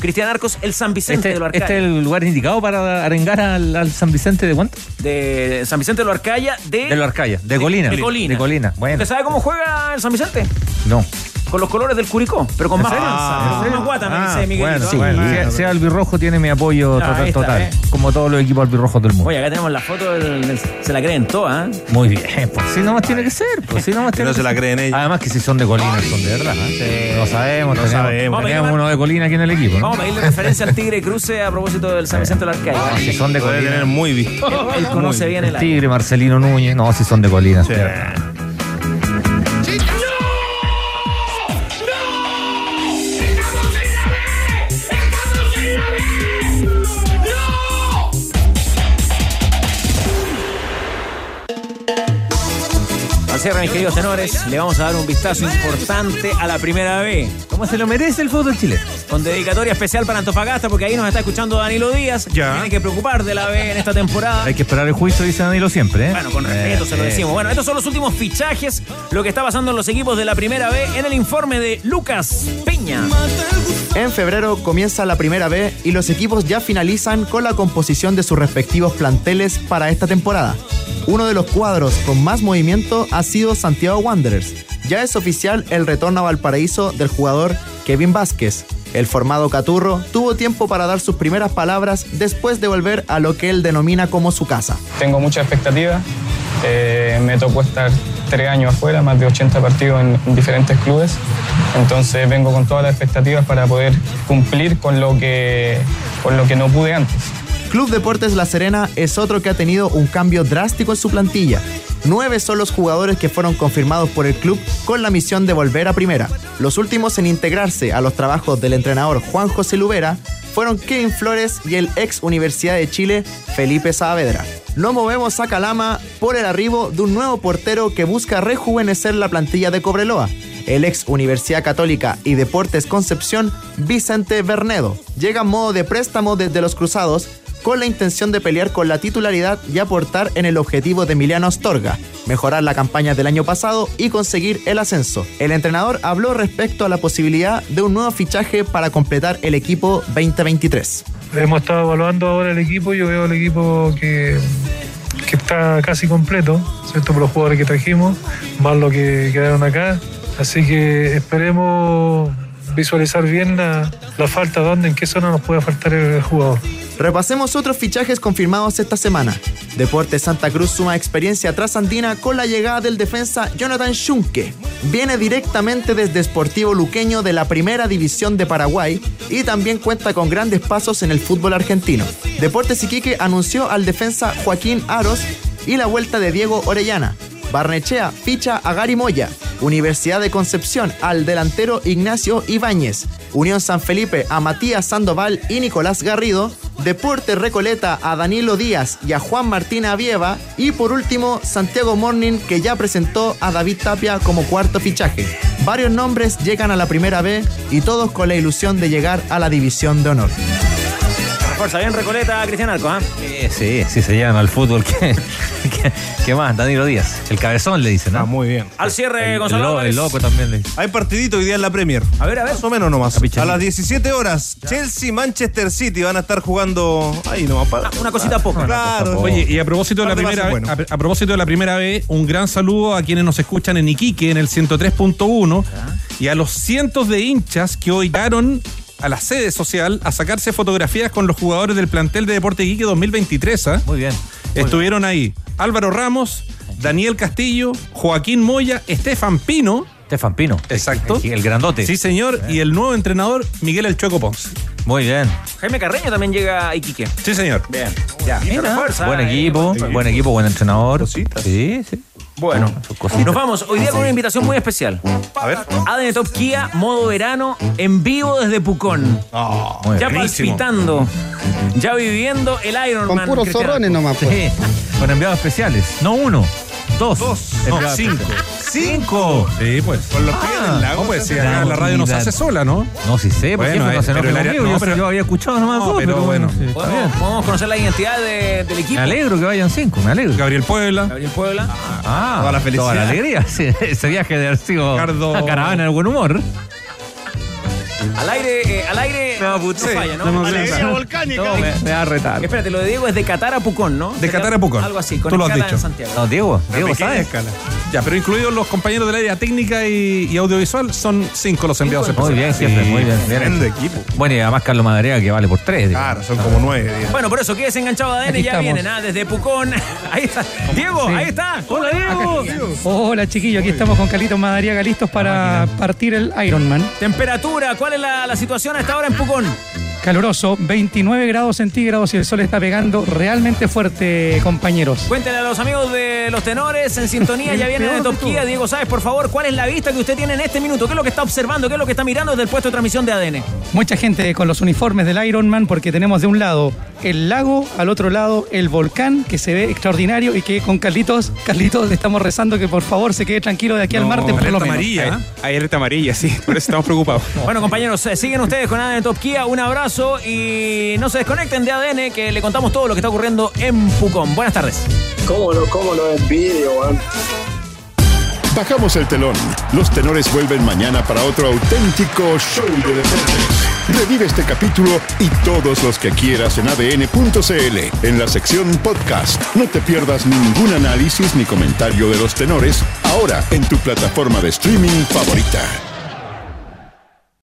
Speaker 2: Cristian Arcos, el San Vicente
Speaker 12: Este,
Speaker 2: de lo Arcaya.
Speaker 12: este es el lugar indicado para arengar al, al San Vicente de cuánto?
Speaker 2: de San Vicente de lo Arcaya de,
Speaker 12: De lo Arcaya, de Colina.
Speaker 2: De Colina.
Speaker 12: De Colina. Bueno,
Speaker 2: ¿Usted sabe cómo juega el San Vicente?
Speaker 12: no.
Speaker 2: Con los colores del Curicó, pero con
Speaker 12: ¿En
Speaker 2: más más guata, me
Speaker 12: Ah,
Speaker 2: dice Miguelito.
Speaker 12: Bueno,
Speaker 2: ¿ah?
Speaker 12: sí,
Speaker 2: Bueno,
Speaker 12: sea,
Speaker 2: bueno.
Speaker 12: sea albirrojo tiene mi apoyo
Speaker 2: Ah,
Speaker 12: total,
Speaker 2: está,
Speaker 12: total.
Speaker 2: ¿eh?
Speaker 12: Como todos los equipos albirrojos del mundo.
Speaker 2: Oye, acá tenemos la foto del, del- Se la creen todas, ¿eh?
Speaker 12: Muy bien, pues sí nomás tiene que ser, pues sí nomás tiene
Speaker 15: no
Speaker 12: que
Speaker 15: se la creen ellos.
Speaker 12: Además que si son de Colina, son de verdad. ¿eh? Lo sabemos,
Speaker 15: Lo
Speaker 12: tenemos,
Speaker 15: sabemos.
Speaker 2: Vamos a
Speaker 12: tenemos
Speaker 2: llamar-
Speaker 12: uno de Colina aquí en el equipo, ¿no?
Speaker 2: Vamos a pedirle referencia al Tigre Cruce a propósito del San Vicente de la Arcaya.
Speaker 12: No, si son de Colina.
Speaker 15: muy visto.
Speaker 2: Él conoce bien el.
Speaker 12: Tigre, Marcelino Núñez, no, si son de Colina.
Speaker 2: Cierre, mis queridos tenores, le vamos a dar un vistazo importante a la primera B.
Speaker 12: ¿Cómo se lo merece el fútbol chileno?
Speaker 2: Con dedicatoria especial para Antofagasta, porque ahí nos está escuchando Danilo Díaz.
Speaker 14: Ya.
Speaker 2: Tiene que preocupar de la B en esta temporada.
Speaker 12: Hay que esperar el juicio, dice Danilo siempre, ¿eh?
Speaker 2: Bueno, con respeto
Speaker 12: Eh,
Speaker 2: se lo
Speaker 12: eh.
Speaker 2: decimos. Bueno, estos son los últimos fichajes, lo que está pasando en los equipos de la primera B en el informe de Lucas Peña.
Speaker 30: En febrero comienza la primera B y los equipos ya finalizan con la composición de sus respectivos planteles para esta temporada. Uno de los cuadros con más movimiento ha sido Santiago Wanderers. Ya es oficial el retorno a Valparaíso del jugador Kevin Vázquez. El formado Caturro tuvo tiempo para dar sus primeras palabras después de volver a lo que él denomina como su casa.
Speaker 31: Tengo mucha expectativa. Eh, me tocó estar tres años afuera, más de 80 partidos en, en diferentes clubes. Entonces vengo con todas las expectativas para poder cumplir con lo que, con lo que no pude antes.
Speaker 30: Club Deportes La Serena es otro que ha tenido un cambio drástico en su plantilla. Nueve son los jugadores que fueron confirmados por el club con la misión de volver a primera. Los últimos en integrarse a los trabajos del entrenador Juan José Lubera fueron Kevin Flores y el ex Universidad de Chile Felipe Saavedra. Nos movemos a Calama por el arribo de un nuevo portero que busca rejuvenecer la plantilla de Cobreloa. El ex Universidad Católica y Deportes Concepción, Vicente Bernedo, llega en modo de préstamo desde los Cruzados con la intención de pelear con la titularidad y aportar en el objetivo de Emiliano Astorga, mejorar la campaña del año pasado y conseguir el ascenso. El entrenador habló respecto a la posibilidad de un nuevo fichaje para completar el equipo 2023.
Speaker 32: Hemos estado evaluando ahora el equipo, yo veo el equipo que, que está casi completo, ¿cierto? Por los jugadores que trajimos, más los que quedaron acá. Así que esperemos visualizar bien la, la falta, dónde, en qué zona nos puede faltar el jugador.
Speaker 30: Repasemos otros fichajes confirmados esta semana. Deportes Santa Cruz suma experiencia trasandina con la llegada del defensa Jonathan Schunke. Viene directamente desde Sportivo Luqueño de la Primera División de Paraguay y también cuenta con grandes pasos en el fútbol argentino. Deportes Iquique anunció al defensa Joaquín Aros y la vuelta de Diego Orellana. Barnechea ficha a Gary Moya. Universidad de Concepción al delantero Ignacio Ibáñez. Unión San Felipe a Matías Sandoval y Nicolás Garrido. Deporte Recoleta a Danilo Díaz y a Juan Martín Avieva. Y por último, Santiago Morning que ya presentó a David Tapia como cuarto fichaje. Varios nombres llegan a la primera B y todos con la ilusión de llegar a la división de honor.
Speaker 2: Fuerza, bien Recoleta, Cristian Arco, ¿ah?
Speaker 12: Sí, sí, sí se llevan al fútbol. ¿Qué, qué, qué más? Danilo Díaz. El cabezón le dicen, ¿no?
Speaker 15: Ah, muy bien.
Speaker 2: Al cierre,
Speaker 12: El,
Speaker 2: Gonzalo
Speaker 12: lo-
Speaker 2: Álvarez.
Speaker 12: el loco también le dice.
Speaker 15: Hay partidito hoy día en la Premier.
Speaker 2: A ver, a ver.
Speaker 15: Más o menos nomás. A las 17 horas, Chelsea, Manchester City van a estar jugando ahí nomás. pa-
Speaker 2: Una cosita poca.
Speaker 15: Claro.
Speaker 14: Oye, y a propósito de la primera vez, a propósito de la primera vez, un gran saludo a quienes nos escuchan en Iquique en el 103.1 y a los cientos de hinchas que hoy llegaron a la sede social a sacarse fotografías con los jugadores del plantel de Deporte Iquique 2023. ¿ah?
Speaker 12: Muy bien.
Speaker 14: Estuvieron ahí Álvaro Ramos, Daniel Castillo, Joaquín Moya, Estefan Pino.
Speaker 12: Estefan Pino.
Speaker 14: Exacto.
Speaker 12: El, el grandote.
Speaker 14: Sí, señor. Y el nuevo entrenador, Miguel El Chueco Ponce.
Speaker 12: Muy bien.
Speaker 2: Jaime Carreño también llega a Iquique.
Speaker 14: Sí, señor.
Speaker 2: Bien, ya.
Speaker 12: Mira,
Speaker 2: Fuerza,
Speaker 12: buen
Speaker 2: eh,
Speaker 12: equipo,
Speaker 2: buen
Speaker 12: buen equipo, buen entrenador. Sí, sí.
Speaker 2: Bueno, nos vamos hoy día con una invitación muy especial.
Speaker 14: A ver.
Speaker 2: ADN Top Kia, modo verano, en vivo desde Pucón.
Speaker 12: Muy
Speaker 2: ya
Speaker 12: bien.
Speaker 2: palpitando, ya viviendo el Ironman.
Speaker 33: Con puros
Speaker 2: Cristian.
Speaker 33: zorrones nomás. Pues.
Speaker 12: Sí, con enviados especiales. No uno, dos.
Speaker 14: Dos, no, cinco.
Speaker 12: ¡Cinco!
Speaker 14: Sí, pues.
Speaker 15: Con los pies en el lago.
Speaker 14: No, pues
Speaker 15: se
Speaker 14: sí,
Speaker 15: hace-
Speaker 14: acá la radio nos hace sola, ¿no?
Speaker 12: No, sí sé, por
Speaker 14: Bueno,
Speaker 12: no
Speaker 14: eh,
Speaker 12: se
Speaker 14: pero área- no,
Speaker 12: yo,
Speaker 14: pero-
Speaker 12: yo había escuchado nomás
Speaker 14: No,
Speaker 12: dos,
Speaker 14: pero bueno.
Speaker 12: sí.
Speaker 2: ¿Podemos, podemos conocer la identidad de- del equipo.
Speaker 12: Me alegro que vayan cinco, me alegro.
Speaker 14: Gabriel Puebla.
Speaker 2: Gabriel Puebla.
Speaker 12: Ah,
Speaker 15: Toda la felicidad.
Speaker 12: Toda la alegría. Sí, ese viaje de haber sido
Speaker 14: Ricardo-
Speaker 12: una caravana de buen humor.
Speaker 2: Al aire, eh, al aire no, falla, ¿no?
Speaker 15: Alegría volcánica.
Speaker 12: No, me, me va a retar.
Speaker 2: Espérate, lo de Diego es de Qatar a Pucón, ¿no?
Speaker 14: De Qatar a Pucón.
Speaker 2: Algo así, con
Speaker 14: Tú lo has dicho.
Speaker 2: Santiago.
Speaker 12: No, Diego, Diego, ¿sabes?
Speaker 14: escala. Ya, pero incluidos los compañeros del área técnica y, y audiovisual, son cinco los enviados
Speaker 12: Muy bien,
Speaker 14: especiales.
Speaker 12: jefe, muy bien. bien
Speaker 15: Tremendo equipo.
Speaker 12: Bueno, y además Carlos Madariaga que vale por tres. digo.
Speaker 15: Claro, son como nueve.
Speaker 2: Bueno, por eso quédese enganchado a ADN, ya
Speaker 33: estamos.
Speaker 2: vienen, ¿ah? Desde Pucón. Ahí está. Diego, ahí está. Hola, Diego.
Speaker 33: Hola chiquillos, aquí estamos con Carlitos Madariaga listos para partir el Ironman.
Speaker 2: Temperatura, ¿cuál la situación a esta hora en Pucón?
Speaker 33: Caluroso, 29 grados centígrados y el sol está pegando realmente fuerte, compañeros.
Speaker 2: Cuéntenle a los amigos de los tenores en sintonía, ya vienen de Top Kia. Diego Sáez, por favor, ¿cuál es la vista que usted tiene en este minuto? ¿Qué es lo que está observando? ¿Qué es lo que está mirando desde el puesto de transmisión de ADN?
Speaker 33: Mucha gente con los uniformes del Ironman porque tenemos de un lado el lago, al otro lado el volcán que se ve extraordinario y que con Carlitos, Carlitos le estamos rezando que por favor se quede tranquilo de aquí al martes por lo menos.
Speaker 14: amarilla.
Speaker 34: Hay alerta amarilla, sí, por eso estamos preocupados.
Speaker 2: Bueno, compañeros, eh, siguen ustedes con ADN Top Kia. Un abrazo y no se desconecten de ADN que le contamos todo lo que está ocurriendo en Pucón. Buenas tardes.
Speaker 35: ¿Cómo lo, cómo lo envidio, weón?
Speaker 1: Bajamos el telón. Los tenores vuelven mañana para otro auténtico show de deportes. Revive este capítulo y todos los que quieras en adn.cl en la sección podcast. No te pierdas ningún análisis ni comentario de los tenores ahora en tu plataforma de streaming favorita.